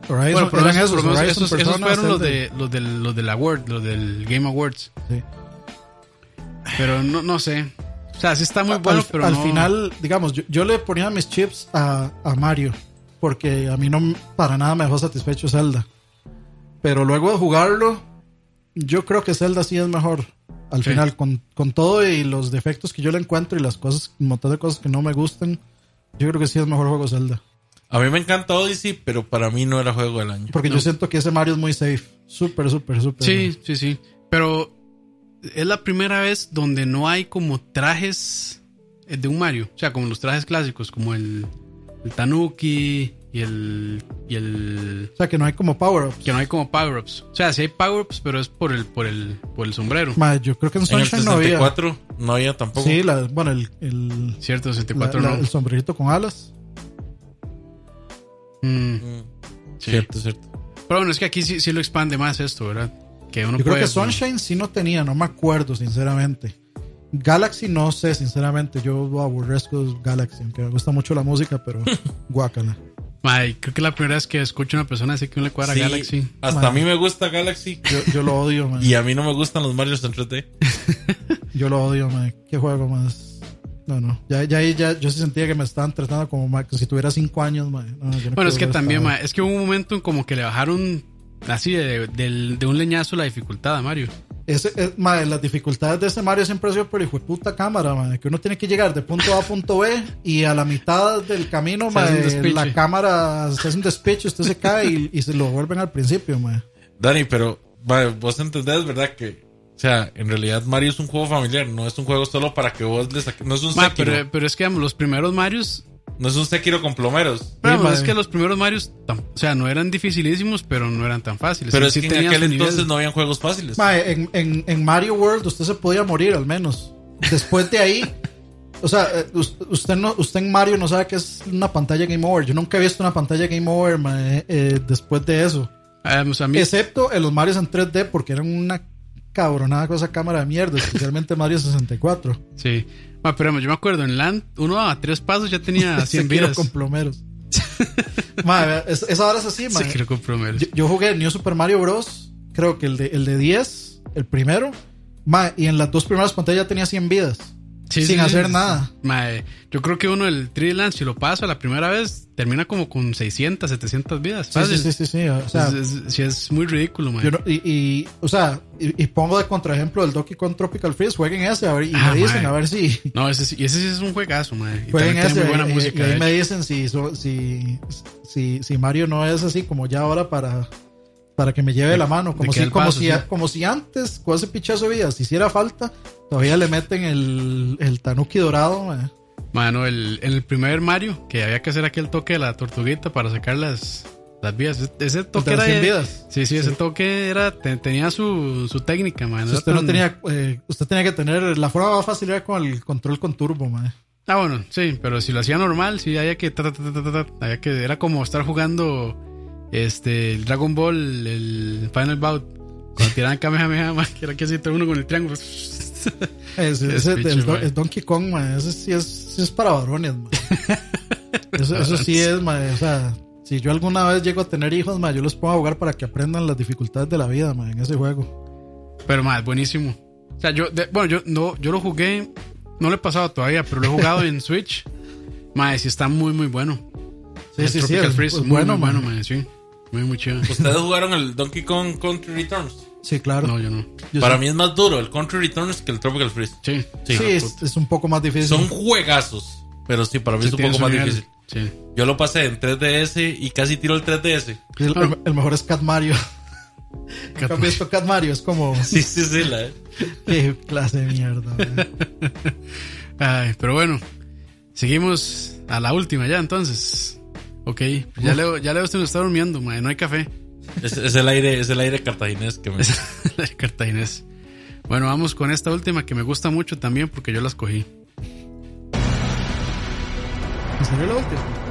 Horizon, bueno, eran esos, por Horizon, esos- esos Persona, fueron los, de, los, del, los del Award, los del Game Awards. Sí. Pero no, no sé. O sea, sí está muy bueno, al, pero al no- final, digamos, yo, yo le ponía mis chips a, a Mario, porque a mí no para nada me dejó satisfecho Zelda. Pero luego de jugarlo, yo creo que Zelda sí es mejor. Al Sí. final, con, con todo y los defectos que yo le encuentro y las cosas, un montón de cosas que no me gustan, yo creo que sí es mejor juego Zelda. A mí me encanta Odyssey, pero para mí no era juego del año. Porque yo siento que ese Mario es muy safe. Súper, súper, súper. Sí, sí, sí. Pero es la primera vez donde no hay como trajes de un Mario. O sea, como los trajes clásicos, como el, el Tanuki y el. y el. O sea, que no hay como power-ups. que no hay como power-ups. O sea, sí hay power-ups, pero es por el, por el, por el sombrero. Ma, yo creo que en En el Sunshine no había. 64 no había tampoco. Sí, la, bueno, el, el, Cierto, la- 64 la- no. el sombrerito con alas. Mm, Mm, sí. Cierto, cierto. Pero bueno, es que aquí sí, sí lo expande más esto, ¿verdad? Que uno Yo creo puede- que Sunshine sí no tenía, no me acuerdo, sinceramente. Galaxy no sé, sinceramente. Yo aborrezco Galaxy, aunque me gusta mucho la música, pero guácala. Ay, creo que es la primera vez que escucho a una persona así que no le cuadra Sí, Galaxy. Hasta Man. a mí me gusta Galaxy. Yo, yo lo odio, man. Y a mí no me gustan los Mario en 3D. Yo lo odio, man. ¿Qué juego más? No, no. Ya, ya, ahí ya, yo sí sentía que me estaban tratando como ma- que si tuviera cinco años, man. No, yo no Bueno, es que también, esta- ma, es que hubo un momento en como que le bajaron así de, de un leñazo la dificultad Mario. Ese, es, ma, las dificultades de ese Mario siempre ha sido por hijo de puta cámara, man, que uno tiene que llegar de punto A a punto B y a la mitad del camino Se ma, hace un despiche. la cámara se hace un despiche, usted se cae y, y se lo vuelven al principio. man. Dani, pero vos entendés, ¿verdad? Que, o sea, en realidad Mario es un juego familiar, no es un juego solo para que vos le saques. No es un Ma, Sekiro. pero, pero es que digamos, los primeros Marios, No es un Sekiro con plomeros. vamos, ma, es que los primeros Marios, o sea, no eran dificilísimos, pero no eran tan fáciles. Pero Sí es que en aquel nivel. entonces no habían juegos fáciles. Ma, en, en- en Mario World usted se podía morir al menos. Después de ahí, o sea, eh, us- usted, no, usted en Mario no sabe que es una pantalla Game Over. Yo nunca he visto una pantalla Game Over ma, eh, eh, después de eso. Ah, pues a mí, Excepto en los Marios en 3D porque eran una cabronada con esa cámara de mierda, especialmente Mario 64. sí. Ma, pero yo me acuerdo, en Land, uno a tres pasos ya tenía 100 Sekiro vidas. con plomeros. Ma, vea, es- esa hora es así, ma. Sí, quiero comprometer. Yo, yo jugué New Super Mario Bros. Creo que el de, el de 10, el primero. Ma, y en las dos primeras pantallas ya tenía 100 vidas. Sí, sin sí, hacer nada. Mae, yo creo que uno el 3D Land, si lo pasa la primera vez, termina como con 600, 700 vidas. Sí, Fácil. sí, sí, sí, sí, O sea, es, es- muy ridículo, mae. no- y, y, o sea, y, y pongo de contraejemplo el Donkey Kong Tropical Freeze, jueguen ese a ver, y Ah, me dicen mae. a ver si No, ese, ese sí es un juegazo, mae. Y jueguen ese muy buena y- y- música. y ahí me dicen si, so- si, si, si Mario no es así como ya ahora para, para que me lleve la mano, como si, como, paso, si, sí. como si antes, con ese pichazo de vidas, hiciera falta, todavía le meten el, el tanuki dorado, mae. Mano, el, el primer Mario, que había que hacer aquel toque de la tortuguita para sacar las, las vidas. Ese- toque era. 100 vidas. Sí, sí, ese toque era, te- tenía su, su técnica, man. Si usted no tenía, eh, usted tenía que tener, la forma más fácil era con el control con turbo, mae. Ah, bueno, sí, pero si lo hacía normal, sí, había que. ta, ta, ta, había que era como estar jugando este el Dragon Ball, el Final Bout. Cuando tiraban Kamehameha, man, que era que todo uno con el triángulo. Ese, Qué ese el Donkey Kong, mae, ese sí es, sí es para varones, mae. Eso, eso sí es, mae, o sea, si yo alguna vez llego a tener hijos, mae, yo los pongo a jugar para que aprendan las dificultades de la vida, mae, en ese juego. Pero más, buenísimo. O sea, yo, de- bueno, yo no, yo lo jugué, no lo he pasado todavía, pero lo he jugado en Switch. Mae, sí está muy, muy bueno. Sí, El sí, sí, Tropical es- Freeze, es muy, bueno, muy bueno, mae, sí. Muy, muy chido. ¿Ustedes jugaron el Donkey Kong Country Returns? Sí, claro. No, yo no. Yo Para sí- mí es más duro el Country Returns que el Tropical Freeze. Sí, Sí. sí, es, es un poco más difícil. Son juegazos, pero sí, para mí Sí, es un poco más nivel. difícil. Sí. Yo lo pasé en 3DS y casi tiro el 3DS. el, el- el mejor es Cat Mario. Cat ¿Han visto Cat Mario? Es como, Sí, sí, sí. La... qué clase de mierda. Ay, pero bueno, seguimos a la última ya entonces. Ok, ya Leo, ya Leo usted nos está durmiendo, no hay café. Es, es el aire, es el aire cartaginés que me. El cartaginés. Bueno, vamos con esta última que me gusta mucho también porque yo la escogí. ¿En serio la última?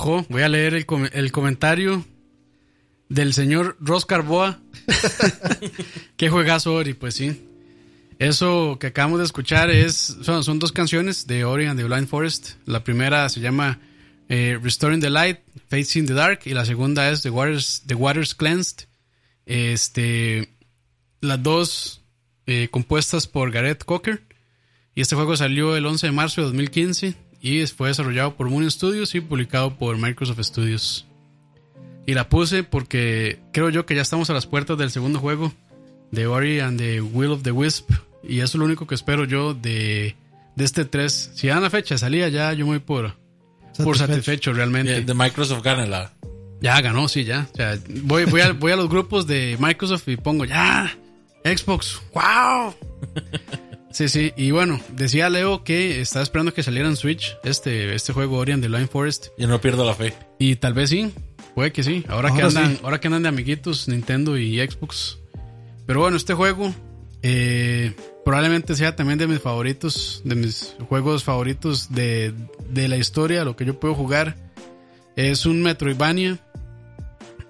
Ojo. Voy a leer el, com- el comentario del señor Ros Carboa. Qué juegazo Ori, pues sí. Eso que acabamos de escuchar es son, son dos canciones de Ori and the Blind Forest. La primera se llama eh, Restoring the Light, Facing the Dark, y la segunda es The Waters, the Waters Cleansed. Este, las dos eh, compuestas por Gareth Cocker. Y este juego salió el 11 de marzo de 2015 y fue desarrollado por Moon Studios y publicado por Microsoft Studios. Y la puse porque creo yo que ya estamos a las puertas del segundo juego de Ori and the Will of the Wisp. Y eso es lo único que espero yo de, de este 3. Si dan la fecha de salida, ya yo me voy por, por satisfecho realmente. De, de Microsoft gana la. Ya ganó, sí, ya. O sea, voy, voy, a, voy a los grupos de Microsoft y pongo ya. Xbox, wow. Sí, sí. Y bueno, decía Leo que estaba esperando que saliera en Switch este, este juego Ori and the Blind Forest. Yo no pierdo la fe. Y tal vez sí, puede que sí. Ahora, que Ahora andan, sí. ahora que andan de amiguitos Nintendo y Xbox. Pero bueno, este juego eh, probablemente sea también de mis favoritos, de mis juegos favoritos de, de la historia, lo que yo puedo jugar. Es un Metroidvania,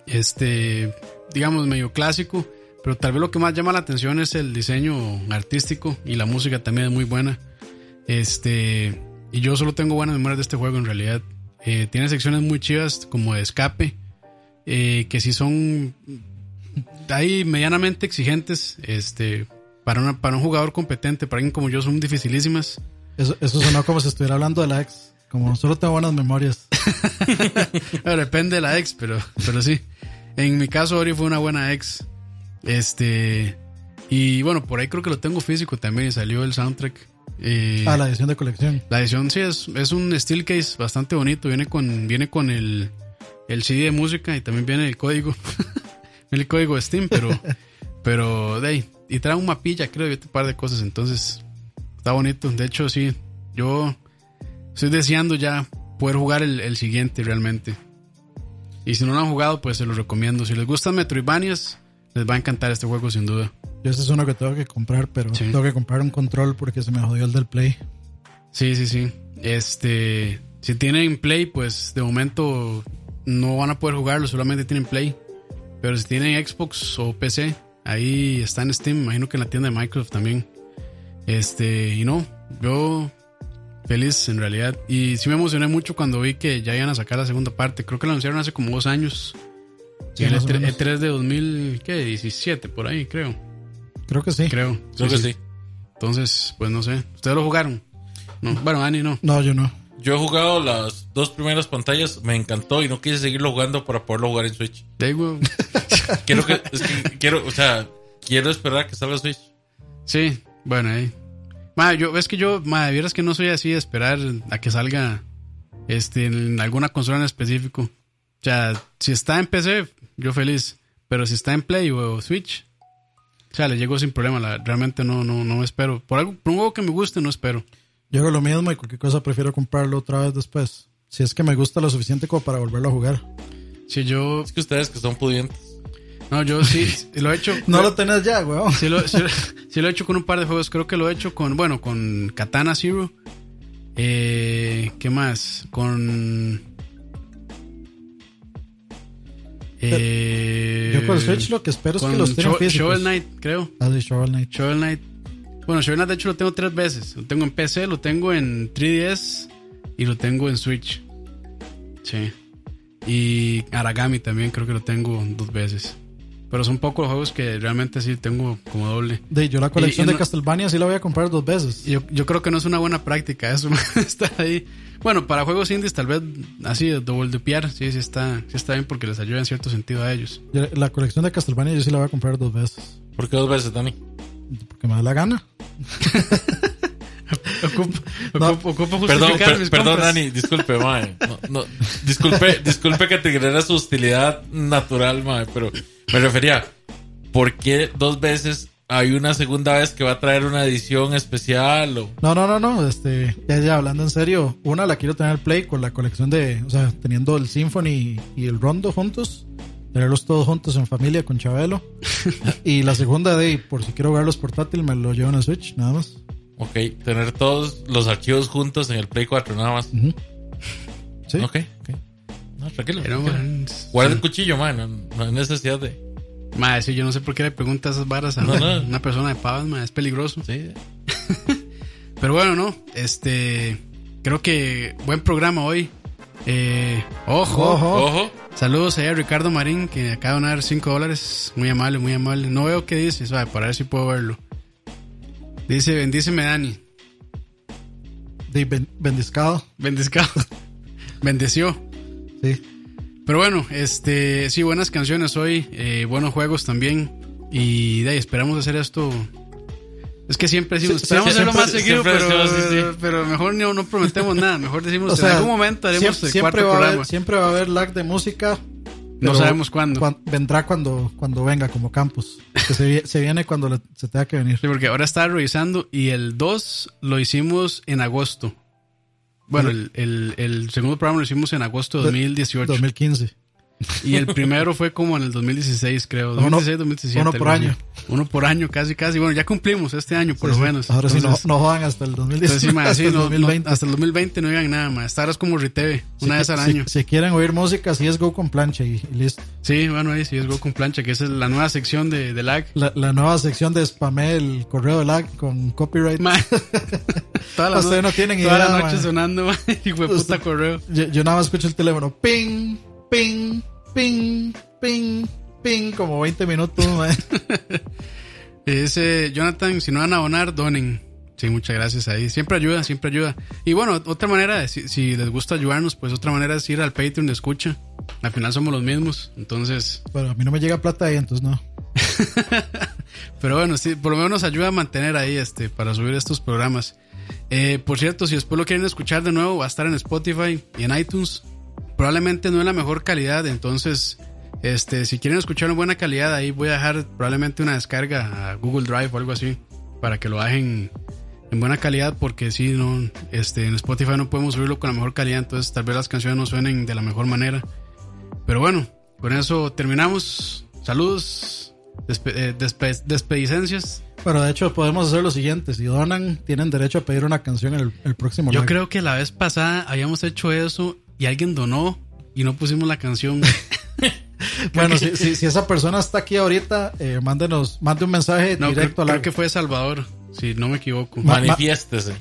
este, digamos, medio clásico. Pero tal vez lo que más llama la atención es el diseño artístico y la música también es muy buena. Este, y yo solo tengo buenas memorias de este juego en realidad. Eh, tiene secciones muy chivas como de escape, eh, que sí son ahí medianamente exigentes, este, para, una- para un jugador competente, para alguien como yo son dificilísimas. Eso, eso sonó como si estuviera hablando de la ex. Como solo tengo buenas memorias. Depende de la ex, pero, pero sí. En mi caso, Ori fue una buena ex. Este, y bueno, por ahí creo que lo tengo físico también y salió el soundtrack. Eh, Ah, la edición de colección. La edición sí es, es un steel case bastante bonito. Viene con, viene con el, el CD de música y también viene el código. el código de Steam, pero, pero de ahí. Y trae un mapilla, creo, y un par de cosas. Entonces, está bonito. De hecho, sí, yo estoy deseando ya poder jugar el, el siguiente realmente. Y si no lo han jugado, pues se los recomiendo. Si les gustan Metroidvanias, les va a encantar este juego sin duda. Yo ese es uno que tengo que comprar, pero Sí. tengo que comprar un control porque se me jodió el del Play. Sí, sí, sí. Este, si tienen Play, pues de momento no van a poder jugarlo, solamente tienen Play. Pero si tienen Xbox o PC, ahí está en Steam, imagino que en la tienda de Microsoft también. Este, y no, yo feliz en realidad. Y sí me emocioné mucho cuando vi que ya iban a sacar la segunda parte. Creo que la anunciaron hace como dos años. Sí, el más o E3, menos. E3 de 2017, por ahí, creo. Creo que sí. Creo. Creo que sí. Entonces, pues no sé. ¿Ustedes lo jugaron? No. Bueno, Dani no. No, yo no. Yo he jugado las dos primeras pantallas, me encantó y no quise seguirlo jugando para poderlo jugar en Switch. De ahí, güey. Quiero que, es que quiero, o sea, quiero esperar a que salga Switch. Sí, bueno, ahí. Ma, yo, es que yo, ma, vieras que no soy así de esperar a que salga este, en alguna consola en específico. O sea, si está en PC, yo feliz. Pero si está en Play o Switch, o sea, le llego sin problema. La- realmente no, no, no espero. Por algo, por un juego que me guste, no espero. Yo hago lo mismo y cualquier cosa prefiero comprarlo otra vez después. Si es que me gusta lo suficiente como para volverlo a jugar. Si yo, Es que ustedes que son pudientes. no, yo sí, lo he hecho. No lo tenés ya, weón. Sí lo, sí, sí lo he hecho con un par de juegos. Creo que lo he hecho con, bueno, con Katana Zero. Eh, ¿Qué más? Con... Eh, Yo con Switch lo que espero es que los tengan físicos. Shovel Knight, creo. Ah, de Shovel Knight. Shovel Knight. Bueno, Shovel Knight de hecho lo tengo tres veces. Lo tengo en PC, lo tengo en 3DS y lo tengo en Switch. Sí. Y Aragami también creo que lo tengo dos veces. Pero son pocos juegos que realmente sí tengo como doble. De, yo la colección Y- y de no- Castlevania sí la voy a comprar dos veces. Yo, yo creo que no es una buena práctica eso, estar ahí. Bueno, para juegos indies tal vez así de doble dupear, sí, sí está, sí está bien porque les ayuda en cierto sentido a ellos. Yo- la colección de Castlevania yo sí la voy a comprar dos veces. ¿Por qué dos veces, Dani? Porque me da la gana. Ocupo, No. ocupo, ocupo Perdón, justificar mis perdón, compras. Dani, disculpe, mae. No, no, disculpe, disculpe que te genera su hostilidad natural, mae, pero me refería, ¿por qué dos veces hay una segunda vez que va a traer una edición especial? O... No, no, no, no. Este, ya, ya hablando en serio, una la quiero tener el Play con la colección de, o sea, teniendo el Symphony y el Rondo juntos, tenerlos todos juntos en familia con Chabelo. y la segunda de, por si quiero verlos portátil, me lo llevo en el Switch, nada más. Ok, tener todos los archivos juntos en el Play 4, nada más. Ujú. Sí. Ok, ok. No, tranquilo. Pero, tranquilo. man, Guarda el cuchillo, man. No, no hay necesidad de. Madre, sí, yo no sé por qué le pregunta esas varas a No, no. una persona de pavas, madre, es peligroso. Sí. Pero bueno, no, este, creo que buen programa hoy. Eh, ojo, Ojo. Ojo. saludos ahí a Ricardo Marín, que acaba de donar 5 dólares. Muy amable, muy amable. No veo qué dice, suave, para ver si puedo verlo. Dice, bendíceme Dani. De ben- bendiscado. Bendiscado. Bendeció. Sí. Pero bueno, este, sí, buenas canciones hoy, eh, buenos juegos también. Y de ahí, esperamos hacer esto. Es que siempre decimos, Sí, esperamos hacerlo más seguido, pero, decimos, sí, sí. pero mejor no, no prometemos nada. Mejor decimos, O sea, en algún momento haremos siempre, el siempre cuarto va a programa. haber, siempre va a haber lag de música. No sabemos cuándo. vendrá cuando, cuando venga como campus. Que se, vi- se viene cuando le- se tenga que venir. Sí, porque ahora estaba revisando y el 2 lo hicimos en agosto. Bueno, el, el, el segundo programa lo hicimos en agosto de 2018. 2015. Y el primero fue como en el 2016, creo. Uno- 2016, 2017. uno por año. Uno por año, casi, casi. Bueno, ya cumplimos este año, por Sí, lo menos. Ahora sí no, no jodan hasta el 2010. Entonces, hasta sí, el no- no- 2020. hasta el 2020 no digan nada más. Esta hora es como Riteve, Si una qui- vez al si- año. Si, quieren oír música, sí es Go con plancha y, y listo. Sí, bueno, ahí sí es Go con plancha, que esa es la nueva sección de, de lag. La, la nueva sección de spamé el correo de lag con copyright. Todas las Ustedes no- no tienen todas idea, las noches ma. sonando, ma, hijo de puta correo. Yo, yo nada más escucho el teléfono. Ping, ping, ping, ping, ping. Como 20 minutos. Dice Jonathan, si no van a abonar, donen. Sí, muchas gracias ahí. Siempre ayuda, siempre ayuda. Y bueno, otra manera, si, si les gusta ayudarnos, pues otra manera es ir al Patreon de escucha. Al final somos los mismos, entonces... Pero a mí no me llega plata ahí, entonces no. Pero bueno, sí, por lo menos nos ayuda a mantener ahí este para subir estos programas. Eh, por cierto, si después lo quieren escuchar de nuevo, va a estar en Spotify y en iTunes. Probablemente no en la mejor calidad, entonces, este, si quieren escuchar en buena calidad, ahí voy a dejar probablemente una descarga a Google Drive o algo así para que lo bajen en buena calidad, porque si no, este, en Spotify no podemos subirlo con la mejor calidad, entonces tal vez las canciones no suenen de la mejor manera. Pero bueno, con eso terminamos. Saludos, despe eh, despe- despedicencias. Pero de hecho podemos hacer lo siguiente. Si donan, tienen derecho a pedir una canción el, el próximo Yo live. creo que la vez pasada habíamos hecho eso y alguien donó y no pusimos la canción. Bueno, si, si, si esa persona está aquí ahorita, eh, mándenos, mande un mensaje No, creo, directo a la... creo que fue Salvador, si no me equivoco. Ma- Manifiéstese.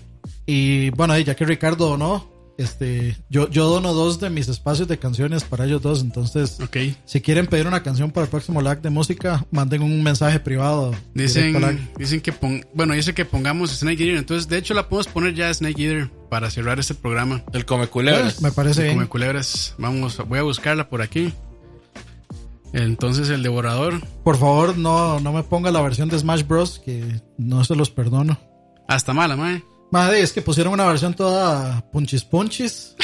Y bueno, ahí, ya que Ricardo donó, este, yo, yo dono dos de mis espacios de canciones para ellos dos. Entonces, si quieren pedir una canción para el próximo lag de música, manden un mensaje privado. Dicen, dicen que pon- bueno, dice que pongamos Snake Eater. Entonces, de hecho, la podemos poner ya Snake Eater para cerrar este programa. El come culebras. Pues, me parece Como bien. culebras. Vamos, voy a buscarla por aquí. Entonces, el devorador. Por favor, no, no me ponga la versión de Smash Bros. que no se los perdono. Hasta mala, mae. Madre, es que pusieron una versión toda punchis punchis.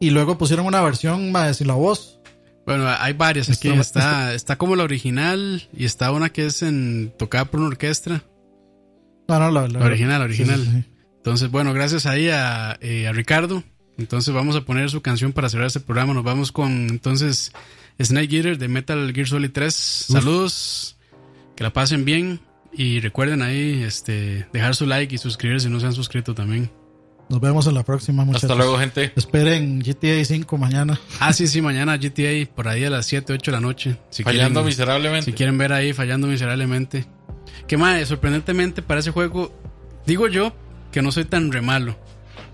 y luego pusieron una versión madre, sin la voz. Bueno, hay varias aquí. Está- Está, está como la original y está una que es en tocada por una orquesta. No, no, la, La original, la original. Sí, sí, sí. Entonces, bueno, gracias ahí a, eh, a Ricardo. Entonces vamos a poner su canción para cerrar este programa. Nos vamos con entonces Snake Eater de Metal Gear Solid 3. Saludos, que la pasen bien y recuerden ahí este dejar su like y suscribirse si no se han suscrito también. Nos vemos en la próxima, muchachos. Hasta luego, gente. Esperen GTA 5 mañana. Ah, sí, sí, mañana GTA por ahí a las 7, 8 de la noche. Si Fallando quieren- miserablemente. Si quieren ver ahí fallando miserablemente. Que más, sorprendentemente para ese juego, digo yo que no soy tan re malo.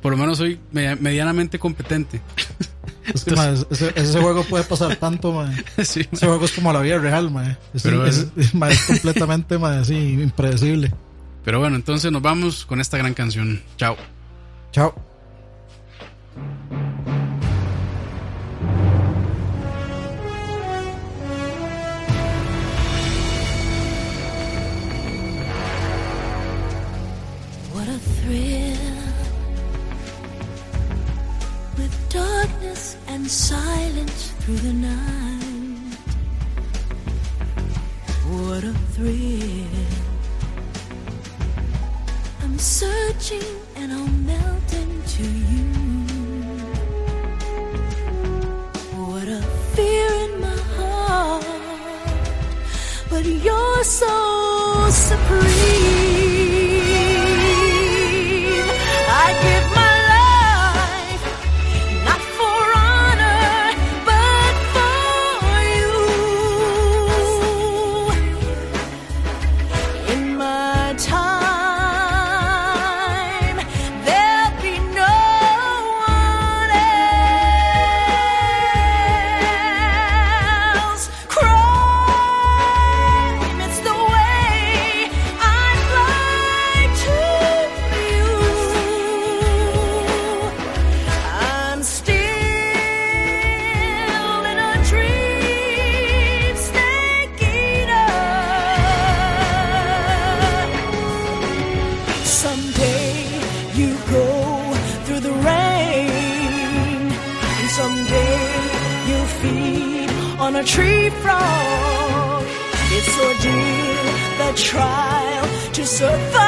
Por lo menos soy media- medianamente competente. Es que, ese, ese juego puede pasar tanto. Sí, Ese juego es como la vida real, madre. Es, Pero es- es- completamente, así, impredecible. Pero bueno, entonces nos vamos con esta gran canción. Chao. Chao. Silence through the night. What a thrill. I'm searching and I'll melt into you. What a fear in my heart but you're so supreme. Trial to survive